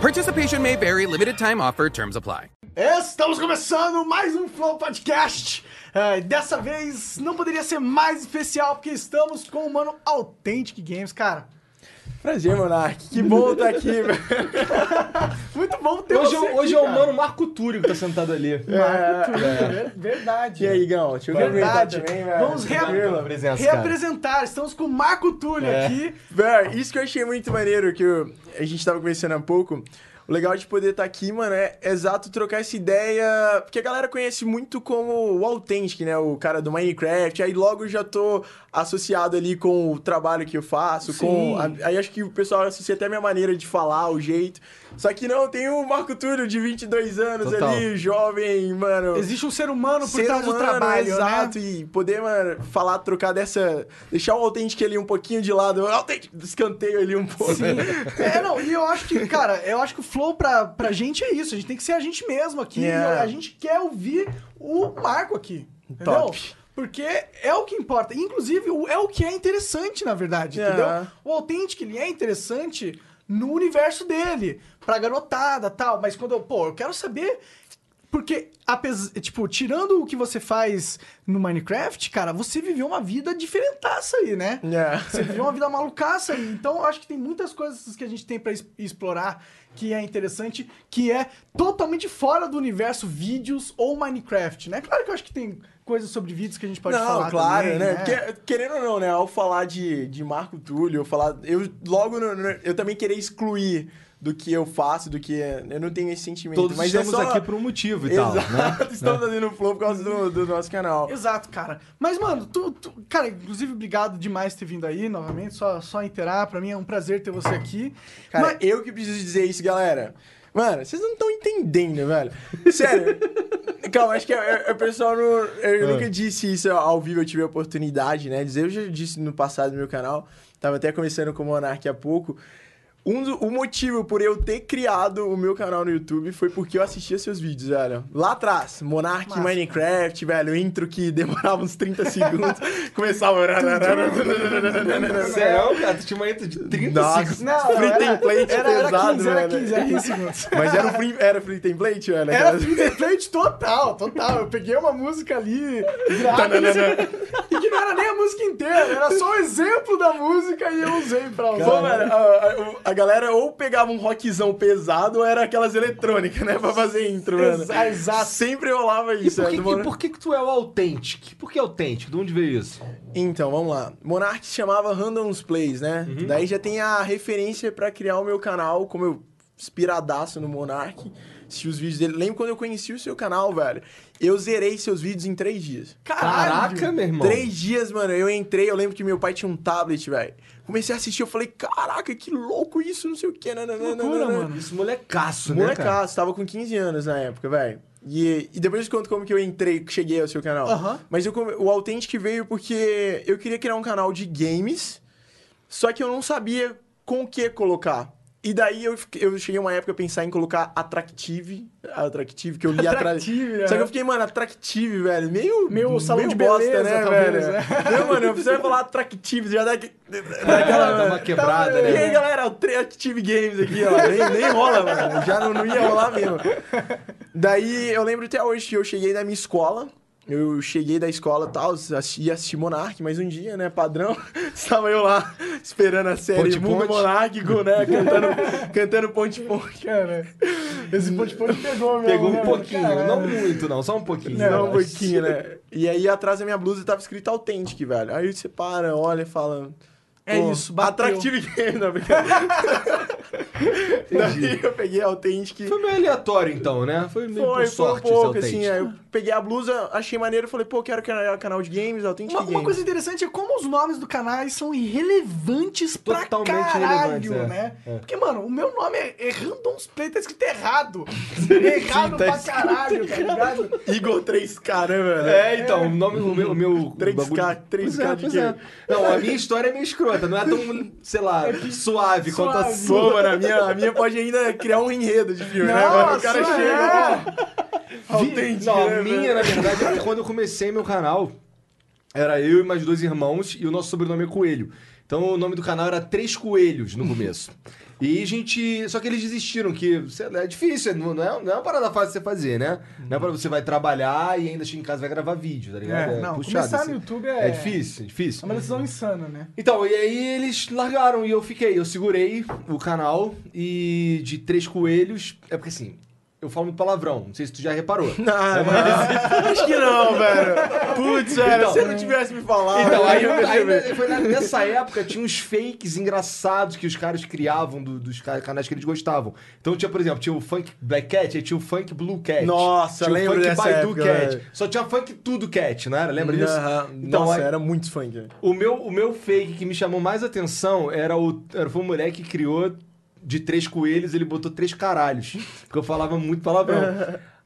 Participation may vary, limited time offer, terms apply. Estamos começando mais um Flow Podcast. É, dessa vez não poderia ser mais especial porque estamos com o mano Authentic Games, cara. Prazer, Monark. Que bom estar aqui, velho. Muito bom ter Hoje, você é- hoje aqui, é o cara. mano Marco Túlio que tá sentado ali. Marco Túlio, ver- Verdade. E aí, Gão? Deixa eu Verdade. cumprimentar também, velho. Vamos rea- Tranquilo, presença, cara. reapresentar. Estamos com o Marco Túlio É. aqui. Velho, isso que eu achei muito maneiro, que eu- a gente tava conversando há pouco. O legal de poder estar aqui, mano, é exato trocar essa ideia. Porque a galera conhece muito como o Authentic, né? O cara do Minecraft. Aí logo já tô associado ali com o trabalho que eu faço. Com Sim. a- aí acho que o pessoal associa até a minha maneira de falar, o jeito. Só que não, tem o Marco Túlio de 22 anos Total. ali, jovem, mano. Existe um ser humano por ser trás do humano, trabalho, exato, né? e poder, mano, falar, trocar dessa. Deixar o autêntico ali um pouquinho de lado, o autêntico, escanteio ali um pouco. Sim. É, não, e eu acho que, cara, eu acho que o flow pra, pra gente é isso. A gente tem que ser a gente mesmo aqui. É. A gente quer ouvir o Marco aqui. Entendeu? Top. Porque é o que importa. Inclusive, é o que é interessante, na verdade, É. entendeu? O autêntico, ele é interessante no universo dele, pra garotada tal. Mas quando eu, pô, eu quero saber. Porque, apes- tipo, tirando o que você faz no Minecraft, cara, você viveu uma vida diferentaça aí, né? É. Você viveu uma vida malucaça aí. Então, eu acho que tem muitas coisas que a gente tem pra es- explorar que é interessante, que é totalmente fora do universo vídeos ou Minecraft, né? Claro que eu acho que tem coisas sobre vídeos que a gente pode não, falar claro, também, né? Porque, querendo ou não, né? Ao falar de, de Marco Túlio, eu falar. Eu logo. eu também querer excluir do que eu faço, do que. Eu não tenho esse sentimento. Todos mas estamos é só... aqui por um motivo e tal, Exato, né? estamos ali no Flow por causa do, do nosso canal. Exato, cara. Mas, mano, tu, tu- Cara, inclusive, obrigado demais por ter vindo aí novamente. Só, só inteirar. Pra mim é um prazer ter você aqui. Cara, Mas- eu que preciso dizer isso, galera. Mano, vocês não estão entendendo, velho. Sério. Calma, acho que é, é- é o pessoal não. Eu Ah. nunca disse isso ao vivo, eu tive a oportunidade, né? Dizer, eu já disse no passado no meu canal. Tava até conversando com o Monark há pouco. Um do- o motivo por eu ter criado o meu canal no YouTube foi porque eu assistia seus vídeos, velho. Lá atrás, Monark Massa. Minecraft, velho, intro que demorava uns 30 segundos, começava. Sério, cara, tu tinha uma intro de 30 Nossa, segundos. Não, free era- template era, era pesado, 15, era velho. 15, era 15 segundos. Mas era, um free, era free template, velho? Era free template total, total. Eu peguei uma música ali, grátis, e que não era nem a música inteira, era só o exemplo da música e eu usei pra usar. Pô, velho, a, galera ou pegava um rockzão pesado ou era aquelas eletrônicas, né? Pra fazer intro, mano. Exa- exato. Sempre rolava E isso, por que, velho. que- Mon- por que que tu é o autêntico? Por que autêntico? De onde veio isso? Então, vamos lá. Monark se chamava Randoms Plays, né? Daí já tem a referência pra criar o meu canal, como eu inspiradaço no Monark. Assisti os vídeos dele. Lembro quando eu conheci o seu canal, velho. Eu zerei seus vídeos em três dias. Caralho. Caraca, meu irmão. Três dias, mano. Eu entrei, eu lembro que meu pai tinha um tablet, velho. Comecei a assistir, eu falei, caraca, que louco isso, não sei o que. loucura, mano. Isso, molecaço, né, cara? Molecaço, tava com 15 anos na época, velho. E, e depois eu te conto como que eu entrei, que cheguei ao seu canal. Aham. Mas eu o Authentic veio porque eu queria criar um canal de games, só que eu não sabia com o que colocar. E daí eu, fiquei- eu cheguei uma época a pensar em colocar Attractive, Attractive, que eu li atrás. Attractive, né? Só que eu fiquei, mano, Attractive, velho, meio... Meio salão de bosta, beleza, né, talvez, velho? né? Não, mano, eu precisava falar Attractive, já dá, dá Dá aquela... uma quebrada, E né? aí, galera, o Attractive Games aqui, ó, nem, nem rola, mano, já não, não ia rolar mesmo. Daí, eu lembro até hoje que eu cheguei da minha escola, eu cheguei da escola e tal, ia assistir Monark, mas um dia, né, padrão, estava eu lá esperando a série Ponte, Mundo ponte. Monárquico, né, cantando, cantando Ponte Ponte. Cara, esse ponte ponte pegou mesmo. Pegou né, um mano? pouquinho, Caralho. não muito não, só um pouquinho. Não, um né? pouquinho, né? E aí, atrás da minha blusa tava escrito Authentic, velho. Aí você para, olha e fala... É isso, bateu. Attractive Games, não, brincadeira. Daí eu peguei Authentic. Foi meio aleatório, então, né? Foi meio Foi, por foi um sorte pouco, assim, aí eu peguei a blusa, achei maneiro, falei, pô, quero criar canal de games, Authentic Uma, uma coisa interessante é como os nomes do canais são irrelevantes pra Totalmente caralho, irrelevantes, é. né? É. Porque, mano, o meu nome é, é Randoms Play, tá escrito errado. errado tá pra caralho, tá ligado? Igor 3K, né, velho? É, então, o nome, o meu... Meu 3K, bagulho- 3K Pois é, de é. Não, a minha história é meio escrota, não é tão, sei lá, suave quanto a sua. Mano, a minha, a minha pode ainda criar um enredo de filme, né, Nossa, mano? O cara é. chega... Authentic, Não, né, a minha, velho? na verdade, quando eu comecei meu canal, era eu e mais dois irmãos e o nosso sobrenome é Coelho. Então o nome do canal era Três Coelhos no começo. E a gente. Só que eles desistiram, que é difícil, não é, não é uma parada fácil de você fazer, né? Não é pra você vai trabalhar e ainda chega em casa vai gravar vídeo, tá ligado? É, não, puxado, começar assim. no YouTube é- É difícil, é É difícil. uma decisão insana, né? Então, e aí eles largaram e eu fiquei. Eu segurei o canal e de três coelhos. É porque assim, eu falo muito palavrão, não sei se tu já reparou. Ah, mas... Acho que não, velho. Putz, velho, Então- se não tivesse me falado... Então, aí, aí foi nessa época tinha uns fakes engraçados que os caras criavam do- dos ca- canais que eles gostavam. Então tinha, por exemplo, tinha o Funk Black Cat, aí tinha o Funk Blue Cat. Nossa, tinha lembro o Funk Baidu época, Cat. velho. Só tinha Funk Tudo Cat, não era? Lembra disso? Aham. Então, Nossa, aí- era muito funk. O meu, o meu fake que me chamou mais atenção era o. Era, foi um moleque que criou de três coelhos, ele botou três caralhos. Porque eu falava muito palavrão.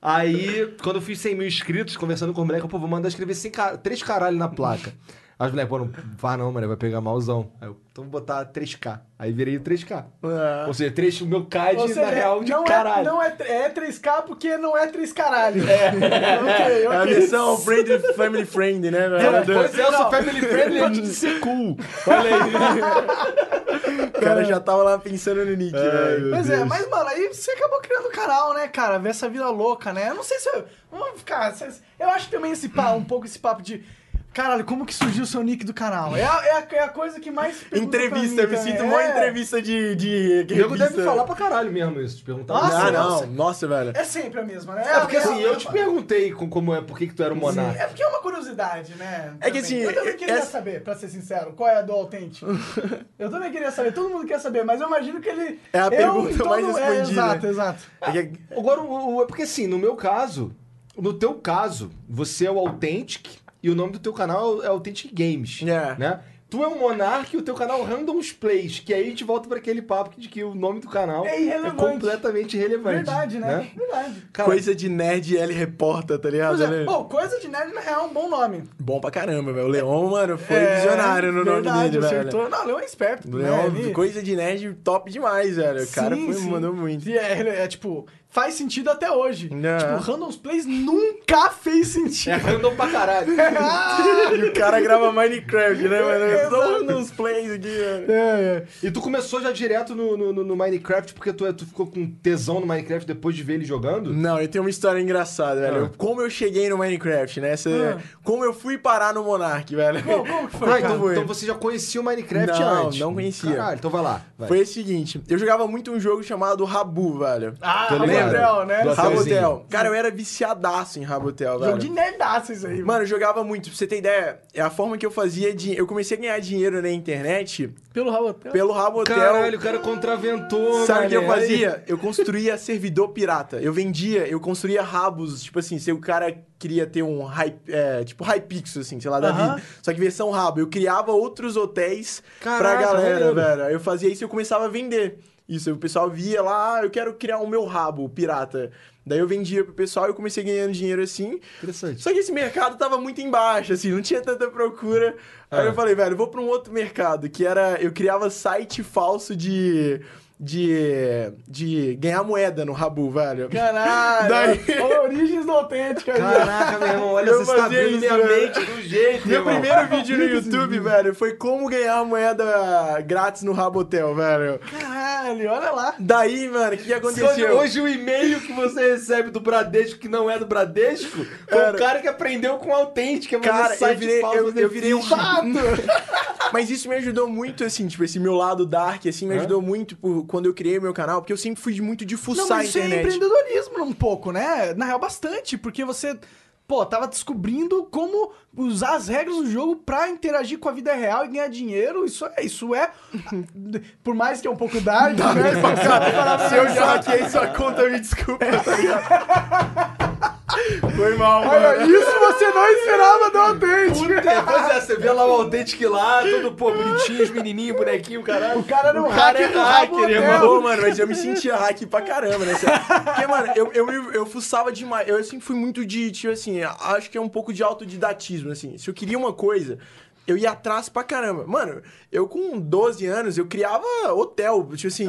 Aí, quando eu fiz 100 mil inscritos, conversando com o moleque, eu, pô, vou mandar escrever sem ca- três caralhos na placa. Aí os moleques, pô, não faz não, mano, vai pegar malzão. Aí eu, então vou botar 3K. Aí virei o 3K. Ah. Ou seja, 3, o meu K é de, seja, na real, de não caralho. É, não é, é 3K porque não é 3 caralho. É. ok, É a versão friendly, family friend, né, velho? Pois é, eu sou Não. family friendly antes de ser cool. Olha aí. O cara já tava lá pensando no Nick, velho. Pois é, mas, mano, aí você acabou criando o canal, né, cara? Ver essa vida louca, né? Eu não sei se eu. Vamos ficar. Eu acho também esse papo, um pouco esse papo de. Caralho, como que surgiu o seu nick do canal? É a, é a, é a coisa que mais. Entrevista, mim eu me também. sinto mó É. entrevista de. de O nego revista. deve falar pra caralho mesmo isso, te perguntar. Nossa, Ah, nossa. não. Nossa, velho. É sempre a mesma, né? É porque assim, a- eu te perguntei com- como é, por que, que tu era o monarca. É porque é uma curiosidade, né? É que assim, Eu também queria essa- saber, pra ser sincero, qual é a do autêntico. eu também queria saber, todo mundo quer saber, mas eu imagino que ele. É a eu, pergunta todo- mais é, respondida. exato, exato. É Agora, o, o- é porque assim, no meu caso, no teu caso, você é o Authentic e o nome do teu canal é Authentic Games. É. Né? Tu é o Monark e o teu canal é Randoms Plays, que aí a gente volta pra aquele papo de que o nome do canal É irrelevante. completamente irrelevante. Verdade, né? Verdade. Cara, Coisa de nerd L reporta, tá ligado? Pois é, né? pô, coisa de nerd na real é um bom nome. Bom pra caramba, velho. O Leon, mano, foi É, visionário no nome verdade, dele, velho. acertou. Não, Leão é esperto. O né? Leon, Ele- coisa de nerd top demais, velho. O cara Sim, foi, sim. mandou muito. E é, é, tipo, faz sentido até hoje. É. Tipo, Randoms Plays nunca fez é sentido. random pra caralho. E o cara grava Minecraft, né, mano? Só nos plays aqui, velho. É, é. E tu começou já direto no, no, no- Minecraft porque tu, é- tu ficou com tesão no Minecraft depois de ver ele jogando? Não, eu tenho uma história engraçada, velho. Ah. Eu- Como eu cheguei no Minecraft, né? Essa- Ah. Como eu fui parar no Monark, velho. Como, como que foi, Ah, cara? então, então você já conhecia o Minecraft Não, antes? não conhecia. Caralho, então vai lá. vai. Foi o seguinte, eu jogava muito um jogo chamado Rabu, velho. Ah, Tô. Rabotel, né? Rabotel. Cara, eu era viciadaço em Rabotel, velho. Jogo de nerdaço isso aí. Mano, eu jogava muito. Pra você ter ideia, é a forma que eu fazia de. Eu comecei a ganhar dinheiro na internet Pelo Rabotel. pelo Rabotel. Caralho, o cara contraventou, Sabe o que eu fazia? Eu construía servidor pirata. Eu vendia, eu construía rabos, tipo assim, se o cara queria ter um hype, é, tipo Hypixel, assim, sei lá, da vida. Só que versão rabo. Eu criava outros hotéis pra Caraca, galera, maneiro. velho. Eu fazia isso e eu começava a vender. Isso, o pessoal via lá, ah, eu quero criar o meu rabo pirata. Daí eu vendia pro pessoal e eu comecei ganhando dinheiro assim. Interessante. Só que esse mercado tava muito embaixo, assim, não tinha tanta procura. Aí Ah. eu falei, velho, eu vou pra um outro mercado, que era. Eu criava site falso de. De. De ganhar moeda no Rabu, velho. Caralho. Daí- Origens do autêntico aí. Caraca, meu irmão, olha, Eu você está abrindo minha velho. mente do jeito, Meu irmão. primeiro vídeo no YouTube, velho, foi como ganhar moeda grátis no Rabotel, velho. Caralho, olha lá. Daí, mano, o que, Hoje, aconteceu? hoje o e-mail que você recebe do Bradesco, que não é do Bradesco, foi Cara- o cara que aprendeu com autêntica, Cara, eu virei, eu, eu virei um Fato. Mas isso me ajudou muito, assim, tipo, esse meu lado dark, assim, me Hã? ajudou muito por, quando eu criei meu canal, porque eu sempre fui muito de Não, fuçar mas a isso é internet. empreendedorismo um pouco, né? Na real, bastante, porque você pô, tava descobrindo como usar as regras do jogo pra interagir com a vida real e ganhar dinheiro. Isso é, isso é por mais que é um pouco dark, né? Se eu já hackeei sua conta, me desculpa, tá ligado? Foi mal, Olha, mano. isso você não esperava do Authentic. É, pois é, você vê lá o Authentic lá, todo pô, bonitinho, os menininhos, bonequinho, caralho. O cara era um O cara hacker é do hacker, irmão. Mano, mas eu me sentia hack pra caramba, né? Porque, mano, eu, eu, me- eu fuçava demais. Eu sempre fui muito de, tipo assim, acho que é um pouco de autodidatismo, assim. Se eu queria uma coisa, eu ia atrás pra caramba. Mano, eu com 12 anos, eu criava hotel, tipo assim,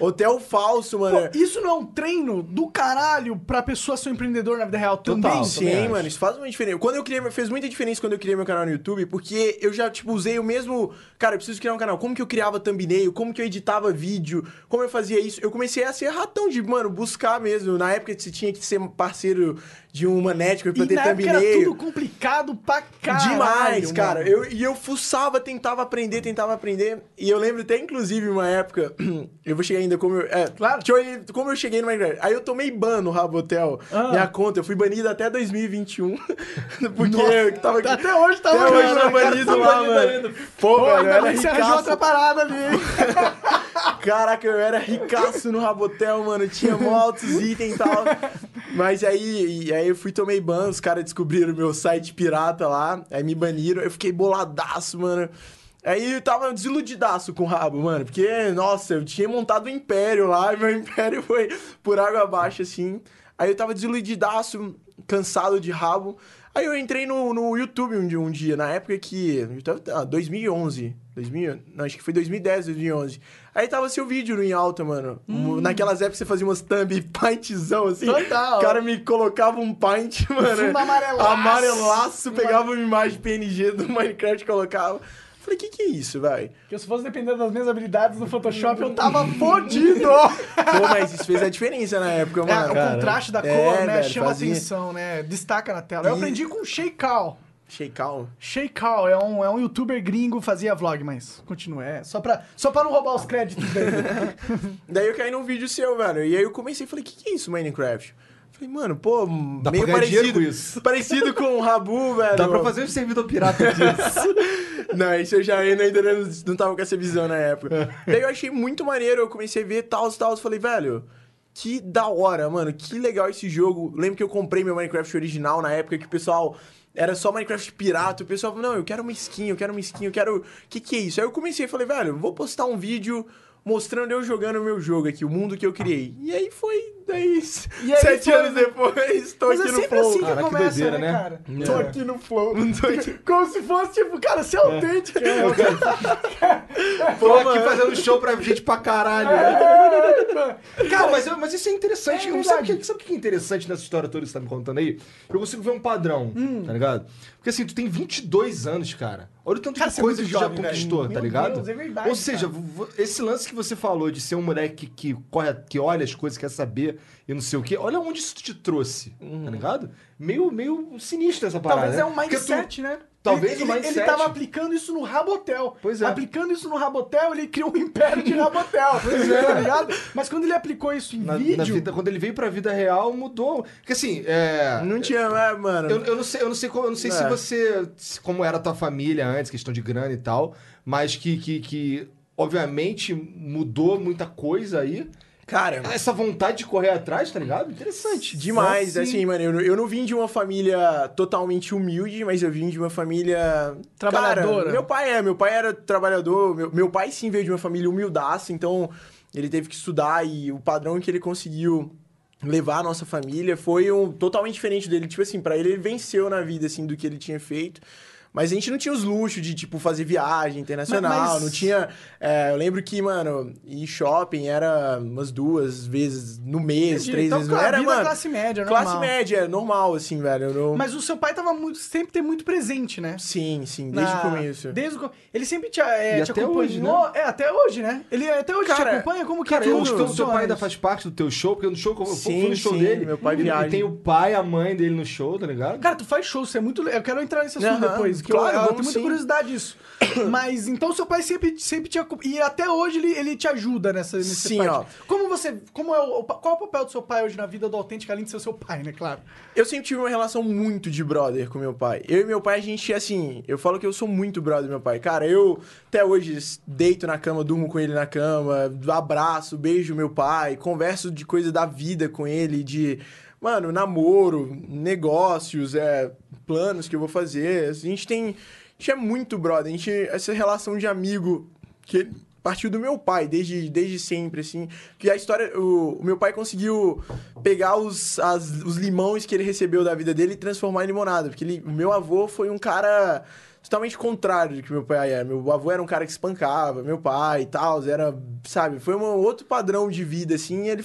hotel falso, mano. Pô, isso não é um treino do caralho pra pessoa ser um empreendedor na vida real também? Total. Sim, também mano, acho. isso faz uma diferença. Quando eu criei, fez muita diferença quando eu criei meu canal no YouTube, porque eu já, tipo, usei o mesmo. Cara, eu preciso criar um canal. Como que eu criava thumbnail? Como que eu editava vídeo? Como eu fazia isso? Eu comecei a ser ratão de, mano, buscar mesmo. Na época você tinha que ser parceiro de uma network pra E ter na época era thumbnail. tudo complicado pra caralho. Demais, cara. mano. Eu, e eu fuçava, tentava aprender, tentava aprender. E eu lembro até, inclusive, uma época. eu vou chegar ainda como eu. É, Claro. eu como eu cheguei no Minecraft. Aí eu tomei ban no Rabotel. Ah. Minha conta, eu fui banido até 2021. porque eu tava. Até hoje tá Até banido, hoje cara? banido Tá lá, banido mano. ainda. Pô, Pô, velho, você arranjou outra parada ali, hein? Caraca, eu era ricaço no Rabotel, mano. Tinha mó altos itens e tal. Mas aí, aí eu fui tomei ban, os caras descobriram meu site pirata lá, aí me baniram, eu fiquei boladaço, mano. Aí eu tava desiludidaço com o rabo, mano, porque, nossa, eu tinha montado um império lá, e meu império foi por água abaixo, assim. Aí eu tava desiludidaço, cansado de rabo. Aí eu entrei no, no YouTube um dia, um dia, na época que. ah, 2011. 2000, não, acho que foi 2010, 2011. Aí tava seu vídeo no em alta, mano. Um- Naquelas épocas você fazia umas thumb pintzão, assim. Total. O cara me colocava um pint, mano. fundo amarelaço. Amarelaço, pegava uma imagem PNG do Minecraft e colocava. Falei, que que é isso, vai? Porque se fosse dependendo das minhas habilidades no Photoshop, eu tava fodido. Pô, mas isso fez a diferença na época, É, mano. o contraste da cor, É, né? velho, chama fazia- atenção, né? Destaca na tela. Eu E- aprendi com o Sheikal. Sheikal. Sheikal é um, é um youtuber gringo, fazia vlog, mas continua. É, só pra, só pra não roubar os créditos dele. Daí eu caí num vídeo seu, velho. E aí eu comecei e falei, que que é isso, Minecraft? Falei, mano, pô, Dá meio parecido, com isso. parecido com o Rabu, velho. Dá pra fazer um servidor pirata disso. Não, isso eu já ainda, ainda não, não tava com essa visão na época. Daí eu achei muito maneiro, eu comecei a ver tal, tal, falei, velho, que da hora, mano, que legal esse jogo. Lembro que eu comprei meu Minecraft original na época que o pessoal era só Minecraft pirata, o pessoal falou, não, eu quero uma skin, eu quero uma skin, eu quero... Que que é isso? Aí eu comecei, falei, velho, vou postar um vídeo mostrando eu jogando o meu jogo aqui, o mundo que eu criei. E aí foi, daí, E aí sete foi, anos né? depois, tô Mas aqui é no Flow. assim que Cara, que começa, doideira, né, né? cara? Tô aqui no Flow. Tô aqui. Como se fosse, tipo, cara, você é autêntico. né? Tô aqui mano. fazendo show pra gente pra caralho. né? Cara, mas, mas isso é interessante. É Eu- sabe, que, sabe o que é interessante nessa história toda que você tá me contando aí? Eu consigo ver um padrão, Hum. tá ligado? Porque assim, tu tem 22 anos, cara. Olha o tanto Cara, de é coisa que tu já velho. conquistou, Meu tá ligado? Deus, é verdade, Ou seja, cara. esse lance que você falou de ser um moleque que corre, que olha as coisas, quer saber e não sei o quê, olha onde isso te trouxe, tá ligado? Meio, meio sinistro essa parada. Talvez né? é um Porque tu- mindset, né? Talvez ele, o mindset. Ele tava aplicando isso no Rabotel. Pois é. Aplicando isso no Rabotel, ele criou um império de Rabotel. pois é. Tá ligado? Mas quando ele aplicou isso em Na, vídeo... na vida, quando ele veio pra vida real, mudou. Porque assim, é. Não tinha, é, mano. Eu, eu não sei, eu não sei, como- eu não sei se É. você. como era a tua família antes, questão de grana e tal, mas que, que, que obviamente mudou muita coisa aí. Cara, Essa vontade de correr atrás, tá ligado? Interessante. Demais, Só assim, mano, eu, não- eu não vim de uma família totalmente humilde, mas eu vim de uma família... Trabalhadora. Cara, meu pai é, meu pai era trabalhador, meu, meu pai sim veio de uma família humildaça, então ele teve que estudar e o padrão que ele conseguiu levar a nossa família foi um totalmente diferente dele, tipo assim, pra ele ele venceu na vida, assim, do que ele tinha feito. Mas a gente não tinha os luxos de, tipo, fazer viagem internacional, Mas- mas- não tinha... é, eu lembro que, mano, ir shopping era umas duas vezes no mês, Entendi. três então, vezes. Não claro, era, vida mano... classe média, Classe normal. média, é normal, assim, velho. não- Mas o seu pai tava muito, sempre ter muito presente, né? Sim, sim, desde Na- o começo. Desde o Ele sempre te, é, E te até acompanhou. hoje, né? É, até hoje, né? Ele até hoje te Cara, acompanha? Como que Cara, é eu, tudo? o funciona pai ainda faz parte do teu show, porque no show, eu fui Sim, no show sim, dele. meu pai ele viaja. tem o pai, a mãe dele no show, tá ligado? Cara, tu faz show, você é muito... Eu quero entrar nesse assunto Aham. depois. Que Claro, eu, eu tenho muita sim. curiosidade disso. Mas então seu pai sempre, sempre tinha. E até hoje ele, ele te ajuda nessa, nesse Sim, parte. ó. Como você. Como é o, qual é o papel do seu pai hoje na vida do autêntico, além de ser o seu pai, né? Claro. Eu sempre tive uma relação muito de brother com meu pai. Eu e meu pai, a gente, assim, eu falo que eu sou muito brother do meu pai. Cara, eu até hoje deito na cama, durmo com ele na cama, abraço, beijo meu pai, converso de coisa da vida com ele, de, mano, namoro, negócios, é, planos que eu vou fazer. A gente tem. A gente é muito brother. A gente, essa relação de amigo que partiu do meu pai, desde, desde sempre, assim. Que a história. O, o meu pai conseguiu pegar os, as- os limões que ele recebeu da vida dele e transformar em limonada. Porque ele, o meu avô foi um cara totalmente contrário do que meu pai era. Meu avô era um cara que espancava, meu pai e tal, era, sabe, foi um outro padrão de vida, assim, e ele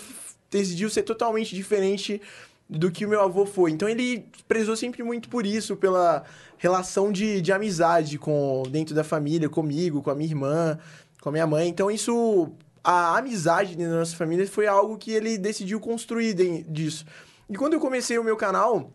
decidiu ser totalmente diferente do que o meu avô foi. Então ele prezou sempre muito por isso, pela relação de, de amizade com dentro da família, comigo, com a minha irmã, com a minha mãe. Então isso, a amizade dentro da nossa família foi algo que ele decidiu construir den- disso. E quando eu comecei o meu canal,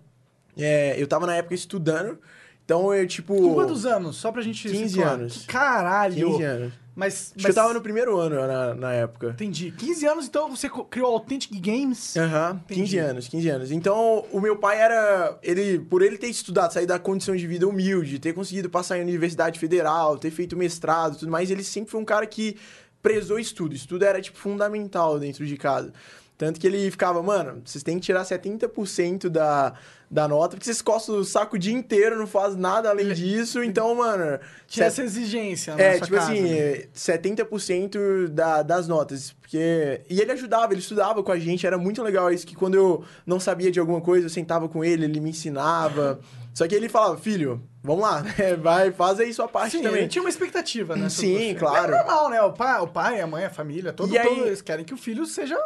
é, eu tava na época estudando, então eu tipo... Com quantos anos? Só pra gente. 15 situar. anos. Que caralho! 15 anos. Mas. Acho mas... que eu tava no primeiro ano na, na época. Entendi. 15 anos, então você criou Authentic Games. Aham, Entendi. 15 anos, 15 anos. Então, o meu pai era. Ele, por ele ter estudado, sair da condição de vida humilde, ter conseguido passar em universidade federal, ter feito mestrado e tudo mais, ele sempre foi um cara que prezou estudo. Estudo era, tipo, fundamental dentro de casa. Tanto que ele ficava, mano, vocês têm que tirar 70% da, da nota, porque vocês costam o saco o dia inteiro, não faz nada além disso. Então, mano. Tinha set- essa exigência. é, tipo casa, assim, né? é, 70% da, das notas. Porque. E ele ajudava, ele estudava com a gente, era muito legal isso, que quando eu não sabia de alguma coisa, eu sentava com ele, ele me ensinava. Só que ele falava, filho, vamos lá, né? vai, faz aí sua parte Sim, também. ele tinha uma expectativa, né? Sim, claro. É normal, né? O pai, o pai, a mãe, a família, todo, aí- todo- eles querem que o filho seja.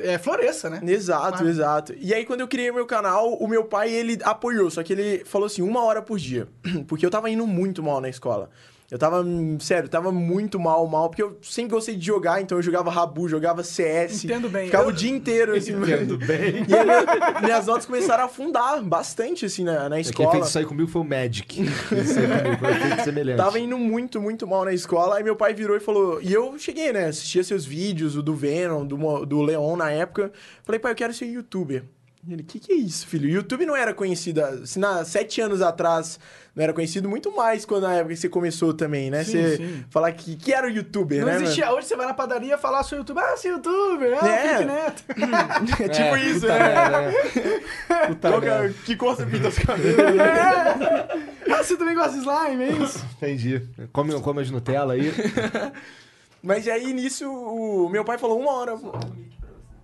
É, floresça, né? Exato, exato. E aí, quando eu criei o meu canal, o meu pai, ele apoiou, só que ele falou assim, uma hora por dia. Porque eu tava indo muito mal na escola. Eu tava, sério, tava muito mal, mal, porque eu sempre gostei de jogar, então eu jogava Rabu, jogava CS. Entendo bem. Ficava Eu- o dia inteiro, assim. Entendo bem. E aí, minha- minhas notas começaram a afundar bastante, assim, na, na Quem escola. fez isso aí comigo foi o Magic. Isso aí comigo semelhante. Tava indo muito, muito mal na escola. Aí meu pai virou e falou. E eu cheguei, né? Assistia seus vídeos, o do Venom, do, do Leon na época. Falei, pai, eu quero ser youtuber. Ele, o que, que é isso, filho? O YouTube não era conhecido. Se na sete anos atrás não era conhecido, muito mais quando na época que você começou também, né? Sim, você sim. falar que, que era o youtuber, Não né? existia. Hoje você vai na padaria falar sou youtuber. Ah, sou youtuber. Ah, É. Felipe Neto. mano? É tipo É, isso, puta né? merda, né? Puta Qual que, é- merda. que cor você pinta os cabelos? É. Ah, você também gosta de slime, é isso? Entendi. Come, come as Nutella aí. Mas aí nisso, o meu pai falou uma hora.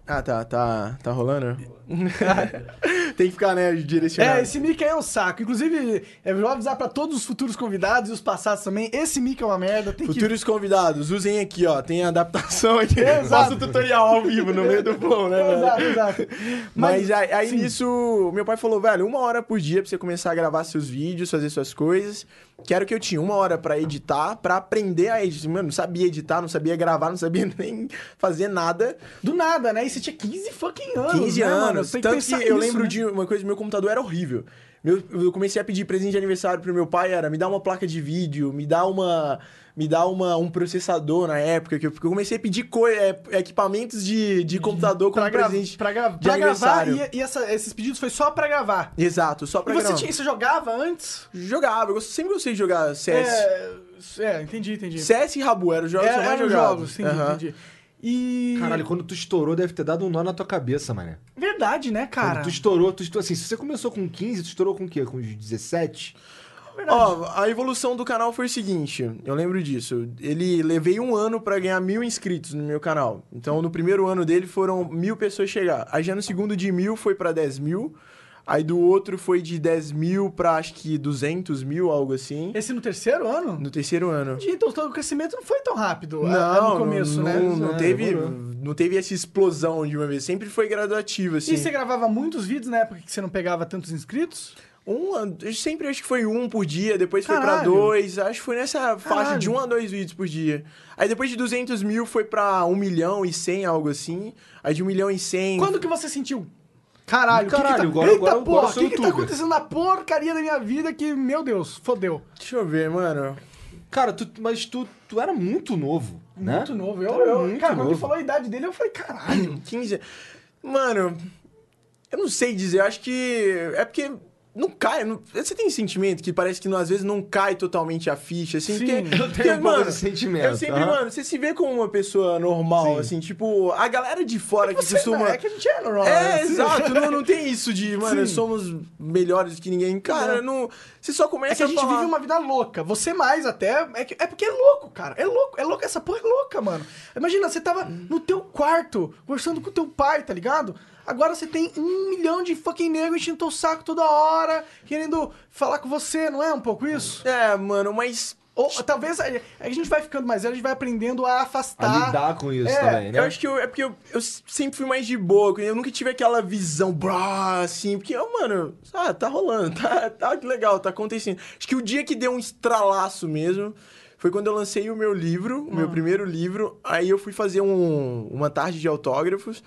Ah, tá, tá, tá rolando? Tem que ficar, né, direcionado. É, esse mic aí é um saco. Inclusive, eu vou avisar pra todos os futuros convidados e os passados também. Esse mic é uma merda. Tem que Futuros convidados, usem aqui, ó. Tem adaptação aqui. Faço o tutorial ao vivo no meio do flow, né? velho? Exato, exato. Mas, aí, aí sim. nisso, meu pai falou, velho, uma hora por dia pra você começar a gravar seus vídeos, fazer suas coisas. Quero que eu tinha uma hora pra editar, pra aprender a editar. Mano, não sabia editar, não sabia gravar, não sabia nem fazer nada. Do nada, né? E você tinha 15 fucking anos, 15 né, mano? anos. Tem que Tanto que pensar eu isso, lembro né? de uma coisa, meu computador era horrível. Meu- eu comecei a pedir presente de aniversário pro meu pai, era me dá uma placa de vídeo, me dá uma. Me dá uma, um processador na época, que eu, porque eu comecei a pedir co- é, equipamentos de, de computador como Pra, presente. pra, gra de pra gravar. E, e essa- esses pedidos foi só pra gravar. Exato, só pra e você, gravar. tinha, você jogava antes? Jogava, eu sempre gostei de jogar CS. É, é, entendi, entendi. CS e Rabu, eram os jogos que eu É, mais eram jogos, entendi, Aham. entendi. E... Caralho, quando tu estourou, deve ter dado um nó na tua cabeça, mané. Verdade, né, cara? Quando tu estourou, tu estourou. Assim, se você começou com 15, tu estourou com o quê? Com 17? Verdade. Ó, a evolução do canal foi o seguinte, eu lembro disso. Ele levei um ano pra ganhar mil inscritos no meu canal. Então, no primeiro ano dele foram mil pessoas chegar. Aí já no segundo de mil foi pra 10 mil. Aí do outro foi de 10 mil pra acho que 200 mil, algo assim. Esse no terceiro ano? No terceiro ano. Então o crescimento não foi tão rápido a- a- Não, no começo, não, né? não, não É, teve, demorou. não teve essa explosão de uma vez. Sempre foi gradativo, assim. E você gravava muitos vídeos na época que você não pegava tantos inscritos? Um, eu sempre acho que foi um por dia, depois foi pra Caralho. dois. Acho que foi nessa faixa Caralho. de um a dois vídeos por dia. Aí depois de 200 mil foi pra um milhão e cem, algo assim. Aí de um milhão e cem... Quando que você sentiu? Caralho, o que que Caralho, tá... agora- Eita, agora- porra, agora o sou que que tá acontecendo na porcaria da minha vida que, meu Deus, fodeu. Deixa eu ver, mano. Cara, tu, mas tu, tu era muito novo, né? Muito novo. Eu, eu- muito cara, quando ele novo. falou a idade dele, eu falei, caralho. 15. Mano, eu não sei dizer, eu acho que. É porque. Não cai. não- Você tem esse sentimento que parece que não- às vezes não cai totalmente a ficha, assim? Sim. porque, Eu tenho um desse sentimento, Eu sempre, mano, você se vê como uma pessoa normal, Sim. assim, tipo, a galera de fora que costuma. É que a gente é normal. É, né? exato, não, não tem isso de, mano, Sim. somos melhores que ninguém. Cara, não. Você só começa É que a gente falar... vive uma vida louca. Você mais até. É, que- é porque é louco, cara. É louco. É louco. Essa porra é louca, mano. Imagina, você tava no teu quarto, conversando com teu pai, tá ligado? Agora você tem um milhão de fucking negros enchendo teu saco toda hora, querendo falar com você, não é um pouco isso? É, mano, mas. Ou talvez a, a gente vai ficando mais velho, a gente vai aprendendo a afastar. A lidar com isso É, também, né? Eu acho que eu- é porque eu, eu sempre fui mais de boa, eu nunca tive aquela visão, brá, assim, porque, ó, mano, ah, tá rolando, tá, tá que legal, tá acontecendo. Acho que o dia que deu um estralaço mesmo foi quando eu lancei o meu livro, o Ah. meu primeiro livro, aí eu fui fazer um- uma tarde de autógrafos,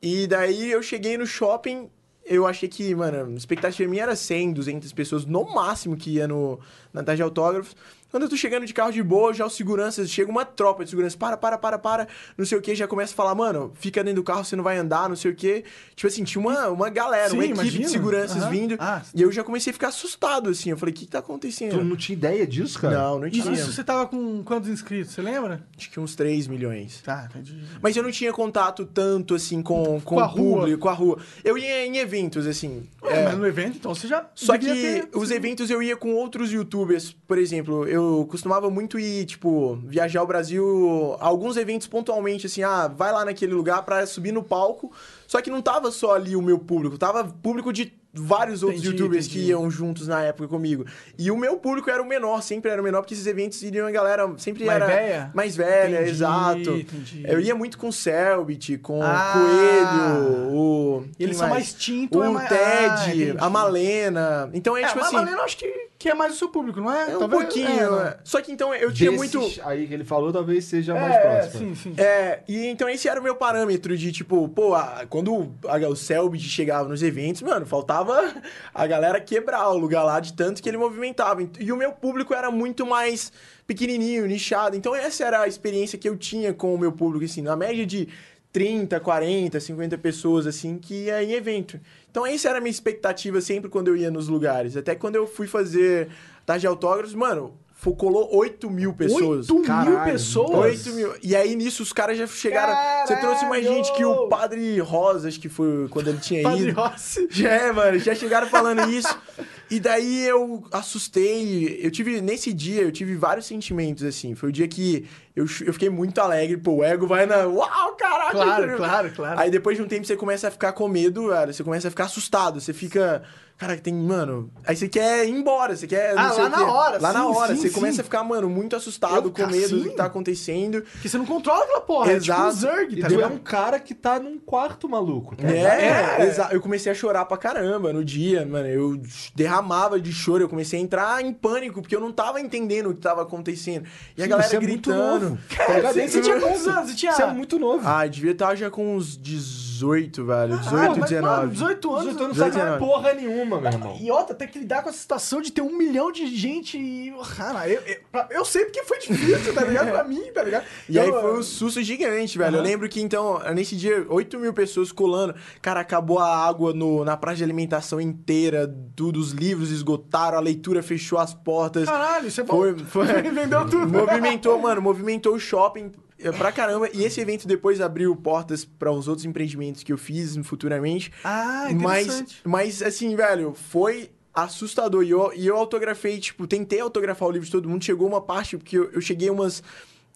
e daí eu cheguei no shopping, eu achei que, mano, a expectativa minha era 100, 200 pessoas, no máximo que ia no, na tarde de autógrafos. Quando eu tô chegando de carro de boa, já os seguranças, chega uma tropa de segurança, para, para, para, para, não sei o que, já começa a falar, mano, fica dentro do carro, você não vai andar, não sei o que. Tipo assim, tinha uma, uma galera, Sim, uma equipe imagino. de seguranças Aham. vindo, Ah. e eu já comecei a ficar assustado, assim, eu falei, o que que tá acontecendo? Tu não tinha ideia disso, cara? Não, não tinha. Isso você tava com quantos inscritos, você lembra? Acho que uns 3 milhões. Tá, entendi. Mas eu não tinha contato tanto, assim, com, com, Com o rua. público, com a rua. Eu ia em eventos, assim. É, é, mas no evento, então você já. Só que ter- os eventos eu ia com outros youtubers, por exemplo, eu costumava muito ir, tipo, viajar ao Brasil, alguns eventos pontualmente, assim, ah, vai lá naquele lugar pra subir no palco. Só que não tava só ali o meu público, tava público de vários outros Entendi, youtubers entendi. que iam juntos na época comigo. E o meu público era o menor, sempre era o menor, porque esses eventos iriam a galera sempre Mais era velha? mais velha, Entendi, exato. entendi. Eu ia muito com o Selbit, com Ah. o Coelho, o eles são mais tinto, o é mais- Ted, Ah, a Malena. Então é, É, tipo mas assim. a Malena acho que, que é mais o seu público, não é? É um Talvez- pouquinho. é, não. é. Só que então eu tinha Desses muito. aí que ele falou, talvez seja mais É, próximo. sim, sim. É, e então esse era o meu parâmetro de tipo, pô, a- quando a- o Selbit chegava nos eventos, mano, faltava a galera quebrar o lugar lá de tanto que ele movimentava. E o meu público era muito mais pequenininho, nichado. Então essa era a experiência que eu tinha com o meu público, assim, na média de 30, 40, 50 pessoas, assim, que ia em evento. Então essa era a minha expectativa sempre quando eu ia nos lugares. Até quando eu fui fazer tarde de autógrafos, mano, colou 8 mil pessoas. 8 mil Caralho, pessoas? 8 mil. E aí nisso os caras já chegaram. Você trouxe mais Caralho! gente que o Padre Rosa, acho que foi quando ele tinha Padre ido. Rossi. Já, é, mano, já chegaram falando isso. E daí eu assustei. Eu tive, nesse dia, eu tive vários sentimentos, assim. Foi o dia que eu, eu fiquei muito alegre. Pô, o ego vai na. Uau, caraca! Claro, claro, claro. Aí depois de um tempo você começa a ficar com medo, cara. Você começa a ficar assustado. Você fica. Cara, tem, mano. Aí você quer ir embora, você quer. não Ah, sei lá o na hora, Lá na sim, hora. sim, você sim. começa a ficar, mano, muito assustado, Eu- com medo do assim? que tá acontecendo. Porque você não controla aquela porra. É tipo um Exato. Zerg, E tá tu é ligado? um cara que tá num quarto maluco. Tá É, É. exato. Eu comecei a chorar pra caramba no dia, mano. Eu derramava de choro, eu comecei a entrar em pânico, porque eu não tava entendendo o que tava acontecendo. E a galera você é muito gritando. novo. Cara, você, você tinha quantos anos? Você tinha... Você é muito novo. Ah, devia estar já com uns 18, velho. 18, Ah, mas, 19. mano, 18 anos. Tu não 18 sabe anos. porra nenhuma, meu irmão. E outra, tem que lidar com essa situação de ter um milhão de gente e. Cara, eu, eu, eu sei porque foi difícil, tá ligado? Pra mim, tá ligado? E aí Eu- foi um susto gigante, velho. Eu Aham. lembro que, então, nesse dia, 8 mil pessoas colando. Cara, acabou a água no, na praça de alimentação inteira. Tudo, os livros esgotaram, a leitura fechou as portas. Caralho, isso é. Foi, foi. Vendeu tudo. Movimentou, mano, movimentou o shopping pra caramba. E esse evento depois abriu portas para os outros empreendimentos que eu fiz futuramente. Ah, mas, interessante. mas, assim, velho, foi assustador. E eu, e eu autografei, tipo, tentei autografar o livro de todo mundo. Chegou uma parte, porque eu, eu cheguei umas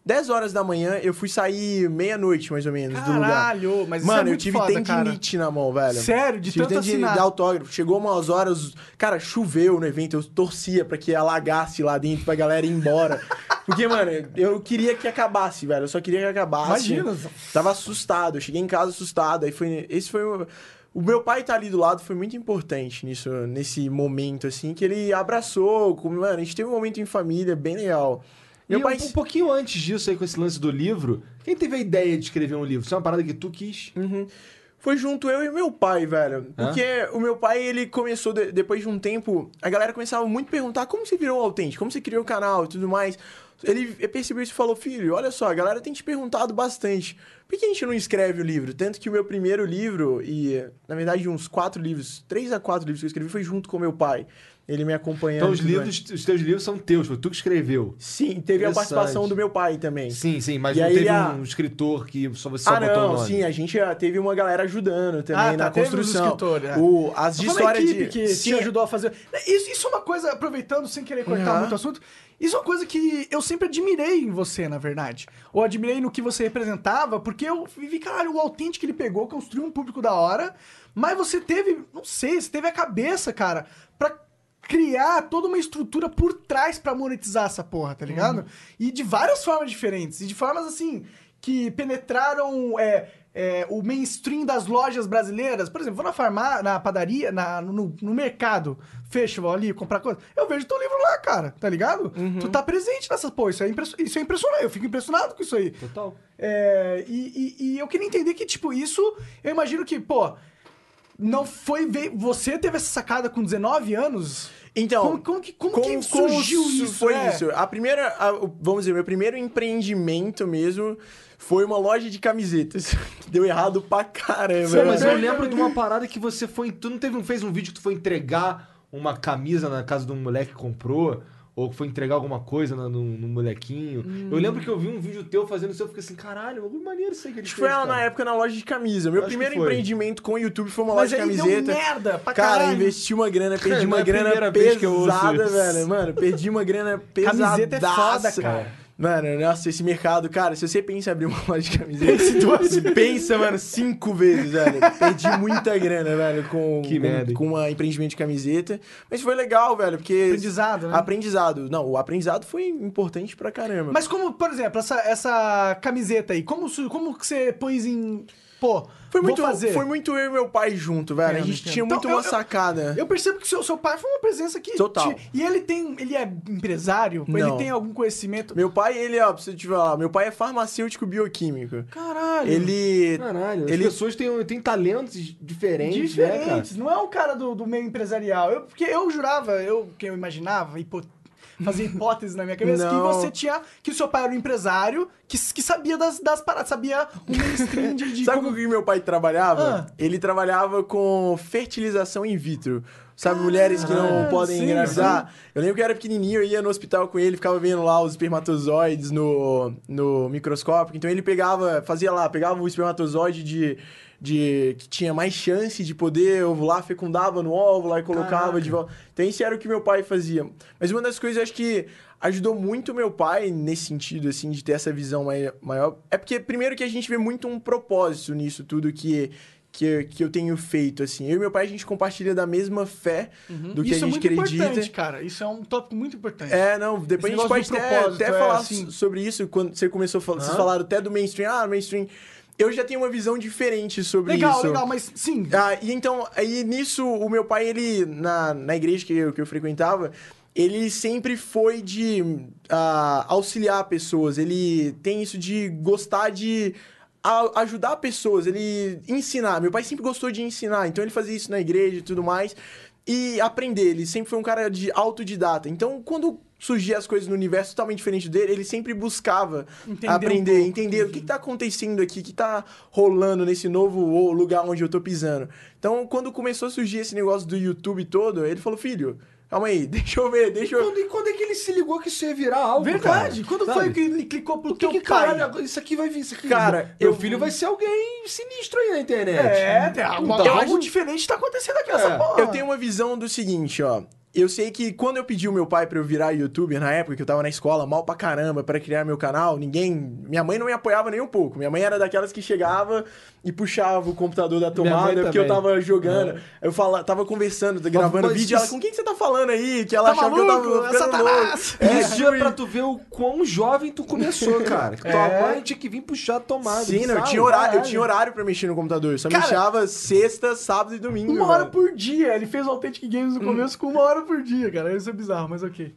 10 horas da manhã, eu fui sair meia-noite, mais ou menos, do lugar. Caralho, mas isso é Mano, eu tive foda, tendinite na mão, velho. Sério? De Tive tanto tendinite assinar. de autógrafo. Chegou umas horas, cara, choveu no evento, eu torcia pra que alagasse lá dentro, pra galera ir embora. Porque, mano, eu queria que acabasse, velho. Eu só queria que acabasse. Imagina. Tava assustado, eu cheguei em casa assustado. Aí foi. Esse foi o. O meu pai estar ali do lado foi muito importante nisso, nesse momento, assim, que ele abraçou. Como, mano, a gente teve um momento em família bem legal. E Meu um, pai. um pouquinho antes disso aí, com esse lance do livro, quem teve a ideia de escrever um livro? Isso é uma parada que tu quis? Uhum. Foi junto eu e meu pai, velho. Hã? Porque o meu pai, ele começou, de- depois de um tempo, a galera começava muito a perguntar como você virou autêntico, como você criou o canal e tudo mais. Ele percebeu isso e falou, filho, olha só, a galera tem te perguntado bastante. Por que a gente não escreve o livro? Tanto que o meu primeiro livro, e na verdade uns quatro livros, três a quatro livros que eu escrevi, foi junto com meu pai. Ele me acompanhando. Então os livros, os teus livros são teus, foi tu que escreveu. Sim, teve a participação do meu pai também. Sim, sim, mas E não teve a- um escritor que só você só Ah, botou o não, nome. sim, a gente já teve uma galera ajudando também Ah, tá, na construção. escritores, é. o, as de história de. que sim, te ajudou a fazer. Isso, isso é uma coisa, aproveitando sem querer cortar Aham. muito o assunto, isso é uma coisa que eu sempre admirei em você, na verdade. Ou admirei no que você representava, porque eu vi, caralho, o autêntico que ele pegou, construiu um público da hora, mas você teve, não sei, você teve a cabeça, cara, criar toda uma estrutura por trás pra monetizar essa porra, tá ligado? E de várias formas diferentes, e de formas assim, que penetraram é, é, o mainstream das lojas brasileiras. Por exemplo, vou na farmácia, na padaria, na, no, no mercado, festival ali, comprar coisa. Eu vejo teu livro lá, cara, tá ligado? Tu tá presente nessa porra. Isso é, impresso- isso é impressionante. Eu fico impressionado com isso aí. Total. É, e, e- e eu queria entender que, tipo, isso, eu imagino que, pô, não foi. Você teve essa sacada com 19 anos? Então, Como, como que, como que como surgiu su- isso? Foi é? isso. A primeira, a- vamos dizer, meu primeiro empreendimento mesmo foi uma loja de camisetas. que Deu errado pra caramba. Mas eu lembro de uma parada que você foi. Tu não teve um, fez um vídeo que tu foi entregar uma camisa na casa de um moleque que comprou? Ou que foi entregar alguma coisa na- no, no molequinho. Eu lembro que eu vi um vídeo teu fazendo isso, eu fiquei assim, caralho, que maneiro isso aí que ele Acho fez, foi na cara. época na loja de camisa. Meu Acho primeiro empreendimento com o YouTube foi uma Mas loja de aí deu camiseta. merda pra Cara, caralho. investi uma grana, perdi é uma a grana pesada, velho. Mano, perdi uma grana pesada. Camiseta é foda, cara. Mano, nossa, esse mercado, cara, se você pensa em abrir uma loja de camiseta, pensa, mano, cinco vezes, velho. Perdi muita grana, velho, com, Que com, merda, com um empreendimento de camiseta. Mas foi legal, velho, porque... Aprendizado, né? Aprendizado. Não, o aprendizado foi importante pra caramba. Mas como, por exemplo, essa, essa camiseta aí, como, como que você pôs em. Pô, foi vou muito, fazer. foi muito eu e meu pai junto, velho. a Entendo, gente tinha Então, muito eu- uma eu- sacada. Eu percebo que seu, seu pai foi uma presença que. Total. te- e ele tem. Ele é empresário? Ele Não. tem algum conhecimento? Meu pai, ele, ó, pra você te falar, meu pai é farmacêutico bioquímico. Caralho. Ele. Caralho, as Ele- pessoas têm, têm talentos diferentes, né, cara? Diferentes. não é um cara do, do meio empresarial. Eu, porque eu jurava, eu que eu imaginava, hipo, fazia hipóteses na minha cabeça, que Não. você tinha. Que o seu pai era um empresário que, que sabia das, das paradas, sabia o mainstream de. de Sabe com o que meu pai trabalhava? Ah. Ele trabalhava com fertilização in vitro. Sabe, mulheres que não Ah, podem sim, engravidar. Eu lembro que eu era pequenininho, eu ia no hospital com ele, ficava vendo lá os espermatozoides no, no microscópio. Então ele pegava, fazia lá, pegava o espermatozoide de, de que tinha mais chance de poder ovular, fecundava no óvulo, aí colocava Caraca. de volta. Então isso era o que meu pai fazia. Mas uma das coisas acho que ajudou muito meu pai nesse sentido, assim, de ter essa visão mai- maior. É porque, primeiro, que a gente vê muito um propósito nisso tudo que, que, que eu tenho feito, assim. Eu e meu pai, a gente compartilha da mesma fé do que Isso a é gente muito acredita. importante, cara. Isso é um tópico muito importante. É, não, depois Esse a gente pode até, até é, falar assim. so- sobre isso quando você começou a falar. Vocês falaram até do mainstream. Ah, mainstream. Eu já tenho uma visão diferente sobre legal, isso. legal, mas sim. Ah, e então, aí nisso, o meu pai, ele, na, na igreja que eu, que eu frequentava, ele sempre foi de ah, auxiliar pessoas. Ele tem isso de gostar de a- ajudar pessoas, ele ensinar. Meu pai sempre gostou de ensinar, então ele fazia isso na igreja e tudo mais. E aprender, ele sempre foi um cara de autodidata. Então, quando surgiam as coisas no universo totalmente diferente dele, ele sempre buscava Entender um aprender, pouco. entender o que, que tá acontecendo aqui, o que tá rolando nesse novo lugar onde eu tô pisando. Então, quando começou a surgir esse negócio do YouTube todo, ele falou, filho, calma aí, deixa eu ver, deixa eu... Quando, e quando é que ele se ligou que isso ia virar algo, Verdade. cara? Quando Sabe? foi que ele clicou pro Por que, teu que pai? caralho, isso aqui vai vir, isso aqui... Cara, meu eu- filho vai ser alguém sinistro aí na internet. É, tem algo, Então, algo diferente tá acontecendo aqui nessa É, porra. Eu tenho uma visão do seguinte, ó. Eu sei que quando eu pedi o meu pai pra eu virar youtuber na época que eu tava na escola, mal pra caramba, pra criar meu canal, ninguém. Minha mãe não me apoiava nem um pouco. Minha mãe era daquelas que chegava e puxava o computador da tomada porque eu tava jogando. Eu fala, tava conversando, gravando mas vídeo. isso- Ela, com quem que você tá falando aí? Que ela Tá achava que eu maluco? tava É Satanás. louco. É, Isso é pra tu ver o quão jovem tu começou, cara. Que tua É. mãe tinha que vir puxar a tomada. Sim, não, eu tinha horário, eu tinha horário pra mexer no computador. Só Cara, mexava sexta, sábado e domingo. Uma hora velho. por dia. Ele fez o Authentic Games no começo com uma hora por dia, cara. Isso é bizarro, mas ok.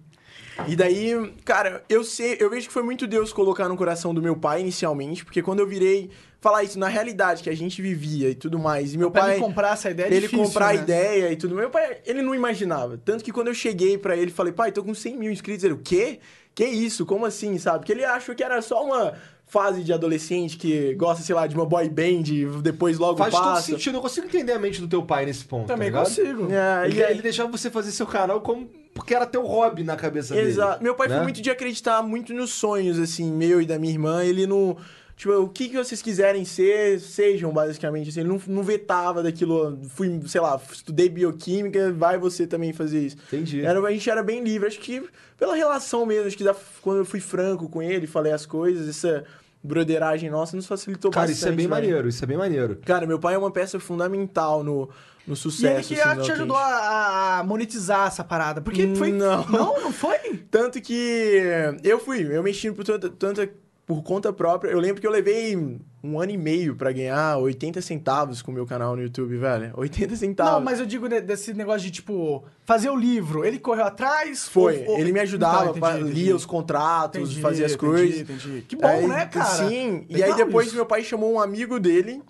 E daí, cara, eu sei, eu vejo que foi muito Deus colocar no coração do meu pai inicialmente, porque quando eu virei falar isso na realidade que a gente vivia e tudo mais, e meu Pra pai ele comprar essa ideia é ele difícil, comprar né? a ideia e tudo. Meu pai, ele não imaginava. Tanto que quando eu cheguei pra ele, falei, pai, tô com 100 mil inscritos. Ele, o quê? Que isso? Como assim, sabe? Porque ele achou que era só uma fase de adolescente que gosta, sei lá, de uma boy band, depois logo Faz todo passa. sentido. Eu consigo entender a mente do teu pai nesse ponto. Também tá consigo. É, Ele, e aí- ele deixava você fazer seu canal como porque era teu hobby na cabeça dele. Exato. Meu pai né? foi muito de acreditar muito nos sonhos, assim, meu e da minha irmã. Ele não. Tipo, o que, que vocês quiserem ser, sejam, basicamente. Assim, ele não, não vetava daquilo. Fui, sei lá, estudei bioquímica, vai você também fazer isso. Entendi. Era, a gente era bem livre. Acho que pela relação mesmo, acho que da- quando eu fui franco com ele, falei as coisas, essa broderagem nossa nos facilitou Cara, bastante. isso é bem velho. maneiro, isso é bem maneiro. Cara, meu pai é uma peça fundamental no, no E sucesso. ele que assim, te ajudou a, a monetizar essa parada. Porque foi. Não. Não, não foi? Tanto que eu fui, eu mexi por tanto, tanto por conta própria. Eu lembro que eu levei um ano e meio pra ganhar 80 centavos com o meu canal no YouTube, velho. 80 centavos. Não, mas eu digo de- desse negócio de, tipo, fazer o livro. Ele correu atrás? Foi, ou- ele me ajudava, entendi, lia entendi. os contratos, Entendi, fazia as entendi, coisas. entendi. Que bom, Aí, né, cara? Sim, e Legal aí depois isso. meu pai chamou um amigo dele,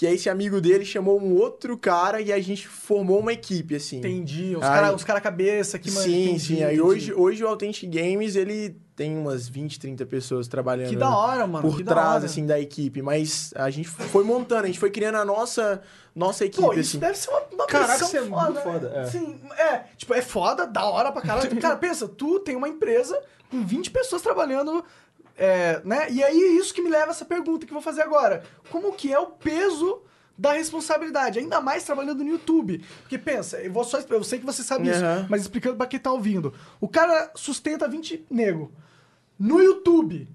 que esse amigo dele chamou um outro cara e a gente formou uma equipe, assim. Entendi. Os caras cara cabeça que mano, sim, entendi, sim. Aí entendi. hoje, hoje o Authentic Games, ele tem umas 20, 30 pessoas trabalhando Que da hora, mano. por que da trás, hora. assim, da equipe. Mas a gente foi montando, a gente foi criando a nossa, nossa equipe, Pô, isso assim. deve ser uma, uma Caraca, isso é foda. muito foda, é. Sim, é. Tipo, é foda, da hora pra caralho. Cara, pensa, tu tem uma empresa com 20 pessoas trabalhando, é, né? E aí é isso que me leva a essa pergunta que eu vou fazer agora. Como que é o peso da responsabilidade, ainda mais trabalhando no YouTube. Porque pensa, eu, vou só, eu sei que você sabe isso, Aham. mas explicando pra quem tá ouvindo. O cara sustenta 20 nego no YouTube.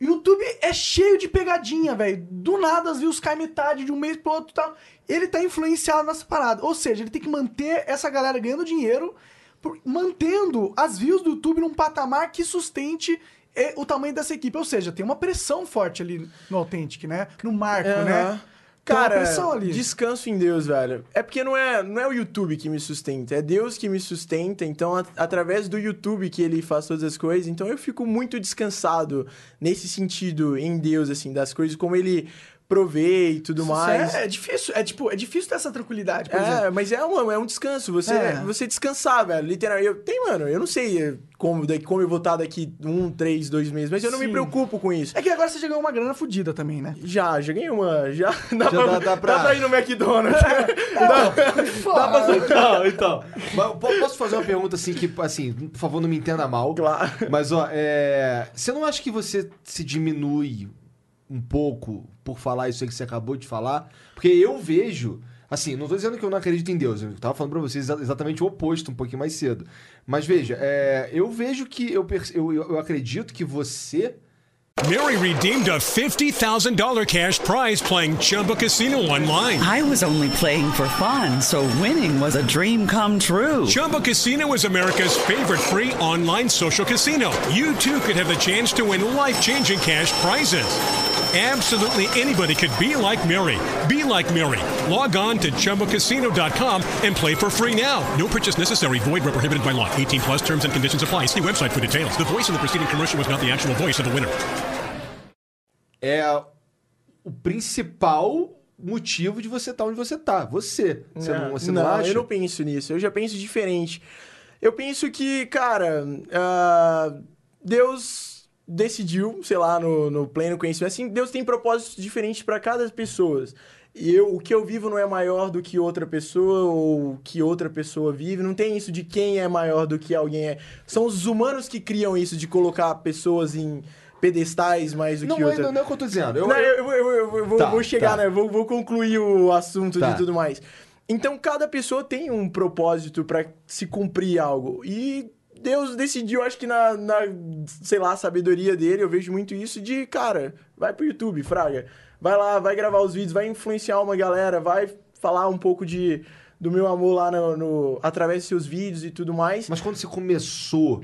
YouTube é cheio de pegadinha, velho. Do nada as views caem metade de um mês pro outro e tal. Ele tá influenciado nessa parada. Ou seja, ele tem que manter essa galera ganhando dinheiro, por- mantendo as views do YouTube num patamar que sustente eh, o tamanho dessa equipe. Ou seja, tem uma pressão forte ali no Authentic, né? No marco, Aham. né? Cara, descanso em Deus, velho. É porque não é, não é o YouTube que me sustenta, é Deus que me sustenta. Então, a- através do YouTube que ele faz todas as coisas. Então, eu fico muito descansado nesse sentido em Deus, assim, das coisas, como ele provê e tudo mais. É, é difícil, é tipo, é difícil ter essa tranquilidade, por exemplo. É, mas é, uma, é um descanso. Você, É. você descansar, velho. Literalmente. Eu, tem, mano, eu não sei eh, como, daqui, como eu vou estar daqui um, três, dois meses, mas eu não me preocupo com isso. É que agora você já ganhou uma grana fodida também, né? Já, já ganhei uma. Já, dá, pra, dá- dá pra- ir no McDonald's. Dá pra Então, então. Mas po- posso fazer uma pergunta assim que, assim, por favor, não me entenda mal. Claro. Mas, ó, é... você não acha que você se diminui um pouco por falar isso aí que você acabou de falar? Porque eu vejo. Assim, não tô dizendo que eu não acredito em Deus, eu tava falando pra vocês exa- exatamente o oposto um pouquinho mais cedo. Mas veja, é, eu vejo que eu, eu eu acredito que você Mary redeemed a $50,000 cash prize playing Chumba Casino online. I was only playing for fun, so winning was a dream come true. Chumba Casino is America's favorite free online social casino. You too could have the chance to win life changing cash prizes. Absolutely anybody could be like Mary. Be like Mary. Log on to ChumbaCasino.com and play for free now. No purchase necessary. Void where prohibited by law. 18 plus terms and conditions apply. See website for details. The voice in the preceding commercial was not the actual voice of the winner. é o principal motivo de você estar onde você tá. Você. Você não, você não, acha? eu não penso nisso. Eu já penso diferente. Eu penso que, cara, ah, Deus decidiu, sei lá, no, no pleno conhecimento, assim, Deus tem propósitos diferentes para cada pessoa. E eu, o que eu vivo não é maior do que outra pessoa ou que outra pessoa vive. Não tem isso de quem é maior do que alguém é. São os humanos que criam isso de colocar pessoas em pedestais mais do Não, que é, outra. não, não é o que eu tô dizendo. Eu, Não, eu- eu, eu- eu- vou, Tá, vou chegar, tá. né? Vou, vou concluir o assunto Tá. de tudo mais. Então, cada pessoa tem um propósito pra se cumprir algo. E Deus decidiu, acho que na, na, sei lá, sabedoria dele, eu vejo muito isso de, cara, vai pro YouTube, fraga. Vai lá, vai gravar os vídeos, vai influenciar uma galera, vai falar um pouco de, do meu amor lá no, no- através dos seus vídeos e tudo mais. Mas quando você começou,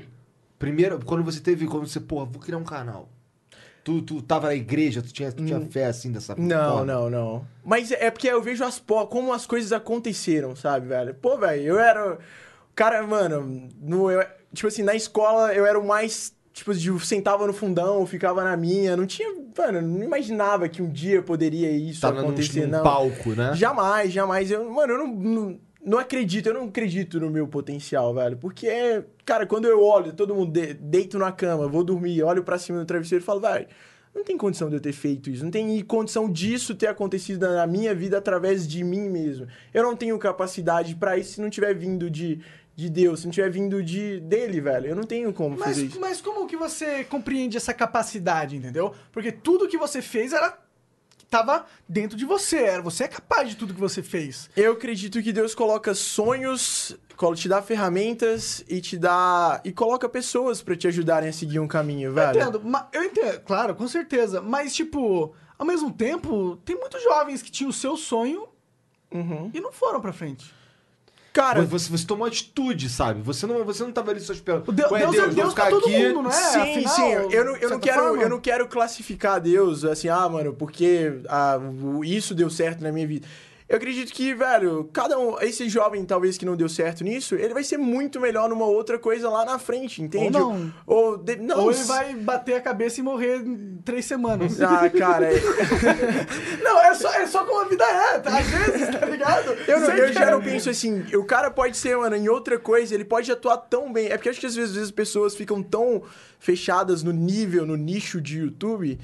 primeiro, quando você teve, quando você, pô, vou criar um canal. Tu, tu tava na igreja, tu tinha, tu tinha fé assim dessa Hum. Não, forma? não, não. Mas é porque eu vejo as como as coisas aconteceram, sabe, velho? Pô, velho, eu era. Cara, mano, no, eu- tipo assim, na escola eu era o mais. Tipo, de, sentava no fundão, ficava na minha. Não tinha. Mano, não imaginava que um dia poderia isso Tava acontecer, num não. palco, né? Jamais, jamais. Eu, mano, eu não, não, não acredito, eu não acredito no meu potencial, velho. Porque, cara, quando eu olho, todo mundo de, deito na cama, vou dormir, olho pra cima do travesseiro e falo, velho, não tem condição de eu ter feito isso. Não tem condição disso ter acontecido na minha vida através de mim mesmo. Eu não tenho capacidade pra isso se não tiver vindo de, de Deus, se não tiver vindo de dele, velho. Eu não tenho como fazer Mas, isso. mas como que você compreende essa capacidade, entendeu? Porque tudo que você fez era. tava dentro de você. Você é capaz de tudo que você fez. Eu acredito que Deus coloca sonhos, te dá ferramentas e te dá. e coloca pessoas pra te ajudarem a seguir um caminho, Eu velho. entendo, ma- eu entendo, claro, com certeza. Mas, tipo, ao mesmo tempo, tem muitos jovens que tinham o seu sonho Uhum. e não foram pra frente. Cara, Você, você tomou atitude, sabe? Você não, você não tava ali só esperando. O Deus- Ué, Deus é vou Deus pra ficar todo aqui. mundo, não é? Sim, Afinal, sim. Eu não, eu, não quero, forma. eu não quero classificar Deus assim, ah, mano, porque ah, isso deu certo na minha vida. Eu acredito que, velho, cada um. Esse jovem, talvez, que não deu certo nisso, ele vai ser muito melhor numa outra coisa lá na frente, entende? Ou não. Ou, de- não, Ou ele vai bater a cabeça e morrer em três semanas. Ah, cara. é- não, é só, é só como a vida é, tá? às vezes, tá ligado? Eu, não, eu já quer- não penso assim, o cara pode ser, mano, em outra coisa, ele pode atuar tão bem. É porque eu acho que às vezes, às vezes as pessoas ficam tão fechadas no nível, no nicho de YouTube,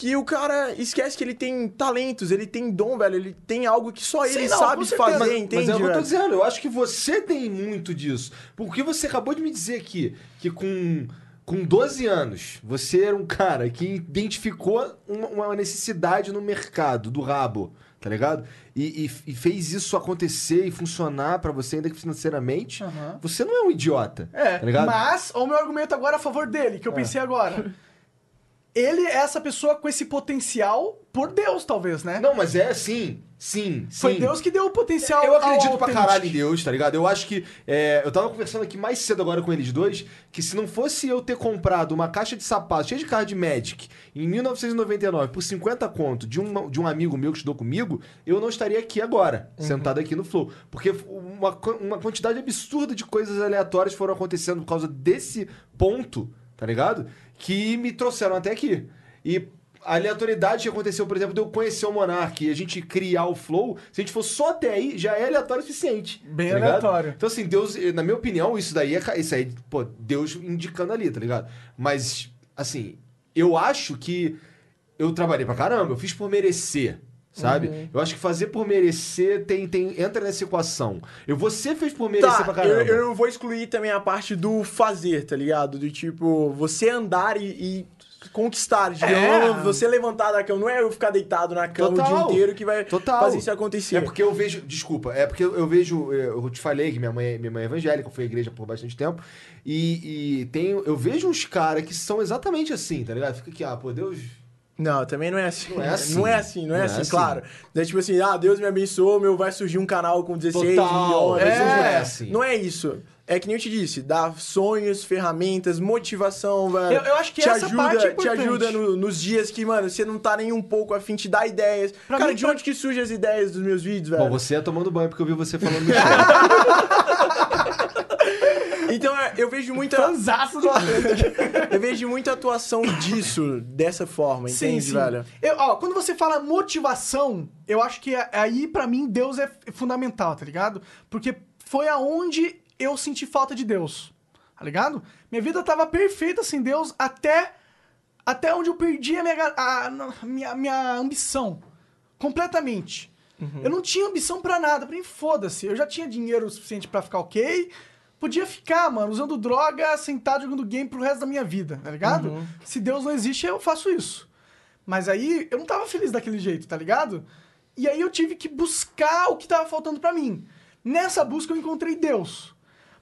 que o cara esquece que ele tem talentos, ele tem dom, velho, ele tem algo que só Sim, ele não, sabe fazer, Mas- entende? Mas é o que eu tô dizendo, eu acho que você tem muito disso. Porque você acabou de me dizer aqui que com, com 12 anos você era um cara que identificou uma, uma necessidade no mercado do rabo, tá ligado? E, e- e fez isso acontecer e funcionar pra você, ainda que financeiramente. Aham. Você não é um idiota. É, tá ligado? mas o meu argumento agora a favor dele, que eu pensei agora. Ele é essa pessoa com esse potencial por Deus, talvez, né? Não, mas é assim. Sim, sim. Foi Deus que deu o potencial Eu acredito pra caralho em Deus, tá ligado? Eu acho que. é, eu tava conversando aqui mais cedo agora com eles dois, que se não fosse eu ter comprado uma caixa de sapatos cheia de card Magic em 1999 por 50 conto de um, de um amigo meu que estudou comigo, eu não estaria aqui agora, sentado aqui no Flow. Porque uma, uma quantidade absurda de coisas aleatórias foram acontecendo por causa desse ponto, tá ligado? Que me trouxeram até aqui. E a aleatoriedade que aconteceu, por exemplo, de eu conhecer o Monark e a gente criar o Flow, se a gente for só até aí, já é aleatório o suficiente. Bem tá ligado? aleatório. Então, assim, Deus, na minha opinião, isso daí é. Isso aí, pô, Deus indicando ali, tá ligado? Mas, assim, eu acho que eu trabalhei pra caramba, eu fiz por merecer. Sabe? Uhum. Eu acho que fazer por merecer tem, tem, entra nessa equação. Eu, você fez por merecer Tá, pra caramba. eu, eu vou excluir também a parte do fazer, tá ligado? Do tipo, você andar e, e conquistar, digamos, você levantar da cama, não é eu ficar deitado na cama o Total. dia inteiro que vai Total. fazer isso acontecer. É porque eu vejo. Desculpa, é porque eu eu vejo. Eu te falei que minha mãe, minha mãe é evangélica, foi à igreja por bastante tempo. E, e tem, eu vejo uns caras que são exatamente assim, tá ligado? Fica aqui, ah, pô, Deus. Não, também não é assim. Não é assim. Não é assim, não é Não é assim, assim. claro. É tipo assim, ah, Deus me abençoou, meu, vai surgir um canal com 16 Total. milhões. É, não é assim. Não é isso. É que nem eu te disse, dá sonhos, ferramentas, motivação, velho. Eu- eu acho que te essa ajuda, parte é Te ajuda no- nos dias que, mano, você não tá nem um pouco afim, te dá ideias. Pra Cara, mim, de pra- onde que surgem as ideias dos meus vídeos, velho? Bom, você é tomando banho porque eu vi você falando no chat. Então, é, eu vejo muita... Fanzaço do eu vejo muita atuação disso, dessa forma, entende, velho? Eu, ó, quando você fala motivação, eu acho que é- aí, pra mim, Deus é fundamental, tá ligado? Porque foi aonde eu senti falta de Deus, tá ligado? Minha vida tava perfeita sem Deus até, até onde eu perdi a minha, a, minha, minha ambição. Completamente. Eu não tinha ambição pra nada, pra mim, foda-se. Eu já tinha dinheiro suficiente pra ficar ok. Podia ficar, mano, usando droga, sentado jogando game pro resto da minha vida, tá ligado? Se Deus não existe, eu faço isso. Mas aí eu não tava feliz daquele jeito, tá ligado? E aí eu tive que buscar o que tava faltando pra mim. Nessa busca eu encontrei Deus.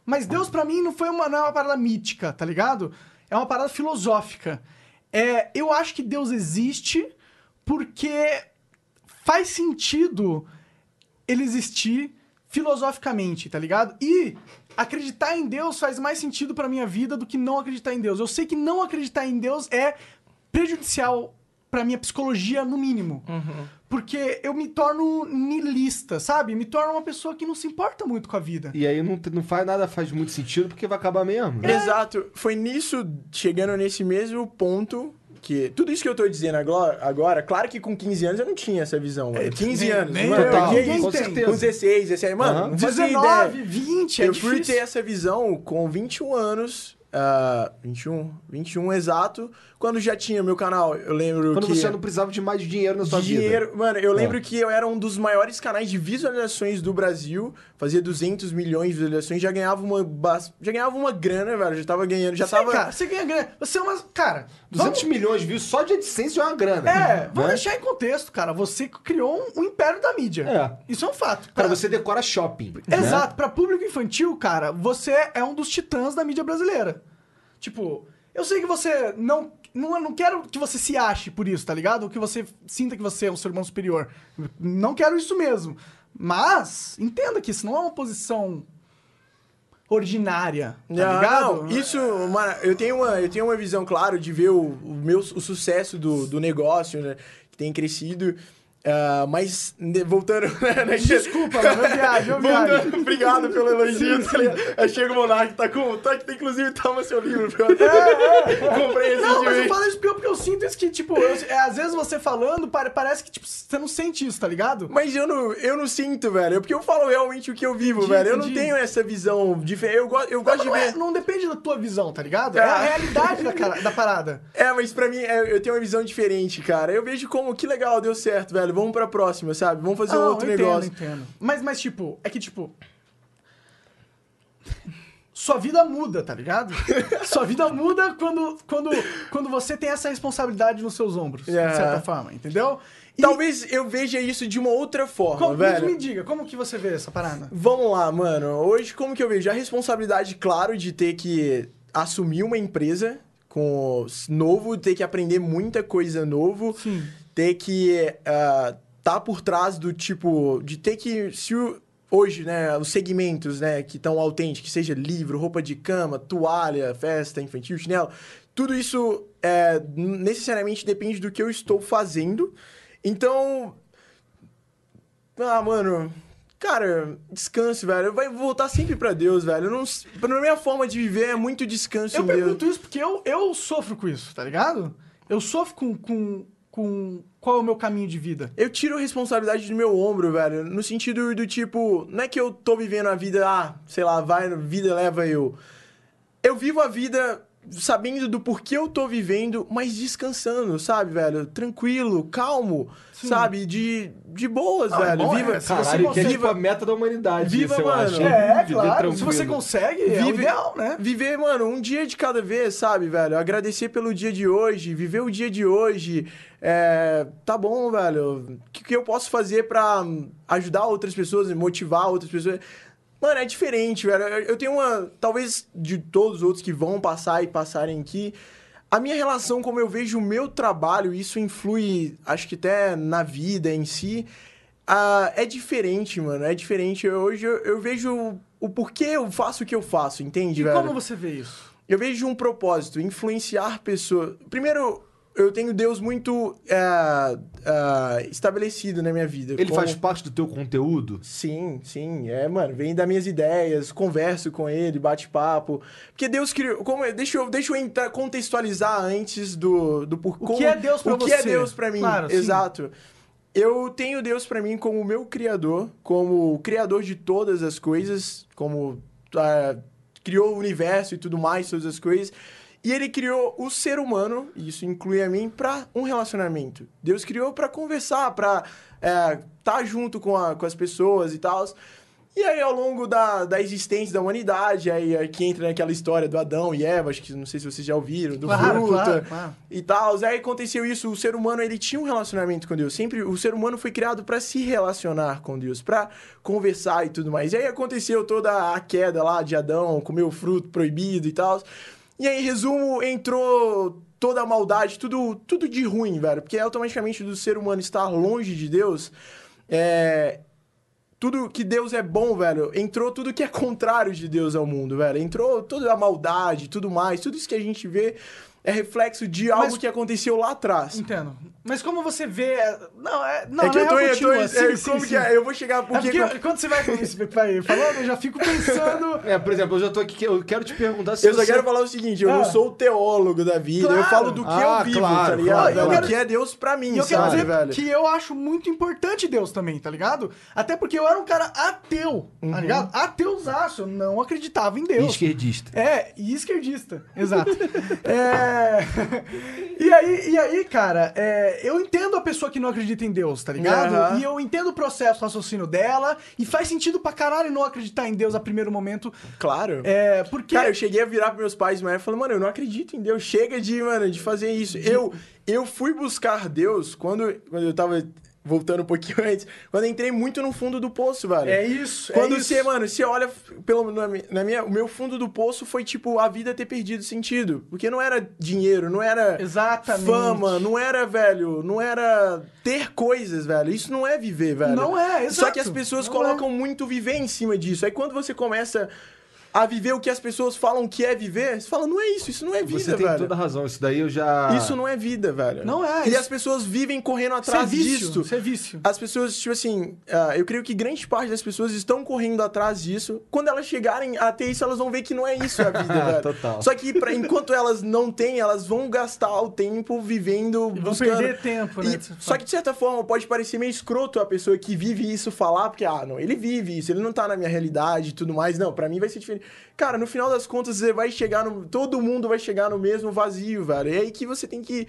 Mas Deus pra mim não foi uma, não é uma parada mítica, tá ligado? É uma parada filosófica. É, eu acho que Deus existe porque faz sentido ele existir filosoficamente, tá ligado? E acreditar em Deus faz mais sentido pra minha vida do que não acreditar em Deus. Eu sei que não acreditar em Deus é prejudicial pra minha psicologia, no mínimo. Porque eu me torno niilista, sabe? Me torno uma pessoa que não se importa muito com a vida. E aí não, não faz nada, faz muito sentido, porque vai acabar mesmo. né? Exato. Foi nisso, chegando nesse mesmo ponto, que tudo isso que eu tô dizendo agora, agora claro que com 15 anos eu não tinha essa visão. Mano. 15 nem- anos, nem mano. eu, ninguém tem. Com 16, 17, mano, não ideia. 19, 20, é eu fui difícil. ter essa visão com 21 anos. ah, 21? 21 exato. Quando já tinha meu canal, eu lembro Quando que... você não precisava de mais dinheiro na sua de vida. dinheiro. Mano, eu lembro É. que eu era um dos maiores canais de visualizações do Brasil. Fazia 200 milhões de visualizações. Já ganhava uma, bas- já ganhava uma grana, velho. Já tava ganhando. Já Você, tava. cara, você ganha grana. Você é uma. Cara. 200 vamos- milhões de views só de AdSense é uma grana. É, vamos né? deixar em contexto, cara. Você criou um, um império da mídia. É. Isso é um fato. Cara, Pra- você decora shopping. né? Exato. Pra público infantil, cara, você é um dos titãs da mídia brasileira. Tipo, eu sei que você não. Não, não quero que você se ache por isso, tá ligado? Ou que você sinta que você é um ser humano superior. Não quero isso mesmo. Mas, entenda que isso não é uma posição ordinária, tá Não, ligado? não, isso, mano, eu tenho uma, eu tenho uma visão, claro, de ver o, o meu, o sucesso do, do negócio, né? Que tem crescido. Ah, mas, né, voltando. né, Desculpa, mano, eu viajo, eu viajo. Voltando, obrigado pelo elogio, tá? Aí chega o Monark, tá com. Tá, que inclusive toma seu livro, eu Comprei Não, mas eu falo isso porque eu, porque eu sinto isso que, tipo, eu- é, às vezes você falando, pare- parece que, tipo, você não sente isso, tá ligado? Mas eu não, eu não sinto, velho. É Porque eu falo realmente o que eu vivo, Entendi, velho. Eu não entendi. tenho essa visão diferente. Eu, go eu gosto de não, é- ver. não depende da tua visão, tá ligado? É a Ah. realidade da, cara- da parada. É, mas pra mim, é, eu tenho uma visão diferente, cara. Eu vejo como, que legal, deu certo, velho. Vamos pra próxima, sabe? Vamos fazer um outro eu entendo, negócio. entendo. Mas, mas, tipo, é que, tipo... Sua vida muda, tá ligado? Sua vida muda quando, quando, quando você tem essa responsabilidade nos seus ombros, de É. certa forma, entendeu? E Talvez eu veja isso de uma outra forma, como, velho. me diga, como que você vê essa parada? Vamos lá, mano. Hoje, como que eu vejo? A responsabilidade, claro, de ter que assumir uma empresa com novo, ter que aprender muita coisa novo, Sim. Ter que ah, tá por trás do tipo de ter que se o- hoje, né, os segmentos, né, que estão autênticos, seja livro, roupa de cama, toalha, festa infantil, chinelo, tudo isso é, necessariamente depende do que eu estou fazendo. Então, ah, mano, cara, descanso, velho. Vai voltar sempre pra Deus, velho. Eu não, pra minha forma de viver é muito descanso Eu Deus. pergunto isso porque eu, eu sofro com isso, tá ligado? Eu sofro com, com, com qual é o meu caminho de vida. Eu tiro a responsabilidade do meu ombro, velho. No sentido do tipo, não é que eu tô vivendo a vida, ah, sei lá, vai, a vida leva eu. Eu vivo a vida sabendo do porquê eu tô vivendo, mas descansando, sabe, velho? Tranquilo, calmo, sabe? De, de boas, é velho. bom, Viva, é, se você Caralho, que é consegue- tipo a meta da humanidade. Viva, isso, eu mano. acho. É, Viver claro. Se você consegue, é o Vive- ideal, né? Viver, mano, um dia de cada vez, sabe, velho? Agradecer pelo dia de hoje, viver o dia de hoje. É, tá bom, velho. O que, que eu posso fazer pra hum, ajudar outras pessoas, motivar outras pessoas? Mano, é diferente, velho. Eu- tenho uma. Talvez de todos os outros que vão passar e passarem aqui. A minha relação, como eu vejo o meu trabalho, isso influi, acho que até na vida em si. ah, é diferente, mano. É diferente. Eu- Hoje eu, eu vejo o porquê eu faço o que eu faço, entende, E velho? como você vê isso? Eu vejo um propósito, influenciar pessoas. Primeiro, eu tenho Deus muito é, é, estabelecido na minha vida. Ele como- faz parte do teu conteúdo? Sim, sim. É, mano, vem das minhas ideias, converso com ele, bate papo. Porque Deus criou. Como, é- deixa, eu, deixa eu entrar, contextualizar antes do, do por O que é Deus pra O que é você? Deus pra mim? Claro, sim. Exato. Eu tenho Deus pra mim como o meu criador, como o criador de todas as coisas, como ah, criou o universo e tudo mais, todas as coisas. E ele criou o ser humano, e isso inclui a mim, pra um relacionamento. Deus criou pra conversar, pra estar junto com, a- com as pessoas e tal. E aí, ao longo da, da existência da humanidade, aí aqui entra naquela história do Adão e Eva, acho que não sei se vocês já ouviram, do Claro, fruta claro, claro. e tal. Aí aconteceu isso, o ser humano, ele tinha um relacionamento com Deus. Sempre o ser humano foi criado para se relacionar com Deus, para conversar e tudo mais. E aí aconteceu toda a queda lá de Adão, comeu o fruto proibido e tal. E aí, resumo, entrou toda a maldade, tudo, tudo de ruim, velho. Porque automaticamente do ser humano estar longe de Deus, é, tudo que Deus é bom, velho, entrou tudo que é contrário de Deus ao mundo, velho. Entrou toda a maldade, tudo mais, tudo isso que a gente vê. É reflexo de algo Mas- que aconteceu lá atrás. Entendo. Mas como você vê. Não, é. Não, é que não eu tô, eu tô, continua. é, Sim, sim, como sim. que é? Eu vou chegar É porque... porque quando você vai, vai falando, eu já fico pensando. É, por exemplo, eu já tô aqui, eu quero te perguntar se Eu só você... quero falar o seguinte, eu Ah. não sou o teólogo da vida, eu Claro. falo do que Ah, eu vivo, claro, tá ligado? claro, É claro. o que é Deus pra mim, E eu quero sabe, dizer velho? que eu acho muito importante Deus também, tá ligado? Até porque eu era um cara ateu, Uhum. tá ligado? Ateusaço, eu não acreditava em Deus. Esquerdista. É, e esquerdista, exato. É, E aí, e aí cara, é, eu entendo a pessoa que não acredita em Deus, tá ligado? Aham. E eu entendo o processo, o raciocínio dela, e faz sentido pra caralho não acreditar em Deus a primeiro momento. Claro. É, porque. Cara, eu cheguei a virar pros meus pais uma época e falei, mano, eu não acredito em Deus. Chega de, mano, de fazer isso. Eu, eu fui buscar Deus quando, quando eu tava voltando um pouquinho antes, quando eu entrei muito no fundo do poço, velho. É isso, é Quando isso. você, mano, você olha pelo na minha, na minha- o meu fundo do poço foi tipo a vida ter perdido sentido, porque não era dinheiro, não era Exatamente. fama, não era, velho, não era ter coisas, velho. Isso não é viver, velho. Não é, Só exato. que as pessoas Não colocam muito viver em cima disso. Aí quando você começa a viver o que as pessoas falam que é viver, você fala, não é isso, isso não é vida, Você tem velho. toda razão, isso daí eu já... Isso não é vida, velho. Não é, E isso- as pessoas vivem correndo Isso é atrás vício, disso. isso é vício. As pessoas, tipo assim, ah, eu creio que grande parte das pessoas estão correndo atrás disso. Quando elas chegarem a ter isso, elas vão ver que não é isso a vida, velho. Total. Só que pra, enquanto elas não têm, elas vão gastar o tempo vivendo, E vão buscando. perder tempo, né? E- só que de certa forma pode parecer meio escroto a pessoa que vive isso falar, porque, ah, não, ele vive isso, ele não tá na minha realidade e tudo mais. Não, pra mim vai ser diferente. Cara, no final das contas, você vai chegar no. Todo mundo vai chegar no mesmo vazio, velho. É aí que você tem que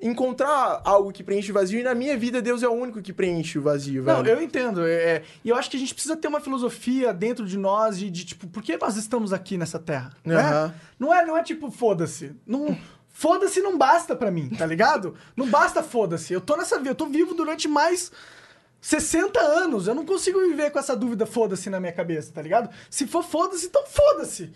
encontrar algo que preenche o vazio. E na minha vida, Deus é o único que preenche o vazio, velho. Não, eu entendo. é, é, e eu acho que a gente precisa ter uma filosofia dentro de nós de, de, tipo, por que nós estamos aqui nessa terra? né? Aham. Não, é, não é tipo, foda-se. Não, foda-se não basta pra mim, tá ligado? Não basta foda-se. Eu tô nessa vida, eu tô vivo durante mais 60 anos. Eu não consigo viver com essa dúvida foda-se na minha cabeça, tá ligado? Se for foda-se, então foda-se.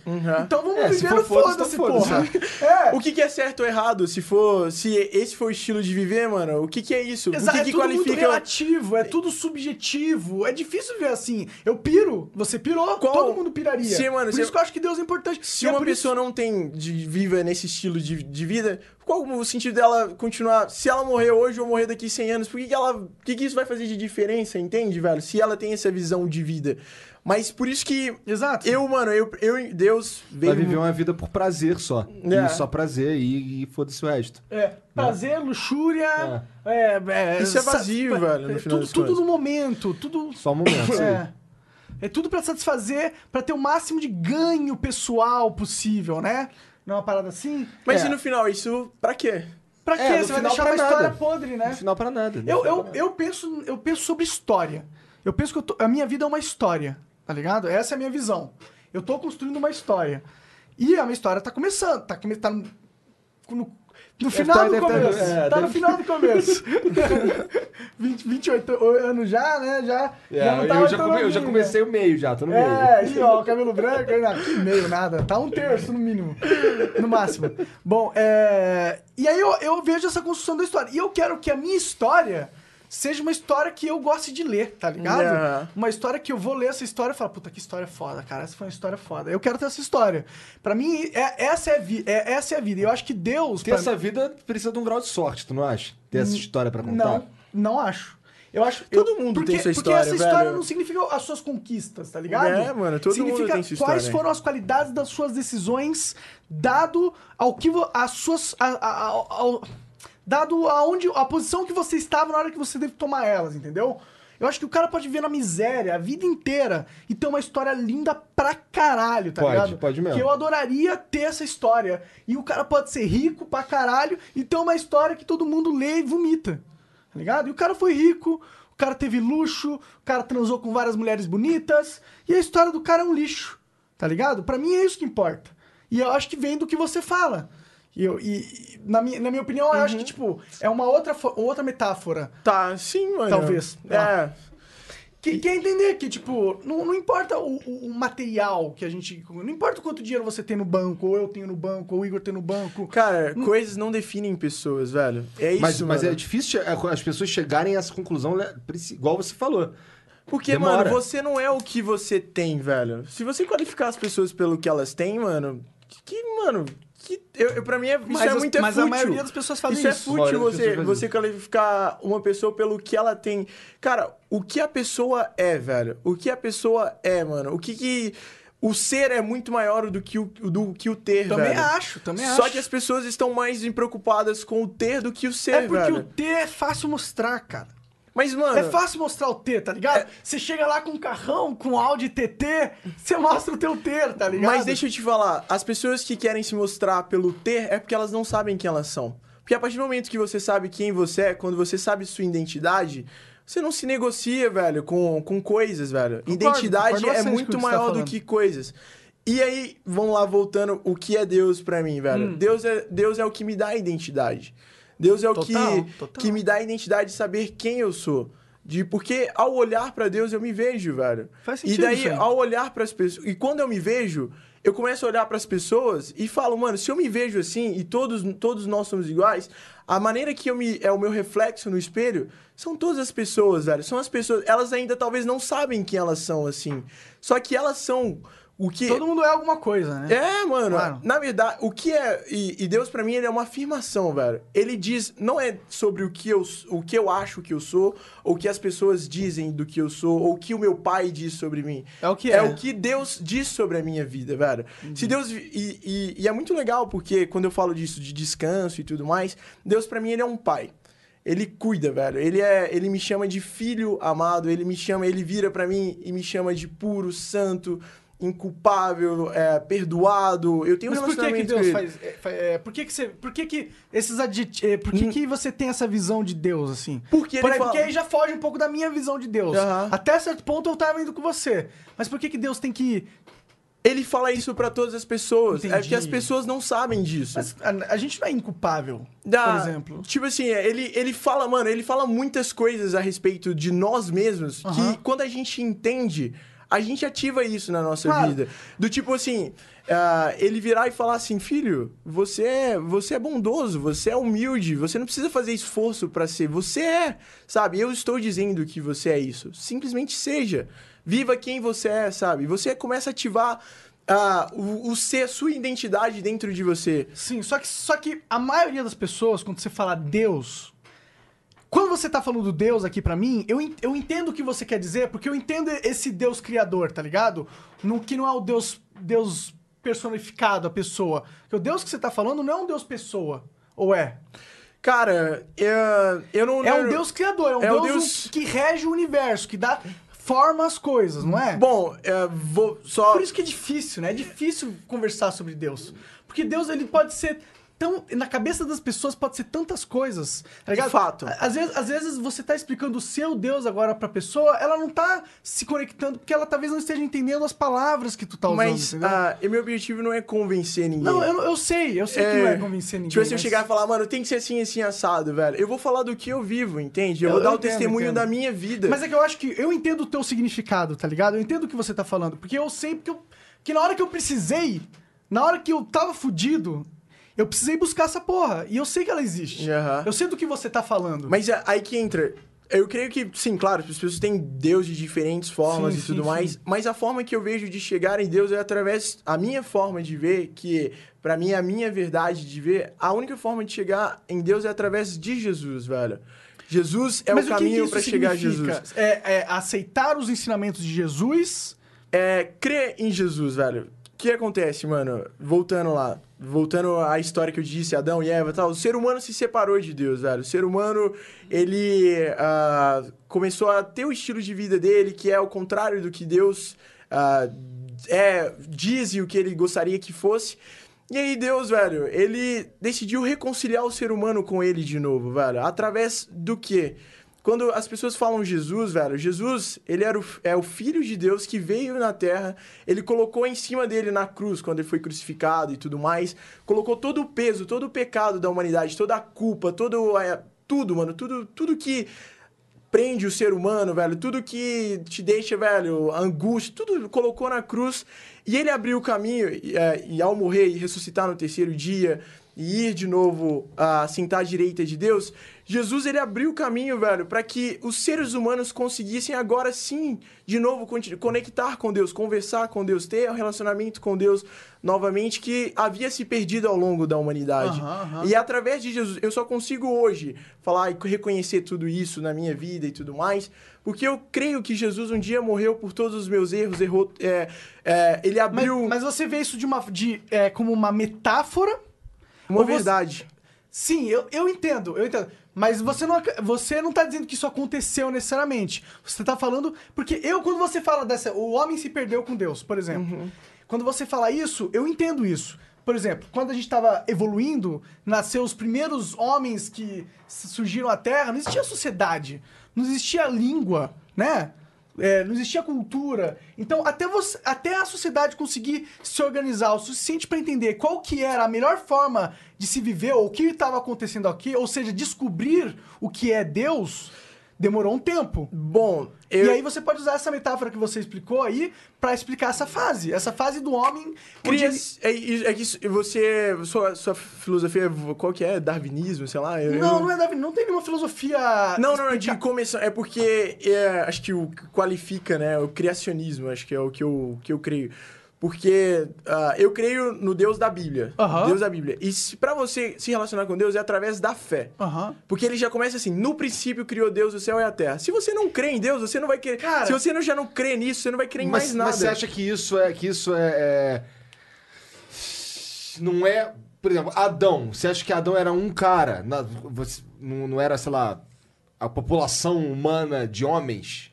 Então vamos É, se viver no foda-se, foda-se, então porra. É. O que, que é certo ou errado? Se for. Se esse for o estilo de viver, mano, o que, que é isso? Exato, o que, é que tudo qualifica. relativo, é tudo subjetivo. É difícil ver assim. Eu piro, você pirou, Qual- todo mundo piraria. Sim, mano, por se- isso que eu acho que Deus é importante. Se E é uma isso- pessoa não tem de viva nesse estilo de, de vida, qual o sentido dela continuar? Se ela morrer hoje ou morrer daqui 100 anos, por que, que ela, o que, que isso vai fazer de diferença, entende, velho? Se ela tem essa visão de vida. Mas por isso que Exato. eu, mano, eu, eu Deus veio Vai viver uma vida por prazer só. É. E só prazer e, e foda-se o resto. É, prazer, luxúria. É. é, Isso é sa- vazio, velho, no é tudo, tudo no momento, tudo. Só um momento. É. É tudo pra satisfazer, pra ter o máximo de ganho pessoal possível, né? Não é uma parada assim? Mas é. e no final, isso pra quê? Pra quê? É, Você vai deixar uma história nada. podre, né? No final pra nada. Eu, eu, pra nada. eu, penso, eu penso sobre história. Eu penso que eu tô- a minha vida é uma história, tá ligado? Essa é a minha visão. Eu tô construindo uma história. E a minha história tá começando, tá, come, tá no, no, no final tá- do deve tá- começo. é, tá no final do começo. 20, 28 anos já, né? Já, É, já não eu, já come- eu já comecei o meio já, tô no meio. é, e ó, o cabelo branco, ainda, que meio, nada. Tá um terço no mínimo. No máximo. Bom, é. E aí eu, eu vejo essa construção da história. E eu quero que a minha história seja uma história que eu goste de ler, tá ligado? Yeah. Uma história que eu vou ler essa história e falar, puta, que história foda, cara. Essa foi uma história foda. Eu quero ter essa história. Pra mim, é, essa, é a vi, é, essa é a vida. E eu acho que Deus. Ter essa vida precisa de um grau de sorte, tu não acha? Ter essa história pra contar. Não, não acho. Eu acho Todo eu- mundo porque, tem sua Porque história, essa história velho. não significa as suas conquistas, tá ligado? É, mano, todo mundo significa tem sua quais história. foram as qualidades das suas decisões dado ao que as suas a- a- ao- dado aonde a posição que você estava na hora que você que tomar elas, entendeu? Eu acho que o cara pode viver na miséria a vida inteira e ter uma história linda pra caralho, tá Pode, ligado? pode mesmo. Que eu adoraria ter essa história. E o cara pode ser rico pra caralho e ter uma história que todo mundo lê e vomita. Tá ligado? E o cara foi rico, o cara teve luxo, o cara transou com várias mulheres bonitas, e a história do cara é um lixo. Tá ligado? Pra mim é isso que importa. E eu acho que vem do que você fala. E, eu, e- na, minha, na minha opinião, eu Uhum. acho que, tipo, é uma outra, outra metáfora. Tá, sim, mano. Talvez. É. Que quer entender que, tipo, não, não importa o, o- material que a gente. Não importa o quanto dinheiro você tem no banco, ou eu tenho no banco, ou o Igor tem no banco. Cara, coisas não definem pessoas, velho. É isso, Mas, mas mano. é difícil che- as pessoas chegarem a essa conclusão, né, igual você falou. Porque, Demora. mano, você não é o que você tem, velho. Se você qualificar as pessoas pelo que elas têm, mano, que, mano, Que eu, eu, pra mim, é, isso Mas, é as- muito é mas a fútil. maioria das pessoas fazem isso. isso. é A maioria fútil você, você qualificar uma pessoa pelo que ela tem. Cara, o que a pessoa é, velho? O que a pessoa é, mano? O que que... O ser é muito maior do que o, do que o ter, Também velho. acho, também Só acho. que as pessoas estão mais preocupadas com o ter do que o ser, É porque velho. o T é fácil mostrar, cara. Mas, mano... É fácil mostrar o T, tá ligado? Você chega lá com um carrão, com Audi TT, você mostra o teu T, tá ligado? Mas deixa eu te falar, as pessoas que querem se mostrar pelo ter é porque elas não sabem quem elas são. Porque a partir do momento que você sabe quem você é, quando você sabe sua identidade, você não se negocia, velho, com, com coisas, velho. identidade concordo é muito tá maior do falando. que coisas. E aí, vamos lá, voltando, o que é Deus pra mim, velho? Hum. Deus, é, Deus é o que me dá a identidade. Deus é o Total, que, total. que me dá a identidade de saber quem eu sou. De, porque ao olhar pra Deus eu me vejo, velho. Faz e sentido daí, isso aí. ao olhar para as pessoas. E quando eu me vejo, eu começo a olhar para as pessoas e falo, mano, se eu me vejo assim e todos, todos nós somos iguais, a maneira que eu me é o meu reflexo no espelho são todas as pessoas, velho. São as pessoas, elas ainda talvez não sabem quem elas são assim. Só que elas são o que Todo mundo é alguma coisa, né? é, mano. Claro. Na verdade, o que é. E, e Deus, pra mim, ele é uma afirmação, velho. Ele diz. Não é sobre o que, eu, o que eu acho que eu sou, ou o que as pessoas dizem do que eu sou, ou o que o meu pai diz sobre mim. É o que é. é. o que Deus diz sobre a minha vida, velho. Uhum. Se Deus. E, e, e é muito legal, porque quando eu falo disso, de descanso e tudo mais, Deus, pra mim, ele é um pai. Ele cuida, velho. Ele é, ele me chama de filho amado, ele me chama, ele vira pra mim e me chama de puro, santo, inculpável, é, perdoado. Eu tenho um Mas por que que relacionamento Deus faz... é, é, por que que você... Por que que esses aditivos... Por que que você tem essa visão de Deus, assim? Hum. Porque ele Por aí- fala- Porque aí já foge um pouco da minha visão de Deus. Aham. Até certo ponto eu tava indo com você. Mas por que que Deus tem que... Ele fala isso pra todas as pessoas. É Entendi. porque as pessoas não sabem disso. Mas a, a gente não é inculpável, Da- por exemplo. Tipo assim, ele, ele fala, mano, ele fala muitas coisas a respeito de nós mesmos que quando a gente entende, a gente ativa isso na nossa Claro. vida. Do tipo assim, ah, ele virar e falar assim, filho, você é, você é bondoso, você é humilde, você não precisa fazer esforço pra ser, você é, sabe? Eu estou dizendo que você é isso. Simplesmente seja. Viva quem você é, sabe? Você começa a ativar ah, o, o ser, a sua identidade dentro de você. Sim, só que, só que a maioria das pessoas, quando você fala Deus. Quando você tá falando Deus aqui pra mim, eu, eu entendo o que você quer dizer, porque eu entendo esse Deus criador, tá ligado? No, que não é o Deus, Deus personificado, a pessoa. Porque o Deus que você tá falando não é um Deus pessoa. Ou é? Cara, eu, eu não... É um eu- Deus criador, é um É Deus, Deus- que rege o universo, que dá forma às coisas, não é? Bom, é, vou só... Por isso que é difícil, né? É difícil conversar sobre Deus. Porque Deus, ele pode ser tão... Na cabeça das pessoas pode ser tantas coisas, tá ligado? fato. À- Às vezes, às vezes você tá explicando o seu Deus agora pra pessoa, ela não tá se conectando, porque ela talvez não esteja entendendo as palavras que tu tá usando, Mas ah, e meu objetivo não é convencer ninguém. Não, eu, eu sei, eu sei que não é convencer ninguém. Tipo eu mas- chegar e falar, mano, tem que ser assim, assim, assado, velho. Eu vou falar do que eu vivo, entende? Eu, Eu- vou dar eu o entendo, testemunho entendo. da minha vida. Mas é que eu acho que eu entendo o teu significado, tá ligado? Eu entendo o que você tá falando. Porque eu sei que, eu, que na hora que eu precisei, na hora que eu tava fudido, eu precisei buscar essa porra. E eu sei que ela existe. Aham. Eu sei do que você tá falando. Mas é aí que entra. Eu creio que, sim, claro, as pessoas têm Deus de diferentes formas Sim, e tudo sim, mais, sim. mas a forma que eu vejo de chegar em Deus é através. A minha forma de ver, que pra mim é a minha verdade de ver, a única forma de chegar em Deus é através de Jesus, velho. Jesus é Mas o caminho pra chegar a? Jesus. É, é aceitar os ensinamentos de Jesus. É crer em Jesus, velho. O que acontece, mano? Voltando lá. Voltando à história que eu disse, Adão e Eva tal. O ser humano se separou de Deus, velho. O ser humano, ele ah, começou a ter o estilo de vida dele, que é o contrário do que Deus ah, é, diz e o que ele gostaria que fosse. E aí Deus, velho, ele decidiu reconciliar o ser humano com ele de novo, velho. Através do quê? Quando as pessoas falam Jesus, velho, Jesus, ele era o, é o Filho de Deus que veio na Terra, ele colocou em cima dele na cruz, quando ele foi crucificado e tudo mais, colocou todo o peso, todo o pecado da humanidade, toda a culpa, todo, é, tudo, mano, tudo, tudo que prende o ser humano, velho, tudo que te deixa, velho, angústia, tudo colocou na cruz, e ele abriu o caminho, é, e ao morrer e ressuscitar no terceiro dia, e ir de novo a sentar à direita de Deus, Jesus ele abriu o caminho, velho, para que os seres humanos conseguissem agora sim, de novo, conectar com Deus, conversar com Deus, ter um relacionamento com Deus novamente que havia se perdido ao longo da humanidade. Aham, aham. E através de Jesus, eu só consigo hoje falar e reconhecer tudo isso na minha vida e tudo mais, porque eu creio que Jesus um dia morreu por todos os meus erros, errou, é, é, ele Mas, abriu mas você vê isso de uma, de, é, como uma metáfora? Uma ou você- verdade. Sim, eu, eu entendo, eu entendo. Mas você não, você não tá dizendo que isso aconteceu necessariamente. Você tá falando. Porque eu, quando você fala dessa. O homem se perdeu com Deus, por exemplo. Quando você fala isso, eu entendo isso. Por exemplo, quando a gente estava evoluindo, nasceu os primeiros homens que surgiram à Terra, não existia sociedade, não existia língua, né? É, não existia cultura. Então, até, você, até a sociedade conseguir se organizar o suficiente para entender qual que era a melhor forma de se viver, ou o que estava acontecendo aqui, ou seja, descobrir o que é Deus, demorou um tempo. Bom, eu, E aí você pode usar essa metáfora que você explicou aí para explicar essa fase. Essa fase do homem. Cria, ele- é, é que você. Sua, sua filosofia, qual que é? Darwinismo, sei lá? eu- Não, eu- não é Davi, não tem nenhuma filosofia. Não, não, não, de explica- começar. É porque é, acho que o que qualifica, né? O criacionismo, acho que é o que eu, que eu creio. Porque ah, eu creio no Deus da Bíblia. Aham. Deus da Bíblia. E se, pra você se relacionar com Deus é através da fé. Aham. Porque ele já começa assim: no princípio criou Deus o céu e a terra. Se você não crê em Deus, você não vai querer. Cara- se você não, já não crê nisso, você não vai crer em Mas, mais nada. mas você acha que isso é. Que isso é, é- Não é. Por exemplo, Adão. Você acha que Adão era um cara? não, não era, sei lá, a população humana de homens?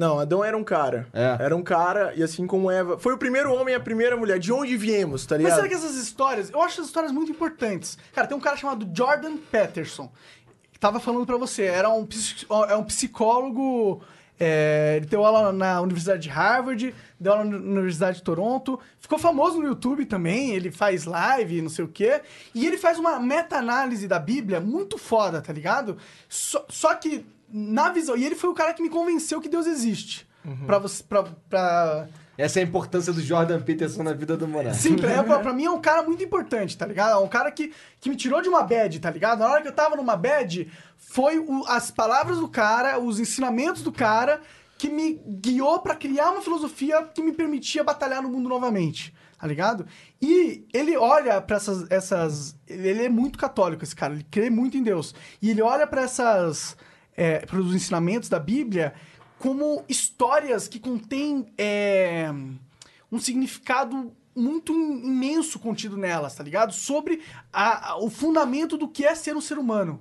Não, Adão era um cara. É. Era um cara, e assim como Eva. Foi o primeiro homem e a primeira mulher. De onde viemos, tá Mas ligado? será que essas histórias. Eu acho essas histórias muito importantes. Cara, tem um cara chamado Jordan Peterson. Que tava falando pra você. Era um, é um psicólogo. é, ele deu aula na Universidade de Harvard, deu aula na Universidade de Toronto. Ficou famoso no YouTube também. Ele faz live, não sei o quê. E ele faz uma meta-análise da Bíblia muito foda, tá ligado? Só, só que, na visão. E ele foi o cara que me convenceu que Deus existe. Pra você. Pra, pra, Essa é a importância do Jordan Peterson na vida do Monark. Sim, pra, pra- pra mim é um cara muito importante, tá ligado? É um cara que, que me tirou de uma bad, tá ligado? Na hora que eu tava numa bad, foi o- as palavras do cara, os ensinamentos do cara, que me guiou pra criar uma filosofia que me permitia batalhar no mundo novamente, tá ligado? E ele olha pra essas. essas ele ele é muito católico, esse cara, ele crê muito em Deus. E ele olha pra essas. É, para os ensinamentos da Bíblia como histórias que contêm. é, um significado muito im- imenso contido nelas, tá ligado? Sobre a- a- o fundamento do que é ser um ser humano,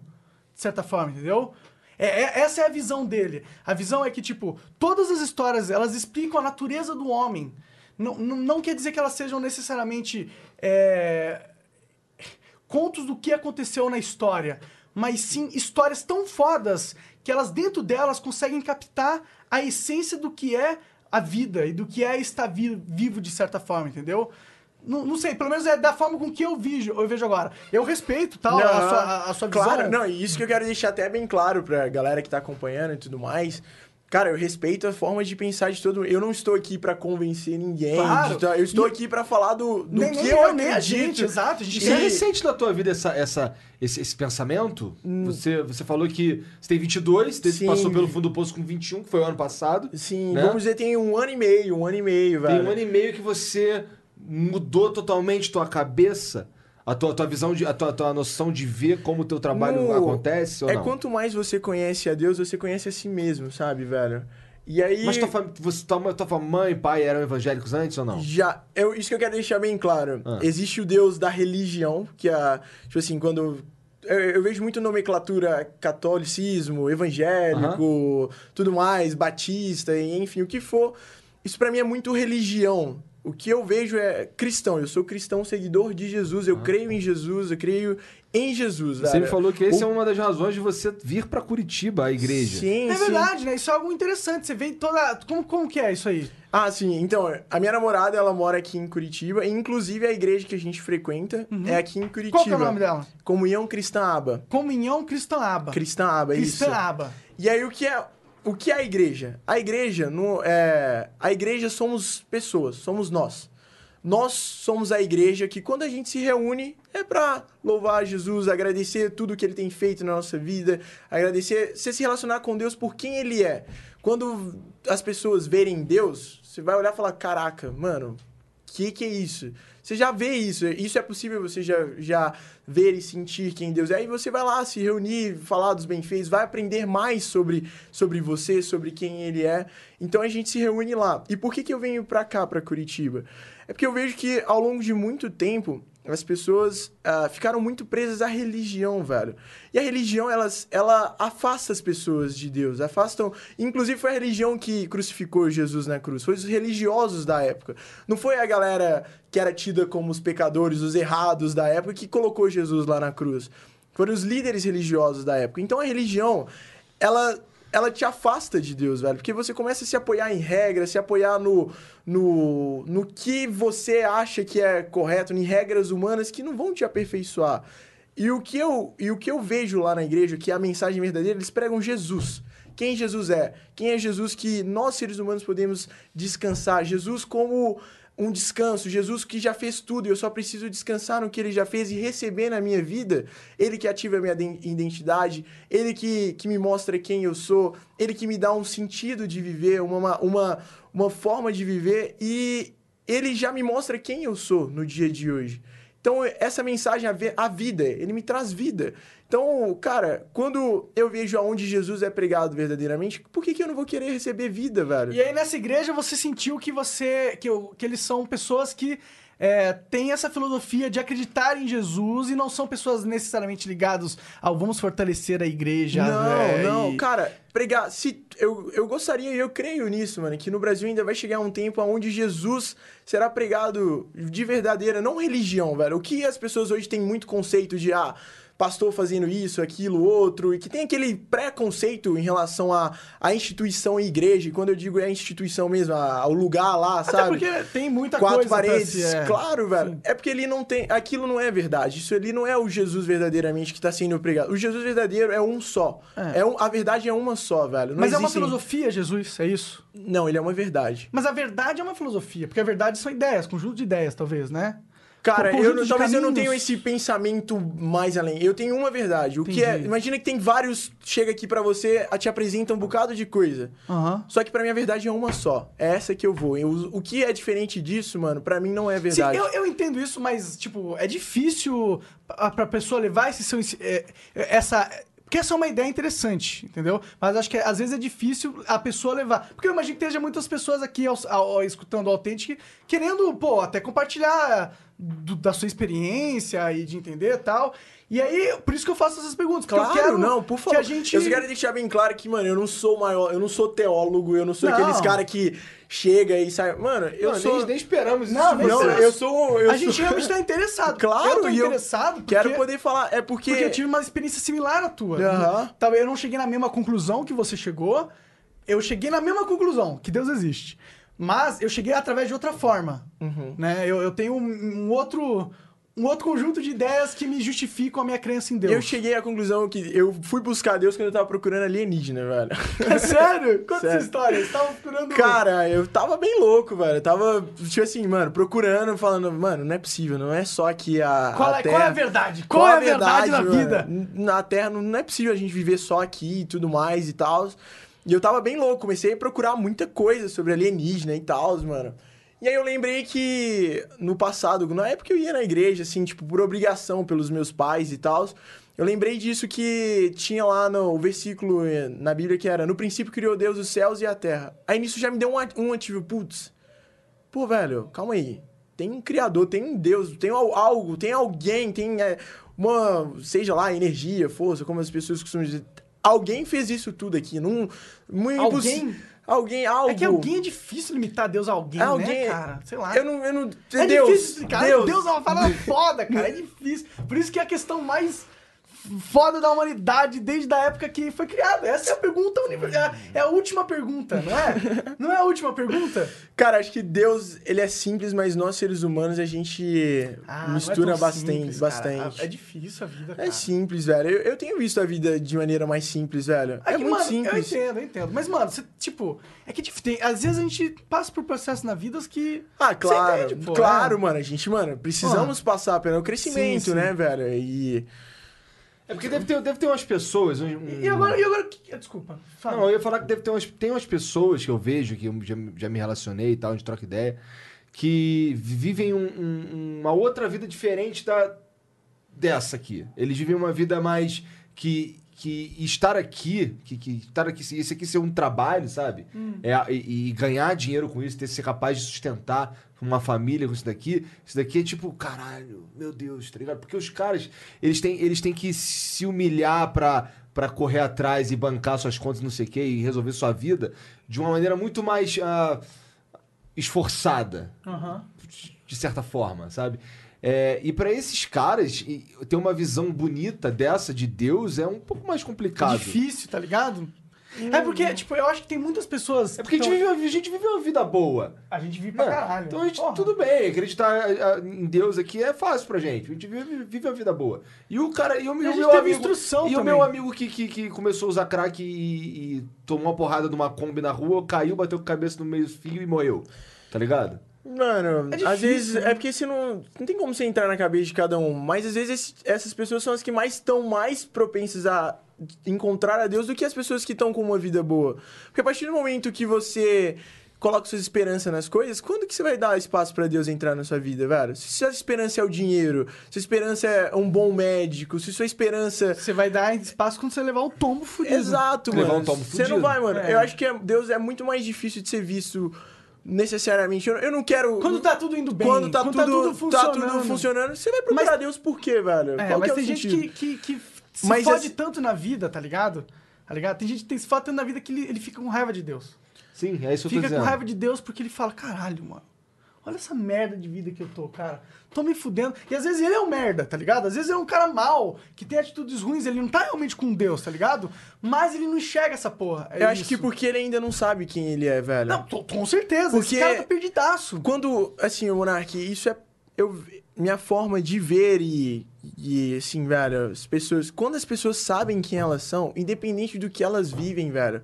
de certa forma, entendeu? É, é- essa é a visão dele. A visão é que, tipo, todas as histórias, elas explicam a natureza do homem. Não, não, não quer dizer que elas sejam necessariamente é, contos do que aconteceu na história, mas sim histórias tão fodas que elas dentro delas conseguem captar a essência do que é a vida e do que é estar vi- vivo de certa forma, entendeu? Não, não sei, pelo menos é da forma com que eu vejo, eu vejo agora. Eu respeito tal, a, Não, sua, a, a sua visão. Claro, não, e isso que eu quero deixar até bem claro pra galera que tá acompanhando e tudo mais. Cara, eu respeito a forma de pensar de todo mundo. Eu não estou aqui pra convencer ninguém. Claro. de- eu estou E- aqui pra falar do, do nem, que nem eu, eu, nem a acredito. gente, exato. A gente Isso é recente na tua vida, essa, essa, esse, esse pensamento? Você, você falou que você tem 22, você Sim. passou pelo fundo do poço com 21, que foi o ano passado. Sim, né? vamos dizer, tem um ano e meio, um ano e meio, velho. Tem um ano e meio que você mudou totalmente tua cabeça, a tua, tua visão, de, a tua, tua noção de ver como o teu trabalho No- acontece É quanto mais você conhece a Deus, você conhece a si mesmo, sabe, velho? E aí. Mas tua, fam- você, tua, mãe- tua mãe e pai eram evangélicos antes ou não? Já, eu, isso que eu quero deixar bem claro. Ah. Existe o Deus da religião, que é, tipo assim, quando. Eu, eu vejo muito nomenclatura catolicismo, evangélico, tudo mais, batista, enfim, o que for. Isso pra mim é muito religião. O que eu vejo é cristão. Eu sou cristão, seguidor de Jesus. Eu creio em Jesus, eu creio em Jesus. Você velho. me falou que essa O- é uma das razões de você vir pra Curitiba, a igreja. Sim, É sim. verdade, né? Isso é algo interessante. Você vê toda. Como, como que é isso aí? Ah, sim. Então, a minha namorada, ela mora aqui em Curitiba. E, inclusive, a igreja que a gente frequenta é aqui em Curitiba. Uhum. Qual que é o nome dela? Comunhão Cristã Aba. Comunhão Cristã Aba. Cristã Aba, isso. Cristã Aba. E aí, o que é... O que é a igreja? A igreja, no, é, a igreja somos pessoas, somos nós. nós somos a igreja que quando a gente se reúne é pra louvar Jesus, agradecer tudo que ele tem feito na nossa vida, agradecer, você se relacionar com Deus por quem ele é. Quando as pessoas verem Deus, você vai olhar e falar: "Caraca, mano, que que é isso?" Você já vê isso, isso é possível você já, já ver e sentir quem Deus é. Aí você vai lá se reunir, falar dos bem-feitos, vai aprender mais sobre, sobre você, sobre quem ele é. Então a gente se reúne lá. E por que, que eu venho pra cá, pra Curitiba? É porque eu vejo que ao longo de muito tempo as pessoas ah, ficaram muito presas à religião, velho. E a religião, elas, ela afasta as pessoas de Deus, afastam... Inclusive, foi a religião que crucificou Jesus na cruz, foi os religiosos da época. Não foi a galera que era tida como os pecadores, os errados da época, que colocou Jesus lá na cruz. Foram os líderes religiosos da época. Então, a religião, ela ela te afasta de Deus, velho. Porque você começa a se apoiar em regras, se apoiar no, no, no que você acha que é correto, em regras humanas que não vão te aperfeiçoar. E o que eu, e o que eu vejo lá na igreja, que é a mensagem verdadeira, eles pregam Jesus. Quem Jesus é? Quem é Jesus que nós, seres humanos, podemos descansar? Jesus como um descanso, Jesus que já fez tudo e eu só preciso descansar no que ele já fez e receber na minha vida, ele que ativa a minha identidade, ele que, que me mostra quem eu sou, ele que me dá um sentido de viver, uma, uma, uma forma de viver e ele já me mostra quem eu sou no dia de hoje. Então, essa mensagem, a vida, ele me traz vida. Então, cara, quando eu vejo aonde Jesus é pregado verdadeiramente, por que, que eu não vou querer receber vida, velho? E aí, nessa igreja, você sentiu que você. que, eu, que eles são pessoas que. É, têm essa filosofia de acreditar em Jesus e não são pessoas necessariamente ligadas ao vamos fortalecer a igreja. Não, é, não, e- cara, pregar. Se, eu, eu gostaria e eu creio nisso, mano, que no Brasil ainda vai chegar um tempo onde Jesus será pregado de verdadeira, não religião, velho. O que as pessoas hoje têm muito conceito de, ah, pastor fazendo isso, aquilo, outro, e que tem aquele preconceito em relação à, à instituição e igreja. E quando eu digo é a instituição mesmo, ao lugar lá, Até sabe? porque tem muita quatro coisa pra paredes. se- é. Claro, velho. Sim. É porque ele não tem. Aquilo não é verdade. Isso ali não é o Jesus verdadeiramente que tá sendo pregado. O Jesus verdadeiro é um só. É. É. um, a verdade é uma só, velho. Não Mas é uma filosofia, Jesus, é isso? Não, ele é uma verdade. Mas a verdade é uma filosofia, porque a verdade são ideias, conjunto de ideias, talvez, né? Cara, eu, talvez eu não caminhos. tenha esse pensamento mais além. Eu tenho uma verdade. O que é. Entendi. Imagina que tem vários. Chega aqui pra você, a- te apresenta um bocado de coisa. Aham. Só que pra mim a verdade é uma só. É essa que eu vou. Eu- o que é diferente disso, mano, pra mim não é Sim, verdade. eu, eu entendo isso, mas, tipo, é difícil pra, pra pessoa levar esse seu. é, é, essa. Porque essa é uma ideia interessante, entendeu? Mas acho que às vezes é difícil a pessoa levar. Porque eu imagino que esteja muitas pessoas aqui ao- ao- escutando o Authentic querendo, pô, até compartilhar do- da sua experiência e de entender e tal. E aí, por isso que eu faço essas perguntas. Claro, eu quero não, por favor. Que a gente... Eu só quero deixar bem claro que, mano, eu não sou maior, eu não sou teólogo, eu não sou Não. aqueles cara que chega e sai. Mano, eu Não, sou. nem, nem esperamos isso Não, nem Não, você. eu sou. Eu a gente sou... realmente tá interessado. Claro, eu tô e eu interessado porque... Quero poder falar. É porque. Porque eu tive uma experiência similar à tua. Aham. Talvez eu não cheguei na mesma conclusão que você chegou. Eu cheguei na mesma conclusão, que Deus existe. Mas eu cheguei através de outra forma. Uhum. Né? Eu, eu tenho um, um outro. Um outro conjunto de ideias que me justificam a minha crença em Deus. Eu cheguei à conclusão que eu fui buscar Deus quando eu tava procurando alienígena, velho. É sério? Conta Sério. essa história. Você tava procurando. Cara, eu tava bem louco, velho. Eu tava, tipo assim, mano, procurando, falando, mano, não é possível, não é só aqui a. Qual, a é, terra. qual é a verdade? Qual, é a verdade, na mano? vida? Na Terra não é possível a gente viver só aqui e tudo mais e tal. E eu tava bem louco, comecei a procurar muita coisa sobre alienígena e tal, mano. E aí eu lembrei que no passado, na época eu ia na igreja, assim, tipo, por obrigação pelos meus pais e tal. Eu lembrei disso que tinha lá no versículo eh, na Bíblia que era: No princípio criou Deus os céus e a terra. Aí nisso já me deu um, um ativo, putz. Pô, velho, calma aí. Tem um criador, tem um Deus, tem al- algo, tem alguém, tem é, uma, seja lá, energia, força, como as pessoas costumam dizer. Alguém fez isso tudo aqui. Num, muito Alguém? Alguém, algo. É que alguém é difícil limitar Deus a alguém, Alguém- né, cara? Sei lá. Eu não. Eu não É Deus, difícil explicar. Deus. Deus é uma parada foda, cara. É difícil. Por isso que é a questão mais foda da humanidade desde a época que foi criado? Essa é a pergunta universal. É a última pergunta, não é? Não é a última pergunta? Cara, acho que Deus, ele é simples, mas nós seres humanos a gente Ah, é mistura tão bastante, simples, bastante. É difícil a vida, cara. É simples, velho. Eu, eu tenho visto a vida de maneira mais simples, velho. É, que, muito mano, simples. Eu entendo, eu entendo. Mas, mano, você, tipo, é que tem, às vezes a gente passa por processos na vida que. Ah, claro. Entende, pô, claro, é. mano. A gente, mano, precisamos passar pelo crescimento, Sim, sim. né, velho? E. É porque deve ter, deve ter umas pessoas. um- E agora, e agora que- desculpa. Fala. Não, eu ia falar que deve ter umas, tem umas pessoas que eu vejo, que eu já, já me relacionei e tal, a gente troca ideia, que vivem um- um- uma outra vida diferente da dessa aqui. Eles vivem uma vida mais que que estar aqui, que, que estar aqui, esse aqui ser um trabalho, sabe? É, e, e ganhar dinheiro com isso, ter ser capaz de sustentar uma família com isso daqui, isso daqui é tipo, caralho, meu Deus, tá ligado? Porque os caras, eles têm, eles têm que se humilhar pra, pra correr atrás e bancar suas contas, não sei o quê, e resolver sua vida de uma maneira muito mais ah, esforçada Aham. de certa forma, sabe? É, e pra esses caras, ter uma visão bonita dessa de Deus é um pouco mais É complicado. difícil, tá ligado? É porque, tipo, eu acho que tem muitas pessoas. É porque a gente, vive, uma- a gente vive uma vida boa. a gente vive pra né? caralho. Então a gente, Porra. tudo bem, acreditar em Deus aqui é fácil pra gente. A gente vive, vive a vida boa. E o cara, e o, e o a gente meu teve amigo, instrução e o meu amigo que, que, que começou a usar crack e, e tomou uma porrada de uma Kombi na rua, caiu, bateu com a cabeça no meio do fio e morreu. Tá ligado? Mano, É às vezes né? é porque você não. Não tem como você entrar na cabeça de cada um. Mas às vezes essas pessoas são as que mais estão mais propensas a encontrar a Deus do que as pessoas que estão com uma vida boa. Porque a partir do momento que você coloca sua esperança nas coisas, quando que você vai dar espaço pra Deus entrar na sua vida, velho? Se sua esperança é o dinheiro, se sua esperança é um bom médico, se sua esperança Você vai dar espaço quando você levar o tombo fudido. Exato, Levar mano. um tomo Você não fudido. vai, mano. É. Eu acho que é- Deus é muito mais difícil de ser visto necessariamente. Eu, eu não quero. Quando tá tudo indo bem. Quando tá, quando tudo, tá tudo funcionando. tá tudo funcionando, você vai procurar Mas- Deus por quê, velho? É, Qual mas que é tem o gente que, que, que se Mas fode esse- tanto na vida, tá ligado? Tá ligado? Tem gente que tem se fode tanto na vida que ele, ele fica com raiva de Deus. Sim, é isso que eu tô Fica dizendo. com raiva de Deus porque ele fala, caralho, mano. Olha essa merda de vida que eu tô, cara. Tô me fudendo. E às vezes ele é um merda, tá ligado? Às vezes ele é um cara mau, que tem atitudes ruins, ele não tá realmente com Deus, tá ligado? Mas ele não enxerga essa porra. É Eu acho isso. que porque ele ainda não sabe quem ele é, velho. Não, tô- com certeza. Porque- Esse cara tá perdidaço. Quando, assim, o Monark, isso é. Eu, minha forma de ver e, e, assim, velho, as pessoas. Quando as pessoas sabem quem elas são, independente do que elas vivem, velho,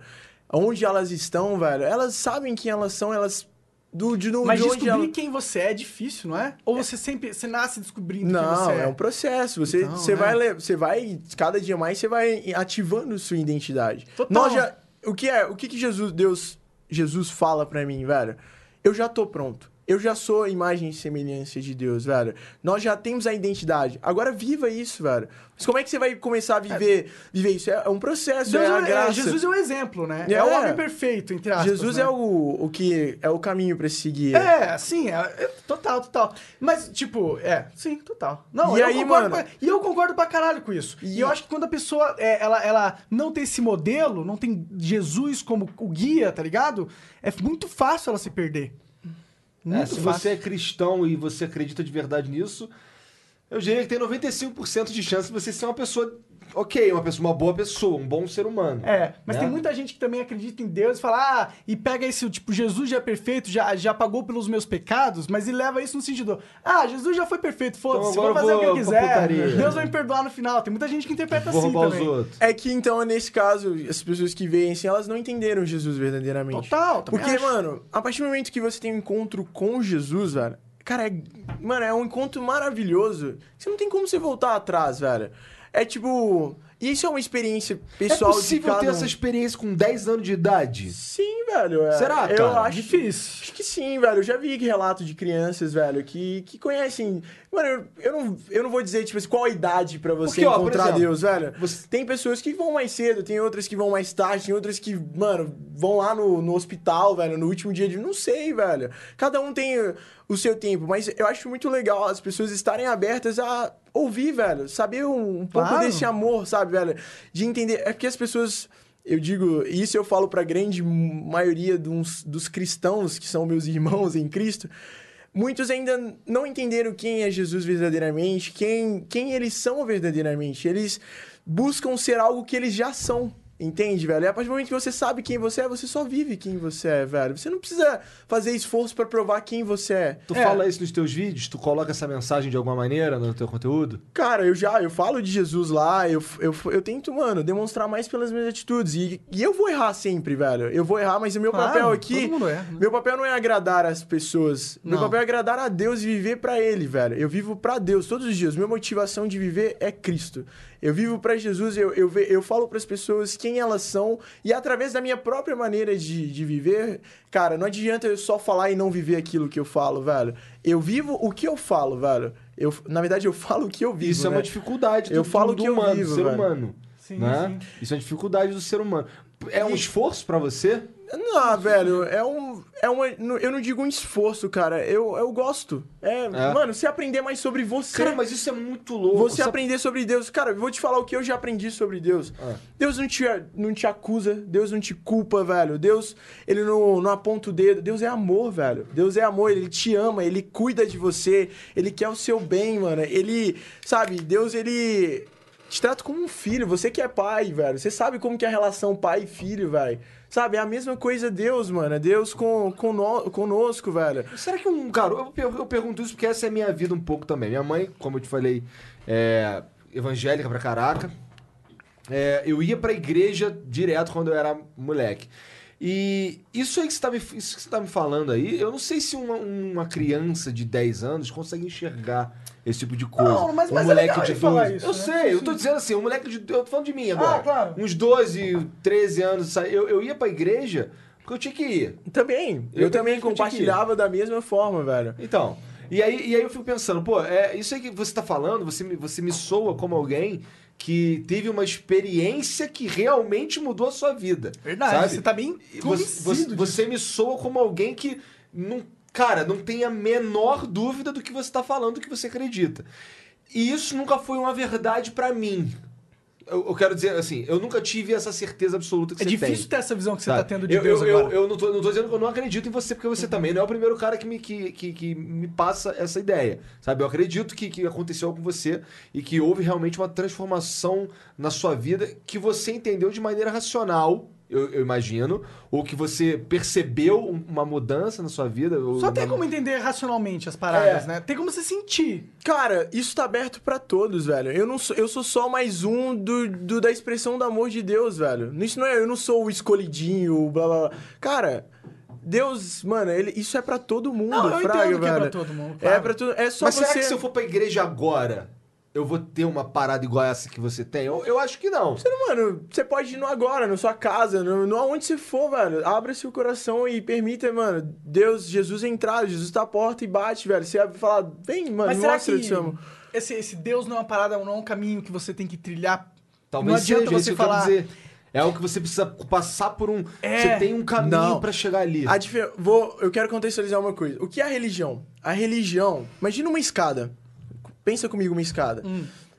onde elas estão, velho, elas sabem quem elas são, elas. Do, de, Mas de descobrir elas. quem você é é difícil, não é? Ou você sempre. Você nasce descobrindo quem Não, você é é. um processo. Você, Então, você, é. vai, você vai, cada dia mais, você vai ativando sua identidade. Total. Nós já, o que é, o que que Jesus, Deus, Jesus fala pra mim, velho? Eu já tô pronto. Eu já sou a imagem e semelhança de Deus, velho. Nós já temos a identidade. Agora viva isso, velho. Mas como é que você vai começar a viver, viver isso? É um processo, Deus é a é- graça. Jesus é o exemplo, né? É, É. o homem perfeito, entre aspas. Jesus né? é o, o que é o caminho pra se seguir. É, sim, é, é total, total. Mas, tipo, é, sim, total. Não, E eu aí, concordo mano? pra- e eu concordo pra caralho com isso. E, E- eu acho que quando a pessoa, é, ela, ela não tem esse modelo, não tem Jesus como o guia, tá ligado? É muito fácil ela se perder. É, se fácil. você é cristão e você acredita de verdade nisso, eu diria que tem 95% de chance de você ser uma pessoa ok, uma pessoa, uma boa pessoa, um bom ser humano. É, mas né? tem muita gente que também acredita em Deus e fala, ah, e pega esse, tipo, Jesus já é perfeito, já, já pagou pelos meus pecados, mas ele leva isso no sentido, ah, Jesus já foi perfeito, foda-se, Então vou fazer eu o que eu vou quiser. Deus vai me perdoar no final. Tem muita gente que interpreta Vou assim também. É que então, nesse caso, as pessoas que veem assim, elas não entenderam Jesus verdadeiramente. Total, Porque, acho. mano, a partir do momento que você tem um encontro com Jesus, velho, cara, é, mano, é um encontro maravilhoso. Você não tem como você voltar atrás, velho. É tipo. Isso é uma experiência pessoal é possível de cada ter essa experiência com 10 anos de idade? Sim, velho. é. Será, Eu cara? acho Difícil. Acho que sim, velho. Eu já vi relato de crianças, velho, que, que conhecem. Mano, eu, eu, não, eu não vou dizer, tipo, assim, qual a idade pra você Porque, ó, encontrar exemplo, Deus, velho. você- Tem pessoas que vão mais cedo, tem outras que vão mais tarde, tem outras que, mano, vão lá no, no hospital, velho, no último dia de. Não sei, velho. Cada um tem o seu tempo, mas eu acho muito legal as pessoas estarem abertas a ouvir, velho. Saber um, um pouco Claro. desse amor, sabe, velho? De entender. É porque as pessoas. Eu digo, isso eu falo pra grande maioria dos, dos cristãos, que são meus irmãos em Cristo. muitos ainda não entenderam quem é Jesus verdadeiramente, quem, quem eles são verdadeiramente. Eles buscam ser algo que eles já são. Entende, velho? E a partir do momento que você sabe quem você é, você só vive quem você é, velho. Você não precisa fazer esforço pra provar quem você é. Tu É. fala isso nos teus vídeos? Tu coloca essa mensagem de alguma maneira no teu conteúdo? Cara, eu já, eu falo de Jesus lá, eu, eu, eu tento, mano, demonstrar mais pelas minhas atitudes. E, e eu vou errar sempre, velho. Eu vou errar, mas o meu Claro, papel aqui. todo mundo erra, né? Meu papel não é agradar as pessoas. Meu Não. papel é agradar a Deus e viver pra Ele, velho. Eu vivo pra Deus todos os dias. Minha motivação de viver é Cristo. Eu vivo pra Jesus, eu, eu, eu falo pras pessoas quem elas são. E através da minha própria maneira de, de viver, cara, não adianta eu só falar e não viver aquilo que eu falo, velho. Eu vivo o que eu falo, velho. Eu, na verdade, eu falo o que eu vivo. Isso é né? uma dificuldade Eu do, falo do que eu humano, vivo, do ser velho. humano. Sim, né? sim. Isso é uma dificuldade do ser humano. É um esforço pra você? Não, velho, é um. É uma, eu não digo um esforço, cara. Eu, eu gosto. É, Mano, você aprender mais sobre você. Cara, mas isso é muito louco. Você sabe? aprender sobre Deus. Cara, eu vou te falar o que eu já aprendi sobre Deus. Ah. Deus não te, não te acusa, Deus não te culpa, velho. Deus, ele não, não aponta o dedo. Deus é amor, velho. Deus é amor, ele te ama, ele cuida de você, ele quer o seu bem, mano. Ele, sabe, Deus, ele te trata como um filho. Você que é pai, velho. Você sabe como que é a relação pai e filho, velho. Sabe, é a mesma coisa Deus, mano. É Deus com, com no- conosco, velho. Será que um. Cara, eu, eu pergunto isso porque essa é a minha vida um pouco também. Minha mãe, como eu te falei, é evangélica pra caraca. É, eu ia pra igreja direto quando eu era moleque. E isso aí que você tá me, isso que você tá me falando aí, eu não sei se uma, uma criança de 10 anos consegue enxergar esse tipo de coisa. Não, mas- um mas é moleque legal de ele falar 12. isso, eu né? sei, eu tô dizendo assim, um moleque de. Eu tô falando de mim agora. Ah, claro. Uns 12, 13 anos. Eu, eu ia pra igreja porque eu tinha que ir. Também. Eu, Eu também compartilhava da mesma forma, velho. Então, e aí, e aí eu fico pensando, pô, é, isso aí que você tá falando, você me, você me soa como alguém que teve uma experiência que realmente mudou a sua vida. Verdade, sabe? você tá bem E você, você, você me soa como alguém que não, cara, não tem a menor dúvida do que você tá falando, do que você acredita. E isso nunca foi uma verdade pra mim. Eu, eu quero dizer assim, eu nunca tive essa certeza absoluta que É você tem. difícil ter essa visão que você Sabe? tá tendo de eu, Deus eu, agora. Eu, eu não, tô, não tô dizendo que eu não acredito em você, porque você também não é o primeiro cara que me, que, que, que me passa essa ideia. Sabe? Eu acredito que, que aconteceu com você e que houve realmente uma transformação na sua vida que você entendeu de maneira racional. Eu, eu imagino, ou que você percebeu um- uma mudança na sua vida. ou Só tem como entender racionalmente as paradas, É. né? Tem como você sentir. Cara, isso tá aberto pra todos, velho. Eu não sou, eu sou só mais um do, do- da expressão do amor de Deus, velho. Isso não é, eu não sou o escolhidinho, o blá blá blá. Cara, Deus, mano, ele, isso é pra todo mundo, Não, eu fraga, entendo que é velho. pra todo mundo, É claro. para todo, é só Mas você será que se eu for pra igreja agora, eu vou ter uma parada igual essa que você tem? Eu, eu acho que não. Mano, você pode ir no agora, na sua casa, no, no aonde você for, velho. Abra seu coração e permita, mano, Deus, Jesus entrar, Jesus tá à porta e bate, velho. Você abre e fala, vem, mano, Mas será mostra eu que te amo. esse, esse Deus não é uma parada, não é um caminho que você tem que trilhar? Talvez não adianta seja, você eu falar... dizer. É algo que você precisa passar por um. É. Você tem um caminho pra chegar ali. A difer- vou, eu quero contextualizar uma coisa. O que é a religião? A religião, imagina uma escada. Pensa comigo uma escada.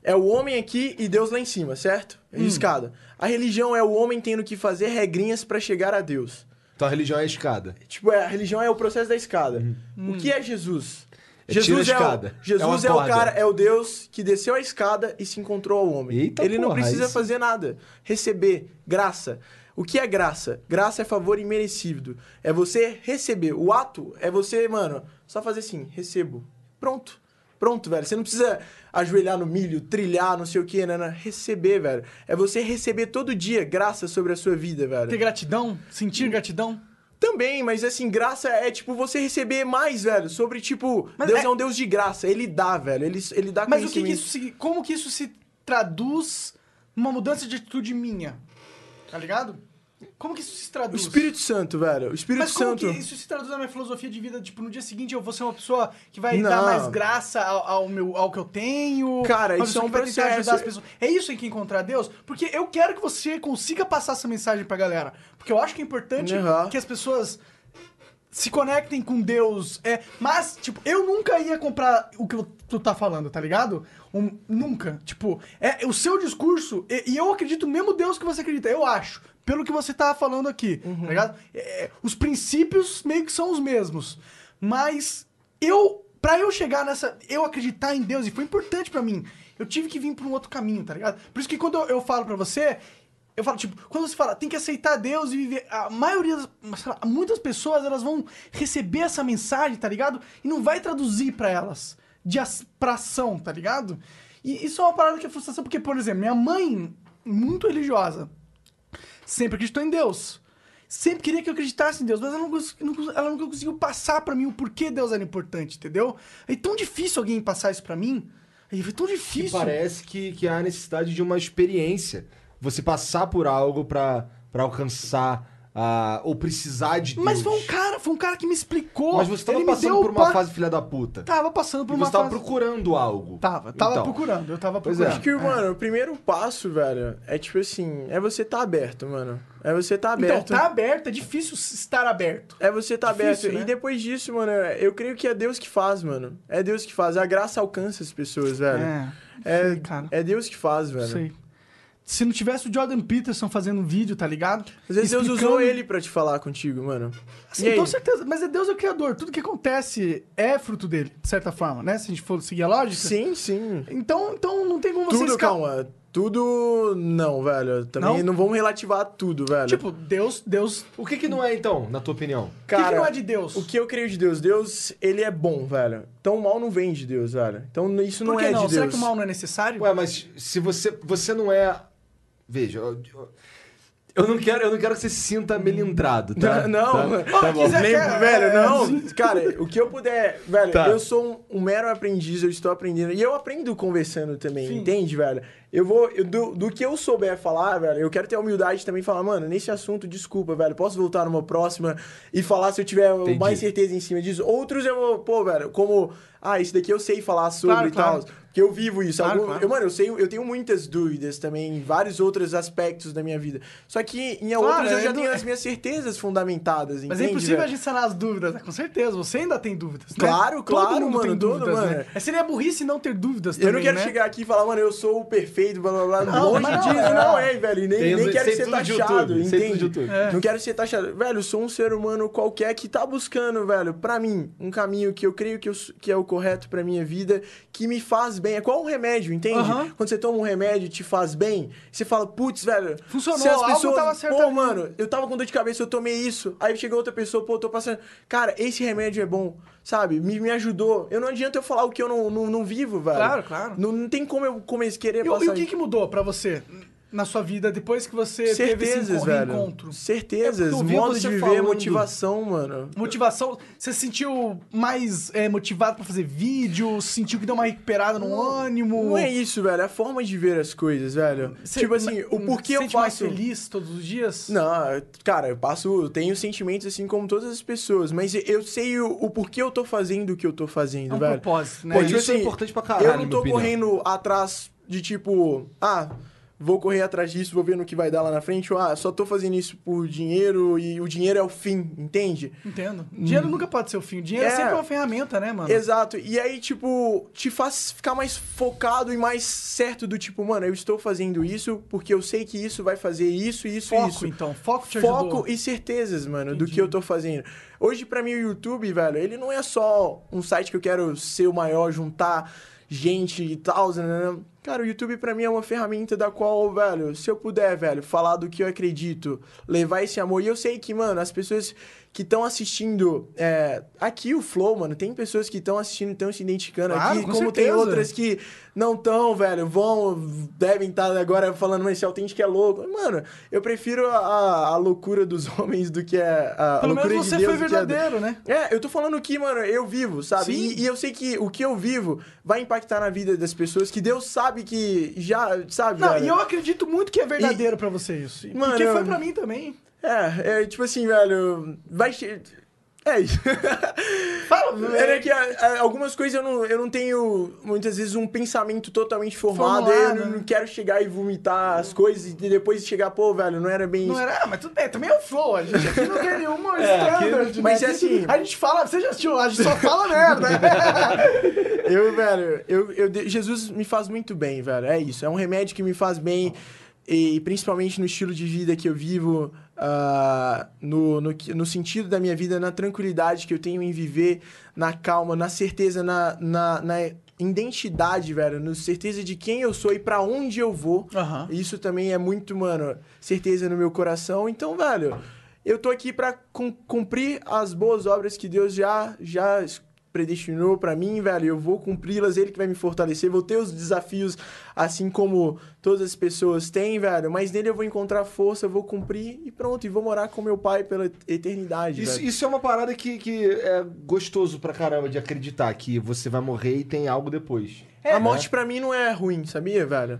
É o homem aqui e Deus lá em cima, certo? É Escada. A religião é o homem tendo que fazer regrinhas pra chegar a Deus. Então a religião é a escada. Tipo, é, a religião é o processo da escada. O que é Jesus? É Jesus é, o, Jesus É é, o cara, é o Deus que desceu a escada e se encontrou ao homem. Eita Ele não porra, precisa isso- fazer nada. Receber, graça. O que é graça? Graça é favor imerecido. É você receber. O ato é você, mano, só fazer assim, recebo. Pronto. Pronto, velho. Você não precisa ajoelhar no milho, trilhar, não sei o que, né? né? Receber, velho. É você receber todo dia graça sobre a sua vida, velho. Ter gratidão? Sentir gratidão? Também, mas assim, graça é tipo você receber mais, velho. Sobre, tipo, Mas Deus é- é... um Deus de graça. Ele dá, velho. Ele, ele dá Mas o que, que isso se, como que isso se traduz numa mudança de atitude minha? Tá ligado? Como que isso se O traduz? Espírito Santo, velho. O Espírito Mas como Santo. que isso se traduz na minha filosofia de vida? Tipo, no dia seguinte eu vou ser uma pessoa que vai Não. dar mais graça ao, ao meu, ao que eu tenho? Cara, isso é um processo. ajudar as pessoas. É isso em que encontrar Deus? Porque eu quero que você consiga passar essa mensagem pra galera. Porque eu acho que é importante Uhum. que as pessoas se conectem com Deus. É, mas, tipo, eu nunca ia comprar o que tu tá falando, tá ligado? Um- nunca. Tipo, é o seu discurso, e, e eu acredito no mesmo Deus que você acredita, eu acho. Pelo que você tá falando aqui, tá ligado? É, os princípios meio que são os mesmos. Mas eu, pra eu chegar nessa, eu acreditar em Deus, e foi importante pra mim, eu tive que vir pra um outro caminho, tá ligado? Por isso que quando eu, eu falo pra você, eu falo, tipo, quando você fala, tem que aceitar Deus e viver, a maioria, lá, muitas pessoas, elas vão receber essa mensagem, tá ligado? E não vai traduzir pra elas, de pra ação, tá ligado? E isso é uma parada que é frustração, porque, por exemplo, minha mãe, muito religiosa, sempre acreditou em Deus. Sempre queria que eu acreditasse em Deus, mas ela, não não ela nunca conseguiu passar pra mim o porquê Deus era importante, entendeu? É tão difícil alguém passar isso pra mim. Foi tão difícil. parece que, que há necessidade de uma experiência. Você passar por algo pra alcançar ah, ou precisar de Deus. Mas foi um cara, foi um cara que me explicou. Mas você tava Ele passando por uma pa- fase filha da puta. Tava passando por E uma você tava fase. procurando algo. Tava, tava Então. procurando, eu tava Pois é. procurando. Acho que, mano, o primeiro passo, velho, é tipo assim, é você tá aberto, mano. É você tá Então, aberto. tá aberto, é difícil estar aberto. É você tá Difícil, aberto. né? E depois disso, mano, eu creio que é Deus que faz, mano. É Deus que faz. A graça alcança as pessoas, velho. É, É, sei, cara. é Deus que faz, velho. sei. Se não tivesse o Jordan Peterson fazendo um vídeo, tá ligado? Às vezes Deus Explicando- usou ele pra te falar contigo, mano. Sim, aí? com certeza. Mas é Deus é o criador. Tudo que acontece é fruto dele, de certa forma, né? Se a gente for seguir a lógica. Sim, sim. Então, então não tem como você Tudo, esca- calma. Tudo não, velho. Também Não? não, vamos relativar tudo, velho. Tipo, Deus, Deus. O que que não é, então, na tua opinião? o que, que não é de Deus? O que eu creio de Deus? Deus, ele é bom, velho. Então o mal não vem de Deus, velho. Então isso Por não é não? de Deus. Será que o mal não é necessário? Ué, mas se você, você não é... Veja, eu, eu- eu não quero, eu não quero que você se sinta melindrado, tá? Não, Tá? não. Tá bom. quiser- velho, não. Cara, o que eu puder. Velho, Tá. eu sou um, um mero aprendiz, eu estou aprendendo. E eu aprendo conversando também, Sim. entende, velho? Eu vou. eu- do, do que eu souber falar, velho, eu quero ter a humildade também e falar, mano, nesse assunto, desculpa, velho. Posso voltar numa próxima e falar se eu tiver Entendi. mais certeza em cima disso. Outros eu vou, pô, velho, como. Ah, isso daqui eu sei falar sobre Claro, e tal. claro. Porque eu vivo isso. Claro, Algum- claro. Eu, mano, eu sei, eu tenho muitas dúvidas também em vários outros aspectos da minha vida. Só que em Claro, outros eu é já do- tenho as minhas certezas fundamentadas, Mas entende, é impossível velho? a gente sanar as dúvidas, né? Com certeza. Você ainda tem dúvidas. né? Claro, claro, todo mundo mano, tem todo, dúvidas, mano. né? É, seria burrice não ter dúvidas Eu também, não quero né? chegar aqui e falar, mano, eu sou o perfeito, blá blá blá. Não, Longe disso, não, não, é. é, velho. E Nem, Tem- nem quero ser taxado, entende? É. Não quero ser taxado. Velho, eu sou um ser humano qualquer que tá buscando, velho, pra mim, um caminho que eu creio que, eu que é o correto pra minha vida, que me faz bem. É qual um remédio, entende? Aham. Quando você toma um remédio e te faz bem, você fala, putz, velho. Funcionou, se as pessoas, tava certo Pô, ali. mano, eu tava com dor de cabeça, eu tomei isso. Aí chegou outra pessoa, pô, eu tô passando. Cara, esse remédio é bom, sabe? Me, me ajudou. Eu não adianta eu falar o que eu não, não, não vivo, velho. Claro, claro. Não, não tem como eu come- querer E, o- passar. e o que, que mudou pra você na sua vida depois que você teve esse Certezas, velho. reencontro? Certezas, É modo de viver, falando. motivação, mano. Motivação, você se sentiu mais é, motivado pra fazer vídeo? Sentiu que deu uma recuperada no ânimo? Não é isso, velho. É a forma de ver as coisas, velho. Você- tipo assim, o porquê eu sente mais faço. feliz todos os dias? Não, cara, eu passo, eu tenho sentimentos assim como todas as pessoas, mas eu sei o, o porquê eu tô fazendo o que eu tô fazendo, É um velho. propósito, né? Pô, tipo isso é assim, importante pra caralho, Eu não tô correndo atrás de tipo, ah, vou correr atrás disso, vou ver no que vai dar lá na frente, ou ah, só tô fazendo isso por dinheiro e o dinheiro é o fim, entende? Entendo. Dinheiro nunca pode ser o fim. Dinheiro é, É. sempre uma ferramenta, né, mano? Exato. E aí, tipo, te faz ficar mais focado e mais certo do tipo, mano, eu estou fazendo isso porque eu sei que isso vai fazer isso, isso e Foco, isso. então. Foco te Foco ajudou. e certezas, mano, do Entendi. que eu tô fazendo. Hoje, pra mim, o YouTube, velho, ele não é só um site que eu quero ser o maior, juntar gente e tal, né? Cara, o YouTube pra mim é uma ferramenta da qual, velho, se eu puder, velho, falar do que eu acredito, levar esse amor. E eu sei que, mano, as pessoas que estão assistindo é, aqui o Flow, mano, tem pessoas que estão assistindo e estão se identificando Claro, aqui, com como tem certeza. outras que não estão, velho, vão, devem estar agora falando, mas esse autêntico é louco. Mano, eu prefiro a, a, loucura dos homens do que a, a Pelo loucura menos de você Deus. foi verdadeiro, né? é, eu tô falando que, mano, eu vivo, sabe? Sim. E, e eu sei que o que eu vivo vai impactar na vida das pessoas, que Deus sabe que já, sabe, Não, velho? e eu acredito muito que é verdadeiro pra você isso. E Mano, Porque foi pra mim também. É, é tipo assim, velho, vai... É isso. Fala, É que a- a- algumas coisas eu não, eu não tenho, muitas vezes, um pensamento totalmente formado. Eu Formulado, não, né? não quero chegar e vomitar as coisas e depois chegar, pô, velho, não era bem Não isso. era, ah, mas tudo bem, também é o flow. A gente aqui não tem nenhuma É, aqui- standard. mas né? é assim- A gente fala, você já assistiu, a gente só fala merda. Eu, velho, eu, eu, Jesus me faz muito bem, velho. É isso. É um remédio que me faz bem. E principalmente no estilo de vida que eu vivo. Ah, no, no, no sentido da minha vida, na tranquilidade que eu tenho em viver, na calma, na certeza, na, na, na identidade, velho, na certeza de quem eu sou e pra onde eu vou. Aham. Isso também é muito, mano, certeza no meu coração. Então, velho, eu tô aqui pra cum- cumprir as boas obras que Deus já, já predestinou pra mim, velho. Eu vou cumpri-las, Ele que vai me fortalecer. Vou ter os desafios, assim como todas as pessoas têm, velho. Mas nele eu vou encontrar força, eu vou cumprir e pronto. E vou morar com meu pai pela eternidade, Isso, velho. isso é uma parada que, que é gostoso pra caramba de acreditar que você vai morrer e tem algo depois. a morte pra mim não é ruim, sabia, velho?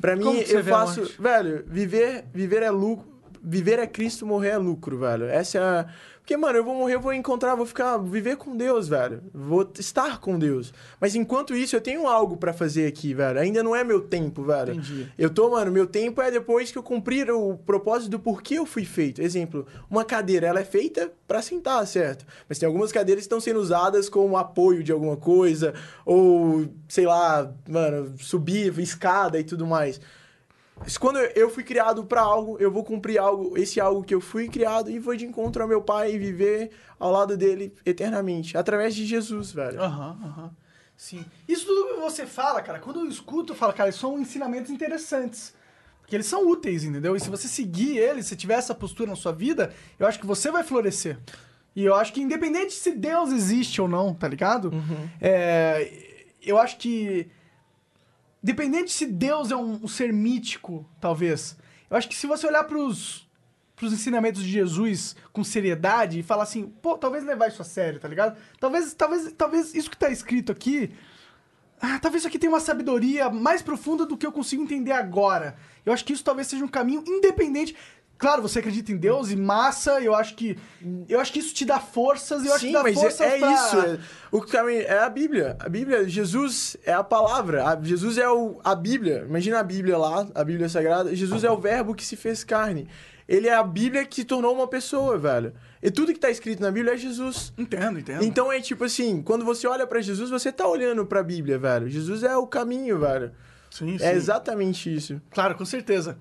Pra mim, eu faço. Velho, viver, viver é lucro. Viver é Cristo, morrer é lucro, velho. Essa é a. Porque, mano, eu vou morrer, eu vou encontrar, vou ficar. Viver com Deus, velho. Vou estar com Deus. Mas enquanto isso, eu tenho algo pra fazer aqui, velho. Ainda não é meu tempo, velho. Entendi. Eu tô, mano, meu tempo é depois que eu cumprir o propósito do porquê eu fui feito. Exemplo, uma cadeira, ela é feita pra sentar, certo? Mas tem algumas cadeiras que estão sendo usadas como apoio de alguma coisa, ou, sei lá, mano, subir, escada e tudo mais. Quando eu- fui criado pra algo, eu vou cumprir algo, esse algo que eu fui criado e vou de encontro ao meu pai e viver ao lado dele eternamente, através de Jesus, velho. Aham, aham. Sim. Isso tudo que você fala, cara, quando eu escuto, eu falo, cara, são ensinamentos interessantes. Porque eles são úteis, entendeu? E se você seguir eles, se tiver essa postura na sua vida, eu acho que você vai florescer. E eu acho que independente se Deus existe ou não, tá ligado? É, eu acho que. Independente se Deus é um, um ser mítico, talvez. Eu acho que se você olhar pros, pros ensinamentos de Jesus com seriedade e falar assim, pô, talvez levar isso a sério, tá ligado? Talvez, talvez, talvez isso que tá escrito aqui. Ah, talvez isso aqui tenha uma sabedoria mais profunda do que eu consigo entender agora. Eu acho que isso talvez seja um caminho independente. Claro, você acredita em Deus e massa, eu acho que. Eu acho que isso te dá forças e eu acho Sim, que dá mas forças é, é pra- isso. É, o caminho é a Bíblia. A Bíblia, Jesus é a palavra. A- Jesus é o, a Bíblia. Imagina a Bíblia lá, a Bíblia Sagrada. Jesus é o verbo que se fez carne. Ele é a Bíblia que se tornou uma pessoa, velho. E tudo que tá escrito na Bíblia é Jesus. Entendo, entendo. Então é tipo assim, quando você olha pra Jesus, você tá olhando pra Bíblia, velho. Jesus é o caminho, velho. sim, É exatamente isso. Claro, com certeza.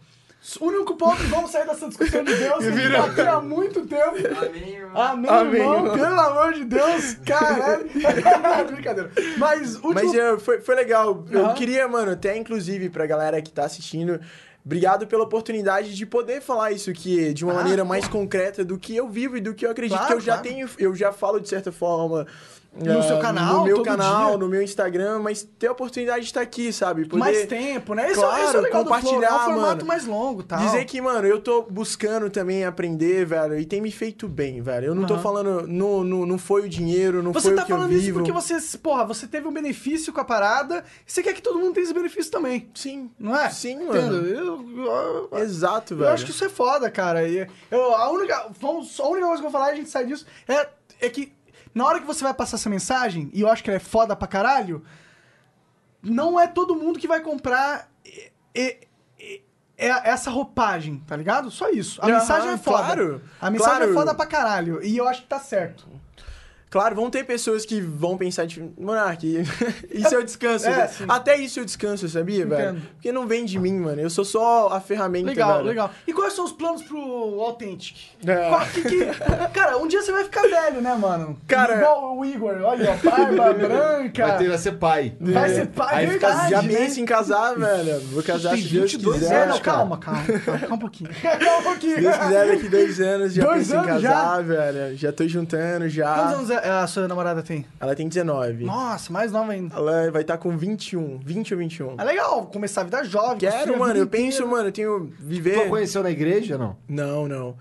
O único ponto, vamos sair dessa discussão de Deus, que a gente tá aqui há muito tempo. Amém, irmão. Amém, Amém, irmão. irmão. Pelo amor de Deus, caralho. Brincadeira. Mas, último... Mas é, foi, foi legal. Eu Aham. queria, mano, até inclusive pra galera que tá assistindo, obrigado pela oportunidade de poder falar isso aqui de uma Ah, maneira pô. mais concreta do que eu vivo e do que eu acredito Claro, que eu já claro. tenho, eu já falo de certa forma. No ah, seu canal, no meu canal, dia. no meu Instagram, mas ter a oportunidade de estar aqui, sabe? Poder mais tempo, né? Esse, é- Claro, esse é o legal do Flow, compartilhar, é um formato mano. mais longo, tal. Dizer que, mano, eu tô buscando também aprender, velho, e tem me feito bem, velho. Eu não tô Aham. falando, não, não, não foi o dinheiro, não Você foi tá o que eu falando isso vivo. porque você, porra, você teve um benefício com a parada e você quer que todo mundo tenha esse benefício também. Sim, Não é? Sim, mano. Eu, eu- Exato, eu velho. acho que isso é foda, cara. E eu, a, única, vamos, a única coisa que eu vou falar, e a gente sai disso, é, é que na hora que você vai passar essa mensagem, e eu acho que ela é foda pra caralho, não é todo mundo que vai comprar e- e- e- é- essa roupagem, tá ligado? Só isso. A Aham, mensagem é foda. claro, A mensagem claro. é foda pra caralho. E eu acho que tá certo. Claro, vão ter pessoas que vão pensar de Monark, isso eu descanso. É, velho. sim. Até isso eu descanso, sabia, velho? Entendo. Porque não vem de mim, mano. Eu sou só a ferramenta, Legal, velho. legal. E quais são os planos pro Authentic? É. Qual- que que- Cara, um dia você vai ficar velho, né, mano? Cara- Igual o Igor, olha, ó, barba branca. Vai, ter, vai ser pai. Vai ser pai, Aí fica- verdade, Já né? pensa em casar, velho. Vou casar tem se Deus 22 quiser. É, anos, não, cara. calma, calma, calma, calma um pouquinho. Calma um pouquinho. Se Deus quiser, daqui dois anos já Dois penso em anos casar, velho. Já tô juntando, já. Quantos anos é- a sua namorada tem? Ela tem 19. Nossa, mais nova ainda. Ela vai estar com 21. 20 ou 21. É legal, começar a vida jovem. Quero, mano. Eu penso, mano, eu tenho. Tu Viver. a conheceu na igreja, não? Não, não.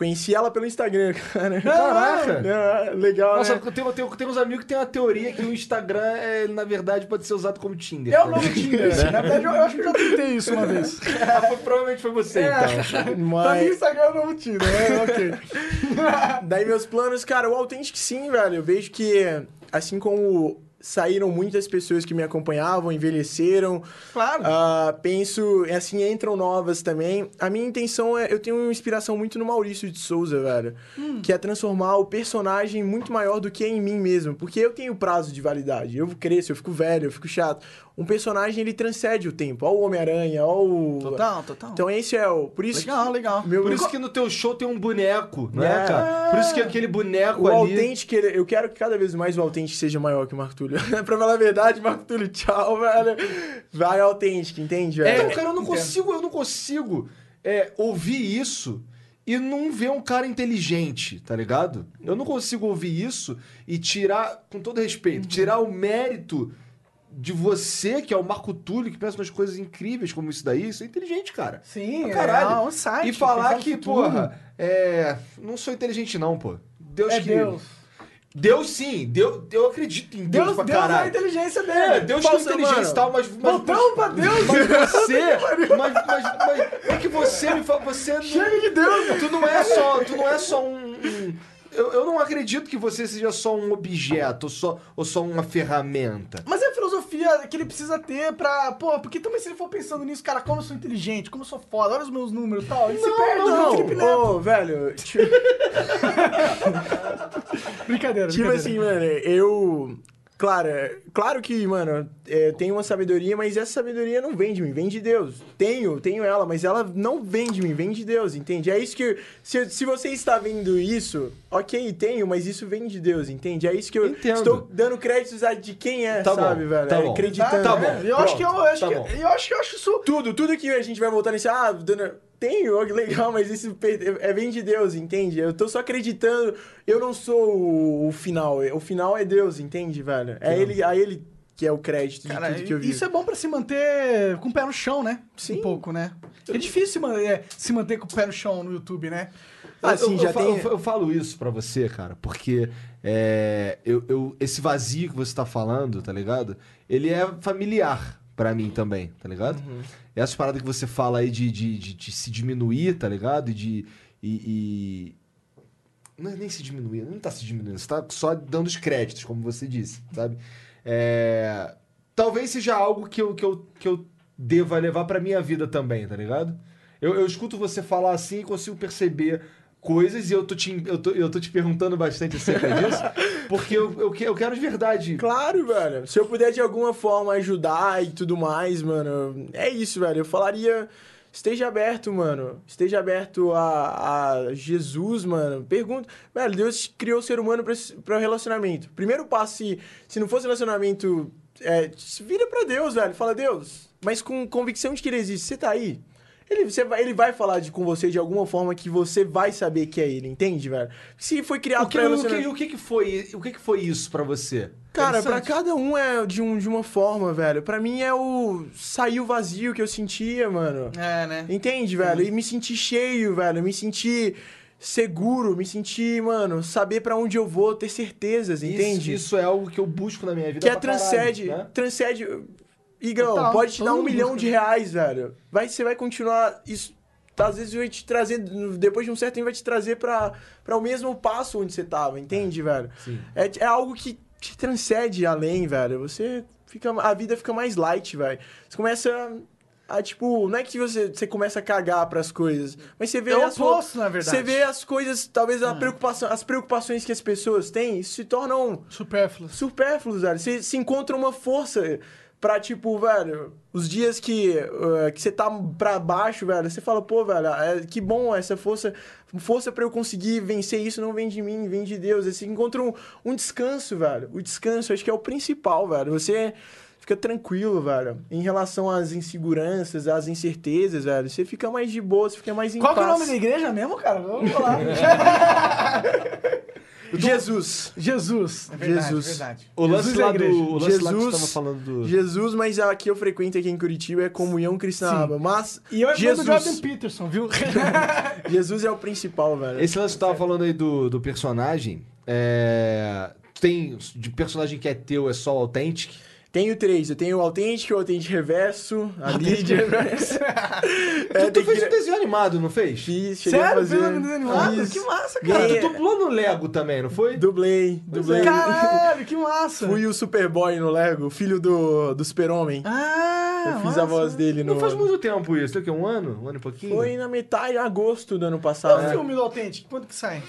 Conheci ela pelo Instagram, cara. Caraca! É, legal, Nossa, né? eu tenho, eu tenho, eu tenho uns amigos que têm uma teoria que o Instagram, é, na verdade, pode ser usado como Tinder. É o novo Tinder. Na verdade, eu, eu acho que eu já tentei isso uma vez. Ah, foi- Provavelmente foi você, então. Pra mim, Mas... Instagram é o novo Tinder. É, ok. Daí meus planos, cara, o Authentic sim, velho. Eu vejo que, assim como saíram muitas pessoas que me acompanhavam, envelheceram. Claro. Ah, penso, e assim, entram novas também. A minha intenção é. Eu tenho uma inspiração muito no Maurício de Souza, velho. Que é transformar o personagem muito maior do que em mim mesmo. Porque eu tenho prazo de validade. Eu cresço, eu fico velho, eu fico chato. Um personagem, ele transcende o tempo. Ó o Homem-Aranha, ó o. Total, total. Então esse é o. Por isso. legal, legal. Meu, Por isso que no teu show tem um boneco, não é, cara? Por isso que aquele boneco O ali... Authentic, ele- eu quero que cada vez mais o Authentic seja maior que o Marco Túlio. pra falar a verdade, Marco Túlio, tchau, velho. Vai Authentic, entende, É, velho? cara, eu não consigo, eu não consigo é, ouvir isso e não ver um cara inteligente, tá ligado? Eu não consigo ouvir isso e tirar, com todo respeito, tirar o mérito de você, que é o Marco Túlio, que pensa nas coisas incríveis como isso daí. Isso é inteligente, cara. Sim, Pra é caralho. um site, e falar que, porra, é, não sou inteligente não, pô. Deus É que... Deus. Deus sim, Deus, eu acredito em Deus, Deus, pra Deus é a caralho. inteligência dele. É, Deus tem inteligência e tal, mas... mas Voltamos pra Deus. mas você, mas, mas, mas é que você me fala, você não, Chega de Deus. tu não é só, tu não é só um, um- eu, eu não acredito que você seja só um objeto, ou só, ou só uma ferramenta. Mas é que ele precisa ter pra. Pô, porque também se ele for pensando nisso, cara, como eu sou inteligente, como eu sou foda, olha os meus números e tal. Ele se perde Não, Felipe Neto. ô, velho, tipo, Brincadeira, tipo brincadeira. assim, mano, eu... Claro, é- claro que, mano, é, tenho uma sabedoria, mas essa sabedoria não vem de mim, vem de Deus. Tenho, tenho ela, mas ela não vem de mim, vem de Deus, entende? É isso que... Se, se você está vendo isso, ok, tenho, mas isso vem de Deus, entende? É isso que eu Entendo. estou dando créditos a de quem é, Tá bom, sabe, velho? tá É, bom. Acreditando. Tá né? bom. Eu acho que eu, eu acho tá que bom. eu acho que eu acho isso. Tudo, tudo que a gente vai voltar nesse, ah, dona, tenho, legal, mas isso é vem de Deus, entende? Eu tô só acreditando, eu não sou o, o final, o final é Deus, entende, velho? É ele, a ele que é o crédito Cara, de tudo que eu vi. isso é bom pra se manter com o pé no chão, né? Sim. Um pouco, né? É difícil se é, se manter com o pé no chão no YouTube, né? Ah, sim, eu, já eu, tem- eu, eu falo isso pra você, cara, porque é, eu, eu- esse vazio que você tá falando, tá ligado? Ele é familiar pra mim também, tá ligado? Uhum. Essas paradas que você fala aí de, de, de- de se diminuir, tá ligado? E de. E, e- Não é nem se diminuir, não tá se diminuindo, você tá só dando os créditos, como você disse, sabe? É, Talvez seja algo que eu, que eu, que eu deva levar pra minha vida também, tá ligado? Eu, eu escuto você falar assim e consigo perceber coisas e eu tô te, eu tô, eu tô te perguntando bastante acerca disso, porque eu, eu, eu quero de verdade. Claro, velho. Se eu puder de alguma forma ajudar e tudo mais, mano, é isso, velho. Eu falaria. Esteja aberto, mano. Esteja aberto a, a Jesus, mano. Pergunta. Velho, Deus criou o ser humano pra relacionamento. Primeiro passo, se, se não fosse relacionamento, é, vira pra Deus, velho. Fala, Deus, mas com convicção de que ele existe. Você tá aí? Ele, você vai, ele vai falar de, com você de alguma forma que você vai saber que é ele, entende, velho? Se foi criado O que, pra o, relacionamento... que, o que que foi, o que que foi isso pra você? Cara, pra Interessante. cada um é de, um, de uma forma, velho. Pra mim é o sair o vazio que eu sentia, mano. É, né? Entende, velho? E me sentir cheio, velho. Me sentir seguro, me sentir, mano, saber pra onde eu vou, ter certezas, entende? Isso, é algo que eu busco na minha vida. que é transcende, né? transcende. Igão, pode te dar um milhão de reais, velho. Vai, você vai continuar isso. Às vezes vai te trazer, depois de um certo tempo, vai te trazer pra, pra o mesmo passo onde você tava, entende, velho? Sim. É, é algo que te transcende além, velho. Você fica. A vida fica mais light, velho. Você começa a, tipo, não é que você, você começa a cagar pras coisas, mas você vê É o as oposto, na verdade. Você vê as coisas, talvez a preocupação, as preocupações que as pessoas têm se tornam Supérfluo. supérfluos, velho. Você se encontra uma força pra, tipo, velho, os dias que, uh, que você tá pra baixo, velho, você fala, pô, velho, é, que bom essa força, força pra eu conseguir vencer isso não vem de mim, vem de Deus. Você encontra um, um descanso, velho. O descanso, acho que é o principal, velho. Você fica tranquilo, velho. Em relação às inseguranças, às incertezas, velho, você fica mais de boa, você fica mais em Qual que é o paz. nome da igreja mesmo, cara? Vamos Jesus. Jesus. É verdade, Jesus. é verdade. O lance Jesus é lá do. O lance lá que você Jesus- tava falando do. Jesus, mas a que eu frequento aqui em Curitiba é Comunhão Cristã Sim. Aba. Mas E eu é fã do Jesus, Jordan Peterson, viu? Jesus é o principal, velho. Esse lance que tu tava falando aí do, do personagem. É. Tem. De personagem que é teu é só o Authentic? Tenho três. Eu tenho o Authentic, o Authentic Reverso, a Lídia. Tu, é, tu tem fez que... um desenho animado, não fez? Fiz, cheguei a Sério? fazer. Fez uma desenho animado? Fiz. Que massa, Cara. Ganhei- tu dublou no Lego também, não foi? Dublei, dublei. Caralho, que massa. Fui o Superboy no Lego, filho do, do Super-Homem. Ah, eu fiz massa. a voz dele no... Não faz muito tempo isso. Tem o quê? Um ano? Um ano e pouquinho? Foi na metade de agosto do ano passado. é o filme do Authentic? Quando que sai?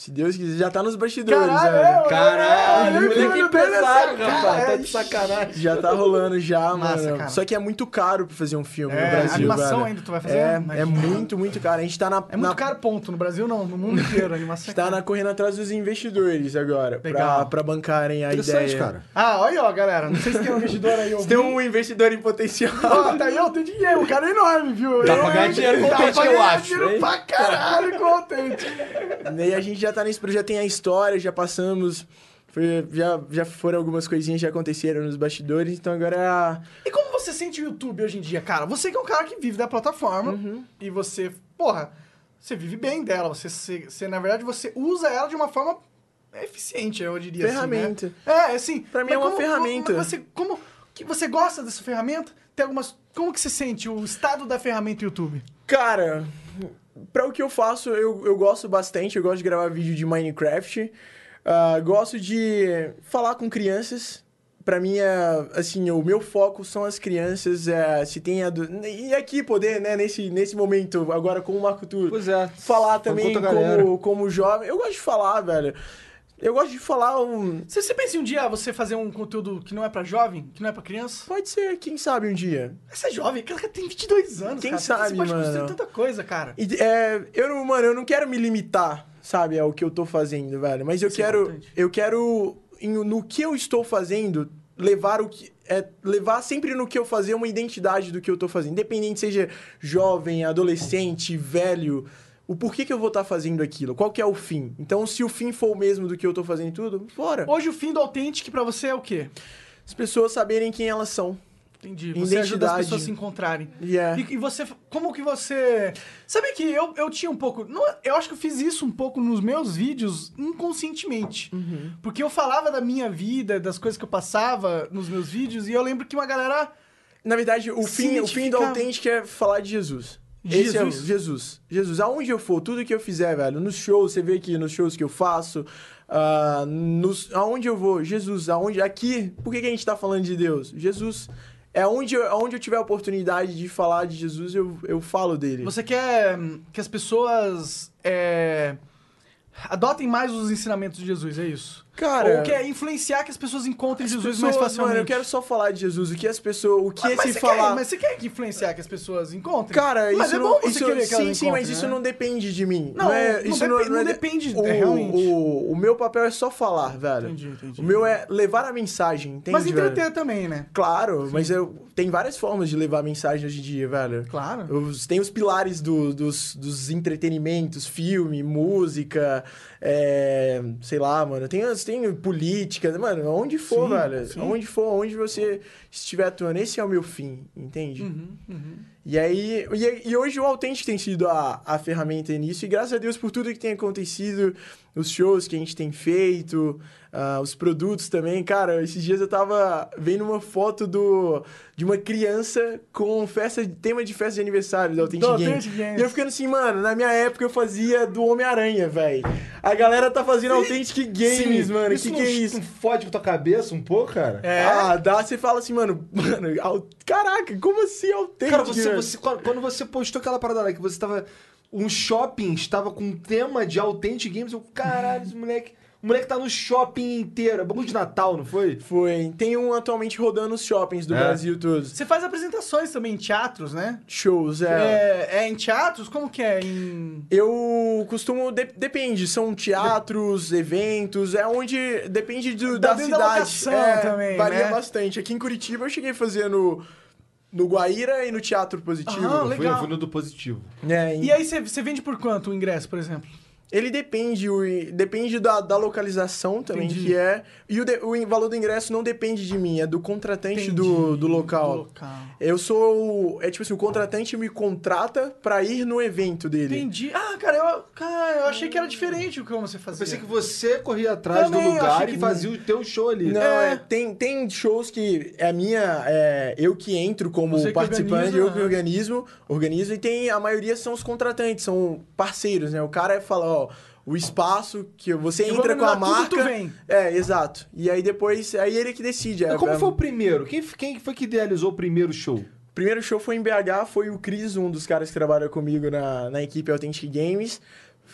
Se Deus quiser, já tá nos bastidores, Caralho, velho. é, Caralho, moleque que pesado, rapaz. cara. Tá de sacanagem. Já tá rolando já, Massa, mano. cara. Só que é muito caro pra fazer um filme É, no Brasil, animação velho. ainda tu vai fazer? É, é muito, muito caro. A gente tá na... É muito na- caro, ponto. No Brasil não, no mundo inteiro. A animação é Tá cara. na correndo atrás dos investidores agora, pra, Legal. pra bancarem a Interessante, ideia. cara. Ah, olha aí, ó, galera. Não sei se tem um investidor aí. Se tem um investidor em potencial. Ó, tá aí, ó, tem dinheiro. O cara é enorme, viu? Dá Eu- pra ganhar dinheiro com o Dá Authentic, pra eu ganhar acho, dinheiro pra caralho Authentic. E a gente já tá nesse projeto, já tem a história, já passamos. foi- já, já foram algumas coisinhas que já aconteceram nos bastidores, então agora é a. E como você sente o YouTube hoje em dia, cara? Você que é um cara que vive da plataforma Uhum. e você, porra, você vive bem dela. Você, você, você, na verdade, você usa ela de uma forma eficiente, eu diria Ferramenta. assim, né? É, assim. Pra mim é uma como- ferramenta. Como, você, como que você gosta dessa ferramenta? Tem algumas... Como que você sente o estado da ferramenta YouTube? Cara, pra o que eu faço, eu, eu gosto bastante. Eu gosto de gravar vídeo de Minecraft. Ah, gosto de falar com crianças. Pra mim, é, assim, o meu foco são as crianças. É, se tem E aqui poder, né, nesse, nesse momento, agora com o Marco Tur, Pois é. falar também como, como jovem. Eu gosto de falar, velho. Eu gosto de falar um. Você, você pensa em um dia você fazer um conteúdo que não é pra jovem, que não é pra criança? Pode ser, quem sabe um dia. Você é jovem, cara tem 22 anos, Quem cara. sabe, Você pode construir mano? tanta coisa, cara. E, é, eu não, mano, eu não quero me limitar, sabe, ao que eu tô fazendo, velho. Mas eu Isso é quero, importante. eu quero no que eu estou fazendo levar o que é levar sempre no que eu fazer uma identidade do que eu tô fazendo, independente seja jovem, adolescente, velho. O porquê que eu vou estar fazendo aquilo? Qual que é o fim? Então, se o fim for o mesmo do que eu tô fazendo tudo, fora. Hoje o fim do Authentic pra você é o quê? As pessoas saberem quem elas são. Entendi. Você ajuda as Identidade. pessoas a se encontrarem. Yeah. E, e você, como que você... Sabe que eu, eu tinha um pouco... Não, eu acho que eu fiz isso um pouco nos meus vídeos inconscientemente. Uhum. Porque eu falava da minha vida, das coisas que eu passava nos meus vídeos, e eu lembro que uma galera... Na verdade, o fim, o fim do autêntico é falar de Jesus. De Esse é o- Jesus? Jesus. Jesus. Aonde eu for, tudo que eu fizer, velho. Nos shows, você vê aqui nos shows que eu faço. ah, nos, aonde eu vou, Jesus. Aonde, aqui, por que, que a gente tá falando de Deus? Jesus. É onde eu, aonde eu tiver a oportunidade de falar de Jesus, eu, eu falo dele. Você quer hum, que as pessoas é, adotem mais os ensinamentos de Jesus, é isso? Cara, Ou quer influenciar que as pessoas encontrem as Jesus pessoas, mais facilmente? Mano, eu quero só falar de Jesus. O que as pessoas. O que Mas, esse falar. quer, mas você quer que influenciar que as pessoas encontrem? Cara, mas isso é não, bom você isso, querer que sim, sim, mas encontrem, isso né? não depende de mim. Não, é, não isso depe- não é de- depende, O, é, realmente. o, o meu papel é só falar, velho. Entendi, entendi. O meu é levar a mensagem, entende, Mas velho? entreter também, né? Claro, mas eu, tem várias formas de levar a mensagem hoje em dia, velho. Claro. Os- tem os pilares do- dos, dos entretenimentos, filme, música, é, sei lá, mano. Tem, tem política, mano, onde for, Sim, velho. sim. Onde for, onde você estiver atuando. Esse é o meu fim, entende? Uhum, uhum. E aí, e, e hoje o Authentic tem sido a, a ferramenta nisso, e graças a Deus por tudo que tem acontecido, os shows que a gente tem feito, ah, os produtos também. Cara, esses dias eu tava vendo uma foto do, de uma criança com festa, tema de festa de aniversário do Authentic. Authentic Games. E eu ficando assim, mano, na minha época eu fazia do Homem-Aranha, velho. A galera tá fazendo Authentic Games, mano. Isso que não, que é isso? não fode com tua cabeça um pouco, cara? É. Ah, dá, você fala assim, mano, mano, au- caraca, como assim Authentic? Cara, você, você- quando quando você postou aquela parada lá que você tava. Um shopping estava com um tema de Authentic Games, eu, caralho, esse moleque. O moleque tá no shopping inteiro. É bagulho de Natal, não foi? Foi. Tem um atualmente rodando nos shoppings do É? Brasil todos. Você faz apresentações também em teatros, né? Shows, é. É, é em teatros? Como que é? Em... Eu costumo. de- depende, são teatros, eventos, é onde. Depende do, da, da cidade. locação é, também, Varia né? bastante. Aqui em Curitiba eu cheguei a fazer no, no Guaíra e no Teatro Positivo. Ah, Eu fui, legal. eu fui no do positivo. É, E aí você vende por quanto o ingresso, por exemplo? Ele depende, o, depende da, da localização também, Entendi. que é. E o, de- o valor do ingresso não depende de mim, é do contratante do, do local. do local. Eu sou. É tipo assim, o contratante me contrata pra ir no evento dele. Entendi. Ah, cara, eu, cara, eu achei que era diferente o que você Eu fazia. pensei que você corria atrás Também, do eu lugar e fazia o teu show ali. Não, É. é, tem, tem shows que é a minha. É, eu que entro como Você que participante, organiza, eu que organismo, organizo, e tem. A maioria são os contratantes, são parceiros, né? O cara fala, ó, o espaço que você Eu entra com a tudo, marca. tu vem. É, exato. E aí depois, aí ele que decide. É, Mas como é- foi o primeiro? Quem, quem foi que idealizou o primeiro show? O primeiro show foi em BH, foi o Cris, um dos caras que trabalha comigo na, na equipe Authentic Games.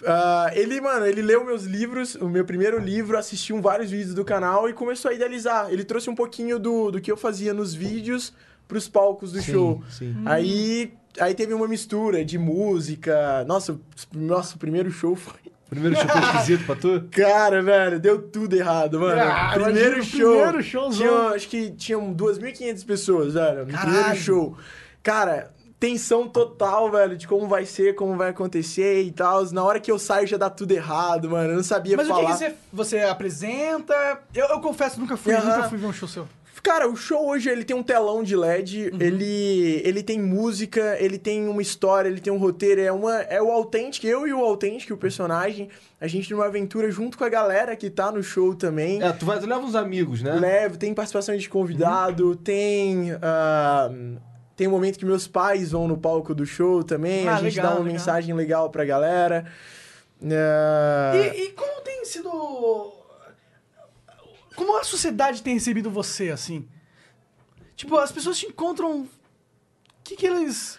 Ah, ele, mano, ele leu meus livros, o meu primeiro livro, assistiu vários vídeos do canal e começou a idealizar. Ele trouxe um pouquinho do, do que eu fazia nos vídeos pros palcos do Sim, show. sim. Aí, aí teve uma mistura de música. Nossa, o- nossa, o primeiro show foi. Primeiro show foi esquisito pra tu? Cara, velho, deu tudo errado, mano. Ah, primeiro show. primeiro showzão. tinha, acho que tinham 2.500 pessoas, velho. Caralho. primeiro show. Cara, tensão total, velho, de como vai ser, como vai acontecer e tal. Na hora que eu saio já dá tudo errado, mano. Eu não sabia Mas o que, falar. que você, você apresenta? Eu, eu confesso, nunca fui, Aham. nunca fui ver um show seu. Cara, o show hoje ele tem um telão de LED, Uhum. ele, ele tem música, ele tem uma história, ele tem um roteiro, é, uma, é o Authentic, eu e o Authentic, o personagem, a gente numa aventura junto com a galera que tá no show também. É, tu, vai, tu leva uns amigos, né? Levo, tem participação de convidado, tem. ah, tem um momento que meus pais vão no palco do show também, Ah, a gente legal, dá uma legal. mensagem legal pra galera. Ah, E, e como tem sido. Como a sociedade tem recebido você, assim? Tipo, as pessoas te encontram. O que, que eles.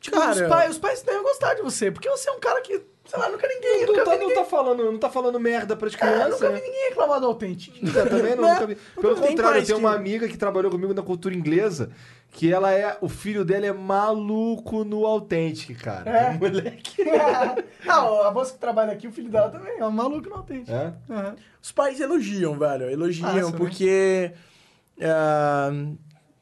Tipo, Cara- os pais, os pais devem gostar de você, porque você é um cara que, sei lá, nunca ninguém. Não nunca tá, vi não, ninguém, tá falando, não tá falando merda pras é, crianças. nunca né? vi ninguém reclamar do autêntico. Eu também não, Né? nunca vi. Pelo contrário, eu tenho que- uma amiga que trabalhou comigo na cultura inglesa, que ela é. O filho dela é maluco no Authentic, cara. É. Moleque. ah, a moça que trabalha aqui, o filho dela também, é um maluco no autêntico. É? Aham. Os pais elogiam, velho. Elogiam, né? porque. ah,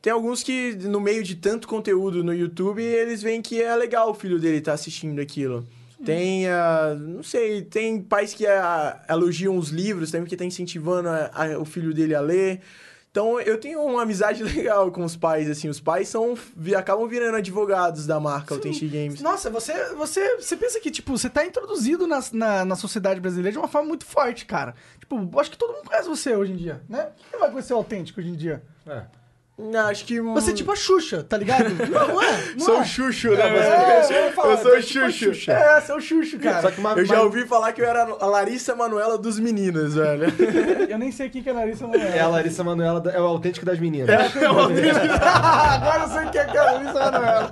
tem alguns que, no meio de tanto conteúdo no YouTube, eles veem que é legal o filho dele estar assistindo aquilo. Tem, ah, não sei, tem pais que ah, elogiam os livros também, que tá incentivando a- a- o filho dele a ler. Então, eu tenho uma amizade legal com os pais, assim. Os pais são, acabam virando advogados da marca Authentic Games. Nossa, você, você, você pensa que, tipo, você tá introduzido na, na, na sociedade brasileira de uma forma muito forte, cara. Tipo, eu acho que todo mundo conhece você hoje em dia, né? Quem vai conhecer o autêntico hoje em dia? É. Não, acho que... Você é tipo a Xuxa, tá ligado? Não, é? Não Sou é. o Xuxo, né? É, velho? eu falar, eu sou você o é tipo a Xuxo. Xuxa. É, é o Xuxo, cara. Só que uma, Eu já ouvi falar que eu era a Larissa Manuela dos meninos, velho. Eu nem sei quem que é Larissa Manoela. É a Larissa Manoela, da- é o autêntico das meninas. Agora eu sei quem é que é a Larissa Manoela.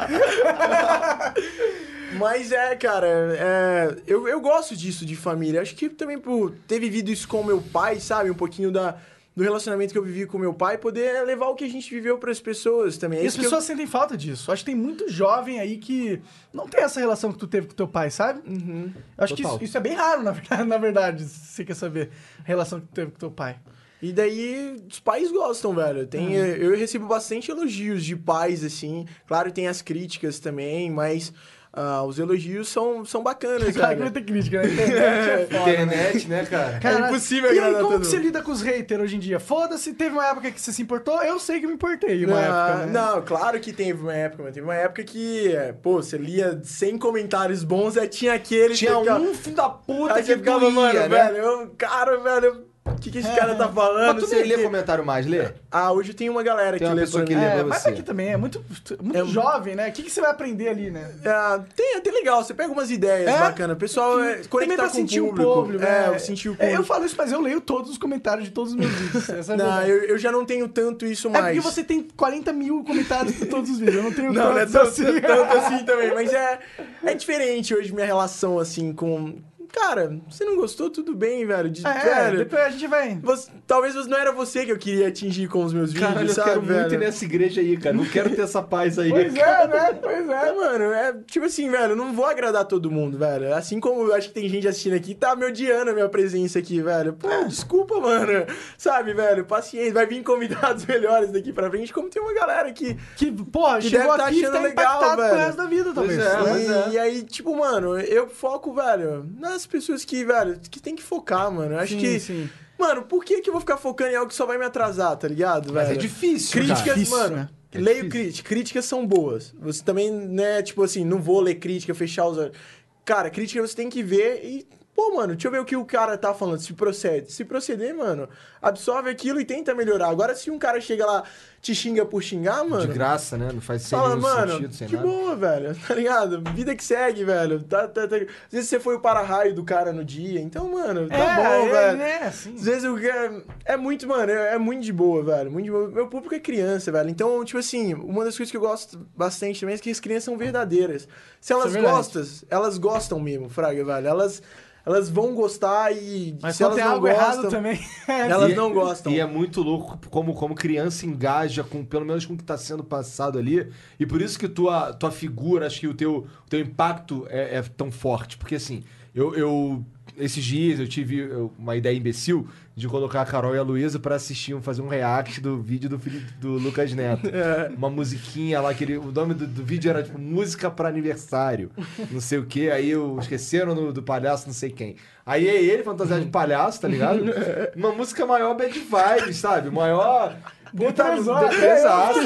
Mas é, cara, é, eu, eu gosto disso de família. Acho que também por ter vivido isso com meu pai, sabe? Um pouquinho da, do relacionamento que eu vivi com meu pai, poder levar o que a gente viveu para as pessoas também. É E as que eu- pessoas sentem falta disso. Acho que tem muito jovem aí que não tem essa relação que tu teve com teu pai, sabe? Uhum. Eu acho que Total. isso, isso é bem raro, na verdade, na verdade, se você quer saber a relação que tu teve com teu pai. E daí, os pais gostam, velho. Tem, Uhum. Eu recebo bastante elogios de pais, assim. Claro, tem as críticas também, mas ah, os elogios são, são bacanas, velho. ter crítica, né? Internet é foda, né? Internet, né, cara? Caralho. impossível E aí, agradar como todo que você lida com os haters hoje em dia? Foda-se, teve uma época que você se importou, eu sei que me importei uma Ah, época, né? Não, claro que teve uma época, mas teve uma época que, é, pô, você lia 100 comentários bons, aí tinha aquele... Tinha que ficava- um filho da puta Aí que ficava, doía, mano, né? velho, eu, cara, velho, o que, que esse cara tá falando? Mas tu nem lê comentário mais, lê? Ah, hoje tem uma galera Tem que uma lê pessoa pra que mim. lê. É, pra mas você. aqui também é muito, muito É- jovem, né? O que, que você vai aprender ali, né? Ah, tem até legal, você pega umas ideias É? bacanas. O pessoal é, Também conectar pra com sentir o o público. público, É, né? eu sentir o É, público. Eu falo isso, mas eu leio todos os comentários de todos os meus vídeos. Essa é a Não, verdade. eu, eu já não tenho tanto isso É mais. porque você tem 40 mil comentários por todos os vídeos. Eu não tenho Não, não é tantos tanto, assim. tanto assim também, mas é, é diferente hoje minha relação, assim, com... Cara, você não gostou, tudo bem, velho. De, É, velho, depois a gente vai... você- talvez não era você que eu queria atingir com os meus vídeos, Caralho, eu sabe, quero velho? muito ir nessa igreja aí, cara. Não quero ter essa paz aí. Pois é, né? Pois é, mano. É tipo assim, velho, eu não vou agradar todo mundo, velho. Assim como eu acho que tem gente assistindo aqui, tá me odiando a minha presença aqui, velho. Pô, desculpa, mano. Sabe, velho, paciência. Vai vir convidados melhores daqui pra frente, como tem uma galera aqui. Que, porra, Que chegou deve tá aqui e achando tá legal, velho. pro resto da vida, talvez. é, mas e, e aí, tipo, mano, eu foco, velho, nas pessoas que, velho, que tem que focar, mano. Eu acho Sim, que. sim. Mano, por que, que eu vou ficar focando em algo que só vai me atrasar, tá ligado, Mas velho? é difícil, Críticas, cara. Difícil, mano. né? É leio críticas. Críticas são boas. Você também, né, tipo assim, não vou ler crítica, fechar os olhos. Cara, crítica você tem que ver e. Pô, mano, deixa eu ver o que o cara tá falando, se procede. Se proceder, mano, absorve aquilo e tenta melhorar. Agora, se um cara chega lá, te xinga por xingar, mano. De graça, né? Não faz sem Fala, nenhum mano, sentido, sem de nada. boa, velho, tá ligado? Vida que segue, velho. Tá, tá, tá- Às vezes você foi o para-raio do cara no dia, então, mano, tá É, bom, é, velho. né, assim. Às vezes o cara- é muito, mano, é, é muito de boa, velho. Muito de boa. Meu público é criança, velho. Então, tipo assim, uma das coisas que eu gosto bastante também é que as crianças são verdadeiras. Se elas é gostam, elas gostam mesmo, Fraga, velho. Elas, elas vão gostar e Mas se elas tem não algo gostam, errado também. elas E- não gostam. E é muito louco como, como criança engaja com, pelo menos com o que tá sendo passado ali. E por isso que tua, tua figura, acho que o teu, o teu impacto é, é tão forte. Porque assim, eu, eu- Esses dias eu tive uma ideia imbecil de colocar a Carol e a Luísa pra assistir, fazer um react do vídeo do, Felipe- do Lucas Neto. Uma musiquinha lá, que ele, o nome do, do vídeo era tipo Música pra Aniversário. Não sei o que. Aí eu esqueceram no- do palhaço, não sei quem. Aí é ele fantasiado de palhaço, tá ligado? Uma música maior bad vibes, sabe? Maior. Puta, É, fiquei mano.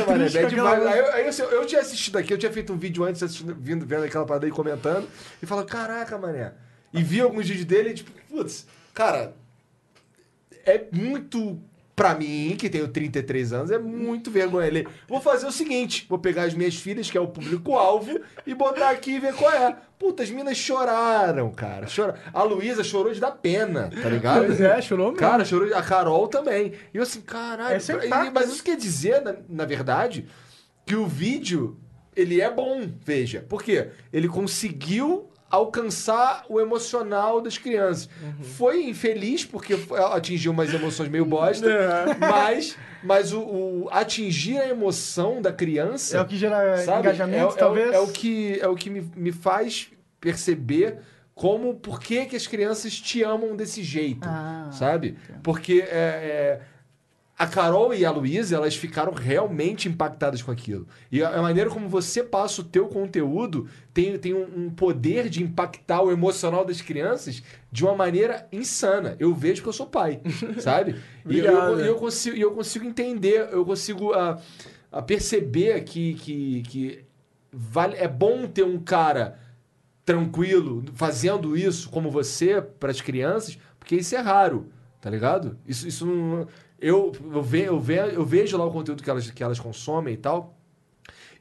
Bad aquela vibes. Aí, eu, aí eu, eu tinha assistido aqui, eu tinha feito um vídeo antes, assistindo, vindo, vendo aquela parada aí comentando, e falando, caraca, mané. E vi alguns vídeos dele e, tipo, putz, cara, é muito. Pra mim, que tenho 33 anos, é muito vergonha ler. Vou fazer o seguinte: vou pegar as minhas filhas, que é o público-alvo, e botar aqui e ver qual é. Puta, as minas choraram, cara. Chora... A Luísa chorou de dar pena, tá ligado? Pois é, chorou mesmo. Cara, chorou. A Carol também. E eu assim, caralho. É o pra- mas isso quer dizer, na, na verdade, que o vídeo, ele é bom, veja. Por quê? Ele conseguiu alcançar o emocional das crianças. Uhum. Foi infeliz, porque atingiu umas emoções meio bosta, É. mas, mas o, o atingir a emoção da criança... É o que gera Sabe? engajamento, é, o- talvez. É o que, é o que me, me faz perceber como, por que, que as crianças te amam desse jeito, Ah, sabe? Porque é, é, a Carol e a Luísa, elas ficaram realmente impactadas com aquilo. E a, a maneira como você passa o teu conteúdo tem, tem um, um poder de impactar o emocional das crianças de uma maneira insana. Eu vejo que eu sou pai, sabe? e eu, eu, eu consigo, eu consigo entender, eu consigo ah, ah, perceber que, que, que vale, é bom ter um cara tranquilo fazendo isso como você para as crianças, porque isso é raro, tá ligado? Isso, isso não. Eu, eu, ve, eu, ve, eu vejo lá o conteúdo que elas, que elas consomem e tal,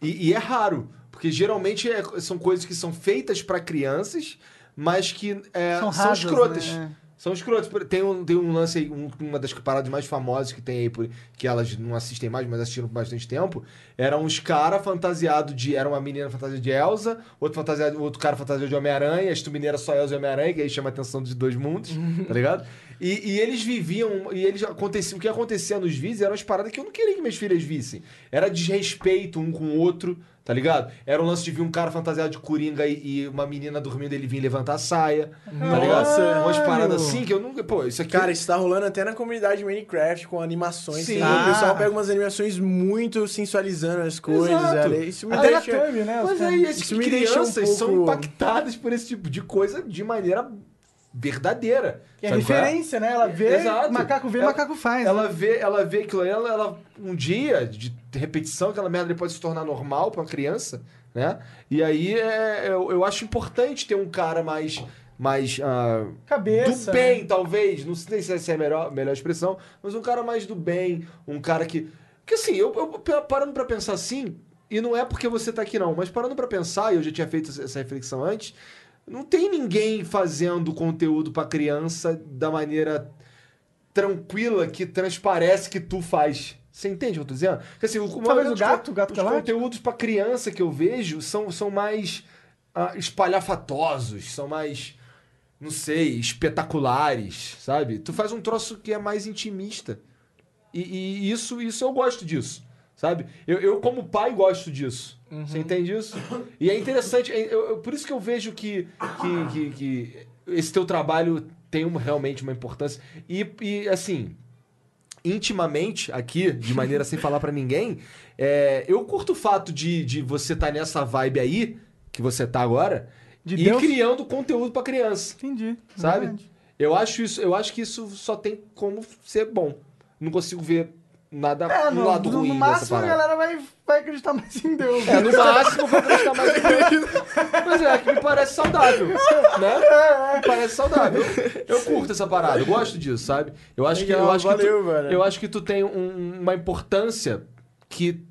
e, e é raro, porque geralmente é- são coisas que são feitas para crianças, mas que é, São são, escrotas. né? São escrotos. Tem um, tem um lance aí, um- uma das paradas mais famosas que tem aí, por- que elas não assistem mais, mas assistiram por bastante tempo. Eram uns caras fantasiados de. Era uma menina fantasiada de Elsa, outro, fantasiado, outro cara fantasiado de Homem-Aranha, as mineira só Elsa e Homem-Aranha, que aí chama a atenção dos dois mundos, tá ligado? E, e eles viviam, e eles aconteciam, o que acontecia nos vídeos eram as paradas que eu não queria que minhas filhas vissem. Era desrespeito um com o outro, tá ligado? Era um lance de vir um cara fantasiado de coringa e, e uma menina dormindo, ele vinha levantar a saia, tá ligado? Nossa. Umas paradas assim que eu nunca. Pô, isso aqui. Cara, isso tá rolando até na comunidade Minecraft com animações. Sim. assim. O pessoal Ah. pega umas animações muito sensualizando as coisas, Exato. Isso me Até na deixa. thumb, né? Mas caras- as Isso me deixa um crianças são pouco- impactadas por esse tipo de coisa de maneira verdadeira. Que é qual referência, né? Ela vê, Exato. macaco vê, Ela- macaco faz. Ela né? vê, ela vê aquilo ela, ela- um dia de repetição, aquela merda pode se tornar normal pra uma criança, né? E aí é, eu, eu acho importante ter um cara mais. mais ah, Cabeça. do bem, talvez. Não sei se essa é a melhor, melhor expressão, mas um cara mais do bem, um cara que. Que assim, eu, eu parando pra pensar assim, e não é porque você tá aqui não, mas parando pra pensar, e eu já tinha feito essa reflexão antes, não tem ninguém fazendo conteúdo pra criança da maneira tranquila que transparece que tu faz. Você entende o que eu tô dizendo? Porque, assim, o, Talvez o gato, o gato Os galáctico. conteúdos pra criança que eu vejo são, são mais ah, espalhafatosos, são mais não sei, espetaculares, sabe? Tu faz um troço que é mais intimista. E, e isso, isso eu gosto disso, sabe? Eu, eu como pai, gosto disso. Você entende isso? E é interessante, é- eu- eu- por isso que eu vejo que, que, que, que esse teu trabalho tem uma- realmente uma importância. E, e, assim, intimamente aqui, de maneira sem falar pra ninguém, é, eu curto o fato de, de você estar nessa vibe aí, que você tá agora, De e Deus? criando conteúdo pra criança, Entendi. sabe? Verdade. Eu acho isso, eu acho que isso só tem como ser bom. Não consigo ver nada É, no no, lado no, ruim no máximo a galera vai, vai acreditar mais em Deus. É, no máximo vou acreditar mais em Deus. Mas é, que me parece saudável, né? Me parece saudável. Eu curto essa parada, eu gosto disso, sabe? Eu acho que, eu acho que tu, eu acho que tu tem um- uma importância que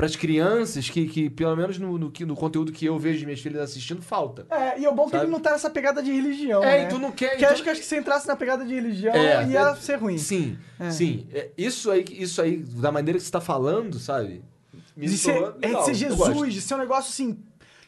para as crianças que, que pelo menos no, no, no conteúdo que eu vejo de minhas filhas assistindo falta. É, e o bom é que ele não tá nessa pegada de religião, É, né? e tu não quer- Porque tu- acho que, acho que se entrasse na pegada de religião, É, ia é- ser ruim. Sim, É. sim. É, Isso aí, isso aí, da maneira que você tá falando, sabe? Me De ser, é de ser. Jesus, de ser um negócio assim.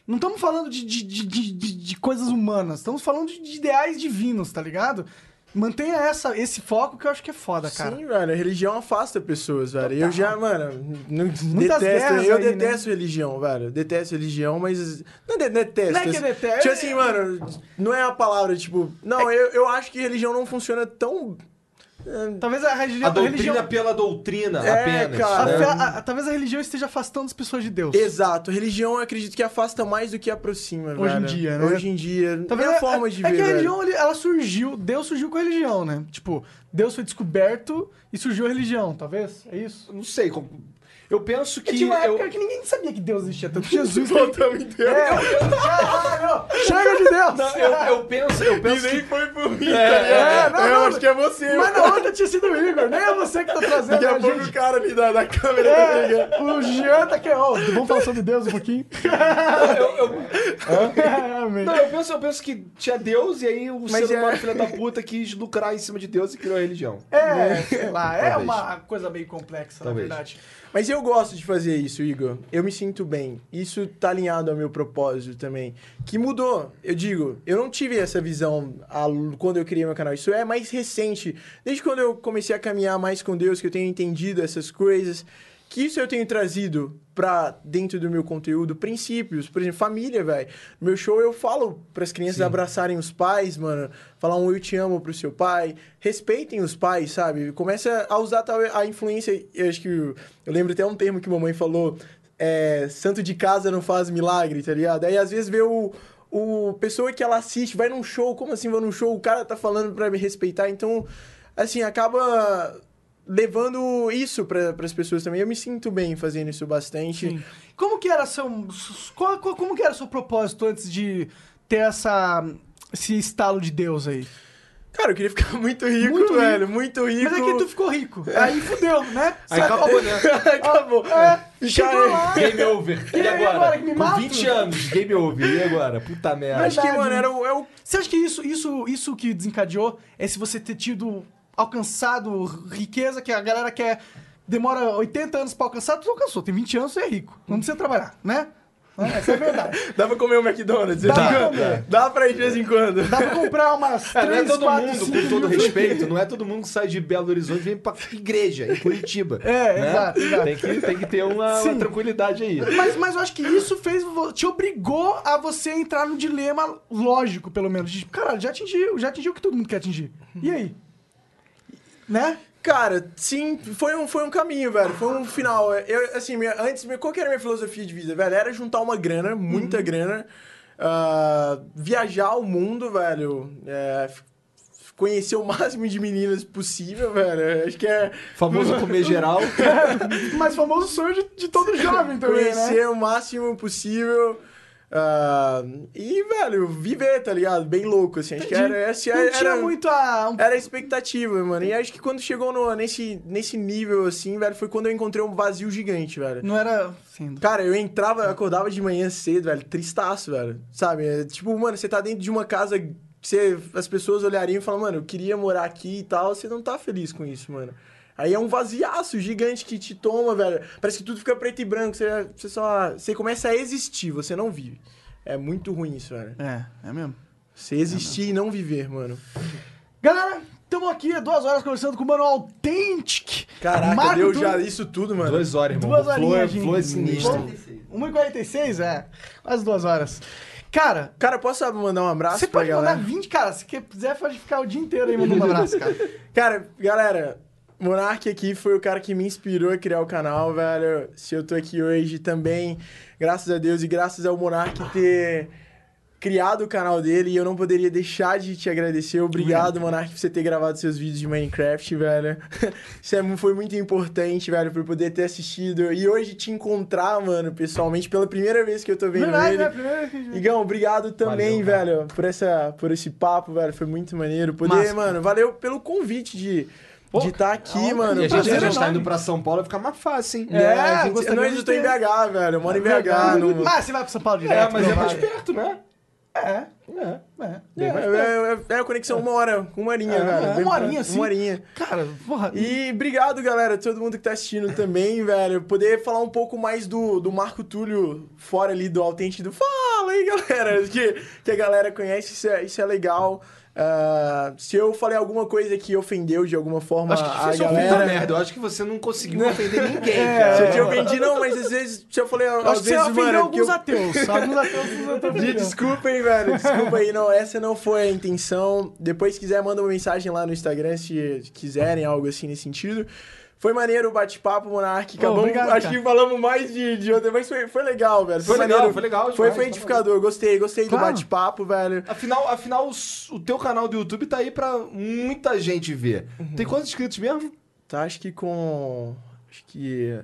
Não estamos falando de, de, de, de, de- coisas humanas, estamos falando de ideais divinos, tá ligado? Mantenha essa, esse foco que eu acho que é foda, cara. Sim, velho, a religião afasta pessoas, velho. Eu já, mano, não Muitas detesto, eu aí, né? detesto religião, velho. Detesto religião, mas. Não de- detesto. Não é que assim, detesto, Tipo é- assim, mano, não é a palavra, tipo. Não, eu, eu acho que religião não funciona tão. Talvez a religião. A doutrina religião pela doutrina É, apenas. cara. a né? fé- a- talvez a religião esteja afastando as pessoas de Deus. Exato, religião eu acredito que afasta mais do que aproxima, Hoje em velho. dia, né? Hoje em dia. Talvez é a é- forma é, de é ver, que a religião, ela surgiu, Deus surgiu com a religião, né? Tipo, Deus foi descoberto e surgiu a religião, talvez? É isso? Não sei. Eu penso que. tinha uma eu- época que ninguém sabia que Deus existia, tanto Jesus... Voltamos. É, caralho, chega de Deus! Não, eu, eu penso, eu E penso nem que. foi por mim, É, tá ligado? é, não, eu não, acho que é você, Mas na outra tinha sido o Igor, nem é você que tá trazendo Daqui a pouco gente. o cara ali da, da câmera tá? É, o Jean tá aqui, ó, vamos falar sobre Deus um pouquinho? eu- eu- não, eu penso, eu penso que tinha Deus e aí o Mas ser é- humano, filho da puta, quis lucrar em cima de Deus e criou a religião. É, sei lá, é uma coisa meio complexa, Talvez. na verdade. Mas eu gosto de fazer isso, Igor. Eu me sinto bem. Isso tá alinhado ao meu propósito também. Que mudou. Eu digo, eu não tive essa visão quando eu criei meu canal. Isso é mais recente. Desde quando eu comecei a caminhar mais com Deus, que eu tenho entendido essas coisas. Que isso eu tenho trazido pra dentro do meu conteúdo, princípios, por exemplo, família, velho. No meu show eu falo pras crianças abraçarem os pais, mano, falar um eu te amo pro seu pai, respeitem os pais, sabe? Começa a usar tal a influência, eu acho que eu lembro até um termo que mamãe falou, é, santo de casa não faz milagre, tá ligado? Aí às vezes vê o o pessoa que ela assiste, vai num show, como assim vai num show? O cara tá falando pra me respeitar, então assim, acaba levando isso para as pessoas também. Eu me sinto bem fazendo isso bastante. Como que era seu. Qual, qual- como que era seu propósito antes de ter essa. esse estalo de Deus aí? Cara, eu queria ficar muito rico, Muito velho. Muito rico. Mas é que tu ficou rico. Aí fudeu, né? Aí Sabe- acabou, né? Acabou. É, chegou lá. Game over. E E agora? agora que me Com mato? 20 anos, game over. E agora? Puta merda. Acho que, mano, era o, é o Você acha que isso, isso, isso que desencadeou é se você ter tido alcançado riqueza que a galera quer. Demora 80 anos pra alcançar, tu alcançou. Tem 20 anos, você é rico. Não precisa trabalhar, né? Essa é a verdade. Dá pra comer um McDonald's? Dá de vez em pra quando? comer. Dá pra ir de vez em quando. Dá pra comprar umas É, não é 3, todo 4, mundo, 5 com todo respeito, não é todo mundo que sai de Belo Horizonte e vem pra igreja, em Curitiba. É, né? exato, exato. Tem que, tem que ter uma, uma tranquilidade aí. Mas, mas eu acho que isso fez, te obrigou a você entrar no dilema lógico, pelo menos. De, caralho, já atingiu, já atingiu o que todo mundo quer atingir. E aí? Né? Cara, sim, foi um, foi um caminho, velho. Foi um final. Eu, assim, minha- antes, qual que era a minha filosofia de vida, velho? Era juntar uma grana, muita grana, ah, viajar o mundo, velho. é, conhecer o máximo de meninas possível, velho. Acho que é Famoso comer geral. Mas famoso sonho de, de todo jovem também, né? conhecer o máximo possível. Ah, e, velho, viver, tá ligado? Bem louco, assim. Acho que era, Não era, muito a... Era a expectativa, mano. E acho que quando chegou no- nesse, nesse nível, assim, velho, foi quando eu encontrei um vazio gigante, velho. Não era... Sim, Cara, eu entrava, acordava de manhã cedo, velho, tristaço, velho. Sabe? É, tipo, mano, você tá dentro de uma casa que você, as pessoas olhariam e falam, mano, eu queria morar aqui e tal, você não tá feliz com isso, mano. Aí é um vaziaço gigante que te toma, velho. Parece que tudo fica preto e branco, você, você só. Você começa a existir, você não vive. É muito ruim isso, velho. É, é mesmo. Você existir e não viver, mano. Galera, estamos aqui duas horas conversando com o Mano Authentic. Caraca, Marco deu já isso tudo, mano. Duas horas, irmão. Duas o flow, é, é sinistro. 1h46, é. Quase duas horas. Cara, Cara, posso mandar um abraço você pra pode galera? mandar 20, cara. Se quiser, pode ficar o dia inteiro aí mandando um abraço, cara. Cara, galera, Monark aqui foi o cara que me inspirou a criar o canal, velho. Se eu tô aqui hoje também, graças a Deus e graças ao Monark ter criado o canal dele e eu não poderia deixar de te agradecer. Obrigado, Monark, por você ter gravado seus vídeos de Minecraft, velho. Isso é foi muito importante, velho, por poder ter assistido e hoje te encontrar, mano, pessoalmente, pela primeira vez que eu tô vendo Verdade, ele. né? Primeira vez a Igão, obrigado também, Valeu, cara. velho, por, essa, por esse papo, velho. Foi muito maneiro. Poder, Massa. mano, valeu pelo convite de de estar aqui, mano. E a gente, a gente tá indo pra São Paulo, vai ficar mais fácil, hein? É, É, de eu tô em ter. BH, velho. Eu moro em BH. Não... Ah, você vai pro São Paulo direto? É, mas é não, mais perto, né? É, É. é. É, é, é, é a conexão uma hora, uma horinha, É, velho. uma horinha, sim. Uma horinha. Cara, porra. E obrigado, galera, todo mundo que tá assistindo também, velho. Poder falar um pouco mais do, do Marco Túlio fora ali do autêntico. Fala aí, galera, que, que a galera conhece, isso é, isso é legal. Ah, se eu falei alguma coisa que ofendeu de alguma forma Acho que a galera... merda. Eu acho que você não conseguiu ofender ninguém, Se cara. eu te ofendi, não, mas às vezes, se eu falei, Eu acho que você vezes, ofendeu mano, é alguns eu- ateus. Alguns ateus você De- ofendendo. Desculpa aí, velho. Desculpa aí. Não, essa não foi a intenção. Depois, se quiser, manda uma mensagem lá no Instagram se quiserem, algo assim nesse sentido. Foi maneiro o bate-papo, Monark. Acabamos, obrigado, acho cara. que falamos mais de, de outra, mas foi, foi legal, velho. Foi legal, maneiro. foi legal Foi, demais, foi tá edificador. Gostei, gostei Claro. do bate-papo, velho. Afinal, afinal, o teu canal do YouTube tá aí pra muita gente ver. Tem quantos inscritos mesmo? Tá, acho que com. Acho que.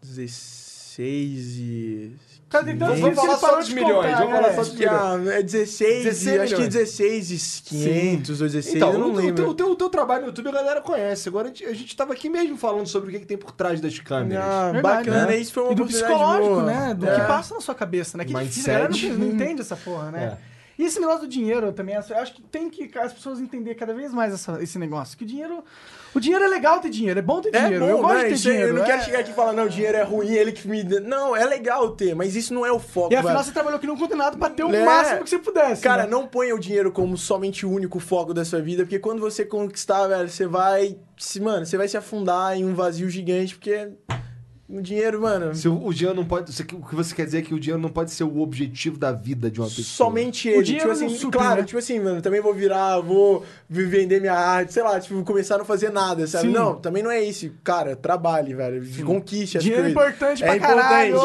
16 e. Cara, tem tantos 500. vídeos que ele falar só dos de milhões, vamos falar né? só que ah, é 16, 16 e, acho que milhões. 16 e 500 ou 16, Então, eu não o, lembro. teu, o, teu, o teu trabalho no YouTube a galera conhece. Agora a gente, a gente tava aqui mesmo falando sobre o que, que tem por trás das câmeras. Ah, Verdade, bacana, né? isso foi uma E do psicológico, boa. né? Do É. que passa na sua cabeça, né? Que difícil, a galera não, Mindset. não entende essa porra, né? E esse negócio do dinheiro também, eu acho que tem que as pessoas entenderem cada vez mais essa- esse negócio. Que o dinheiro. O dinheiro é legal ter dinheiro, é bom ter É dinheiro. eu bom, gosto né? de ter Isso dinheiro. Eu não quero é- chegar aqui e falar, não, dinheiro é ruim, ele que me... Não, é legal ter, mas isso não é o foco, E afinal velho. você trabalhou aqui no condenado pra ter o É. máximo que você pudesse. Cara, né? não ponha o dinheiro como somente o único foco da sua vida, porque quando você conquistar, velho, você vai... Se, mano, você vai se afundar em um vazio gigante, porque o dinheiro, mano... Se o, o dinheiro não pode. O que você quer dizer é que o dinheiro não pode ser o objetivo da vida de uma pessoa. Somente O ele. dinheiro Tipo assim, claro, né? tipo assim, mano, também vou virar, vou vender minha arte, sei lá, tipo, começar a não fazer nada, sabe? Sim. Não, também não é isso. Cara, trabalhe, velho. Conquiste as Dinheiro é coisas. importante pra caralho!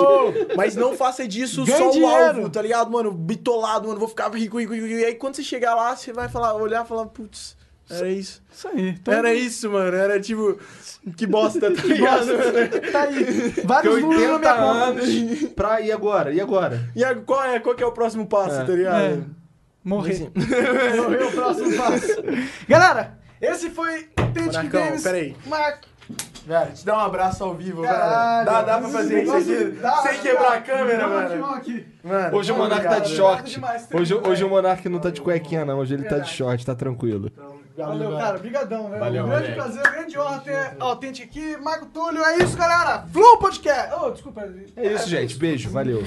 Mas não faça disso Ganhe só dinheiro. o alvo, tá ligado, mano? Bitolado, mano, vou ficar rico, rico, rico. E aí quando você chegar lá, você vai falar, olhar e falar, putz, era isso. Isso aí. Então, Era isso, mano. Era tipo, que bosta, tá ligado? mano? Tá aí. Vários Tem números na 80 minha conta. pra. E agora? E agora? E aí, qual é, qual que é o próximo passo, tá ligado? É. Morrer. Morrer o próximo passo. Galera, esse foi Monarcão, Games. peraí. Marco. Velho, te dá um abraço ao vivo, Caralho. Dá, dá pra fazer isso aqui? Sem quebrar a câmera, mano. Mano, Hoje o Monark tá de short. demais, Hoje, hoje o Monark não tá de cuequinha, não. Hoje ele tá de short, tá tranquilo. Valeu, cara. Obrigadão, velho. Valeu, um grande moleque. prazer, grande honra ter Authentic aqui. Marco Túlio, é isso, galera. Flow Podcast. Oh, desculpa. É isso, gente. Beijo, valeu.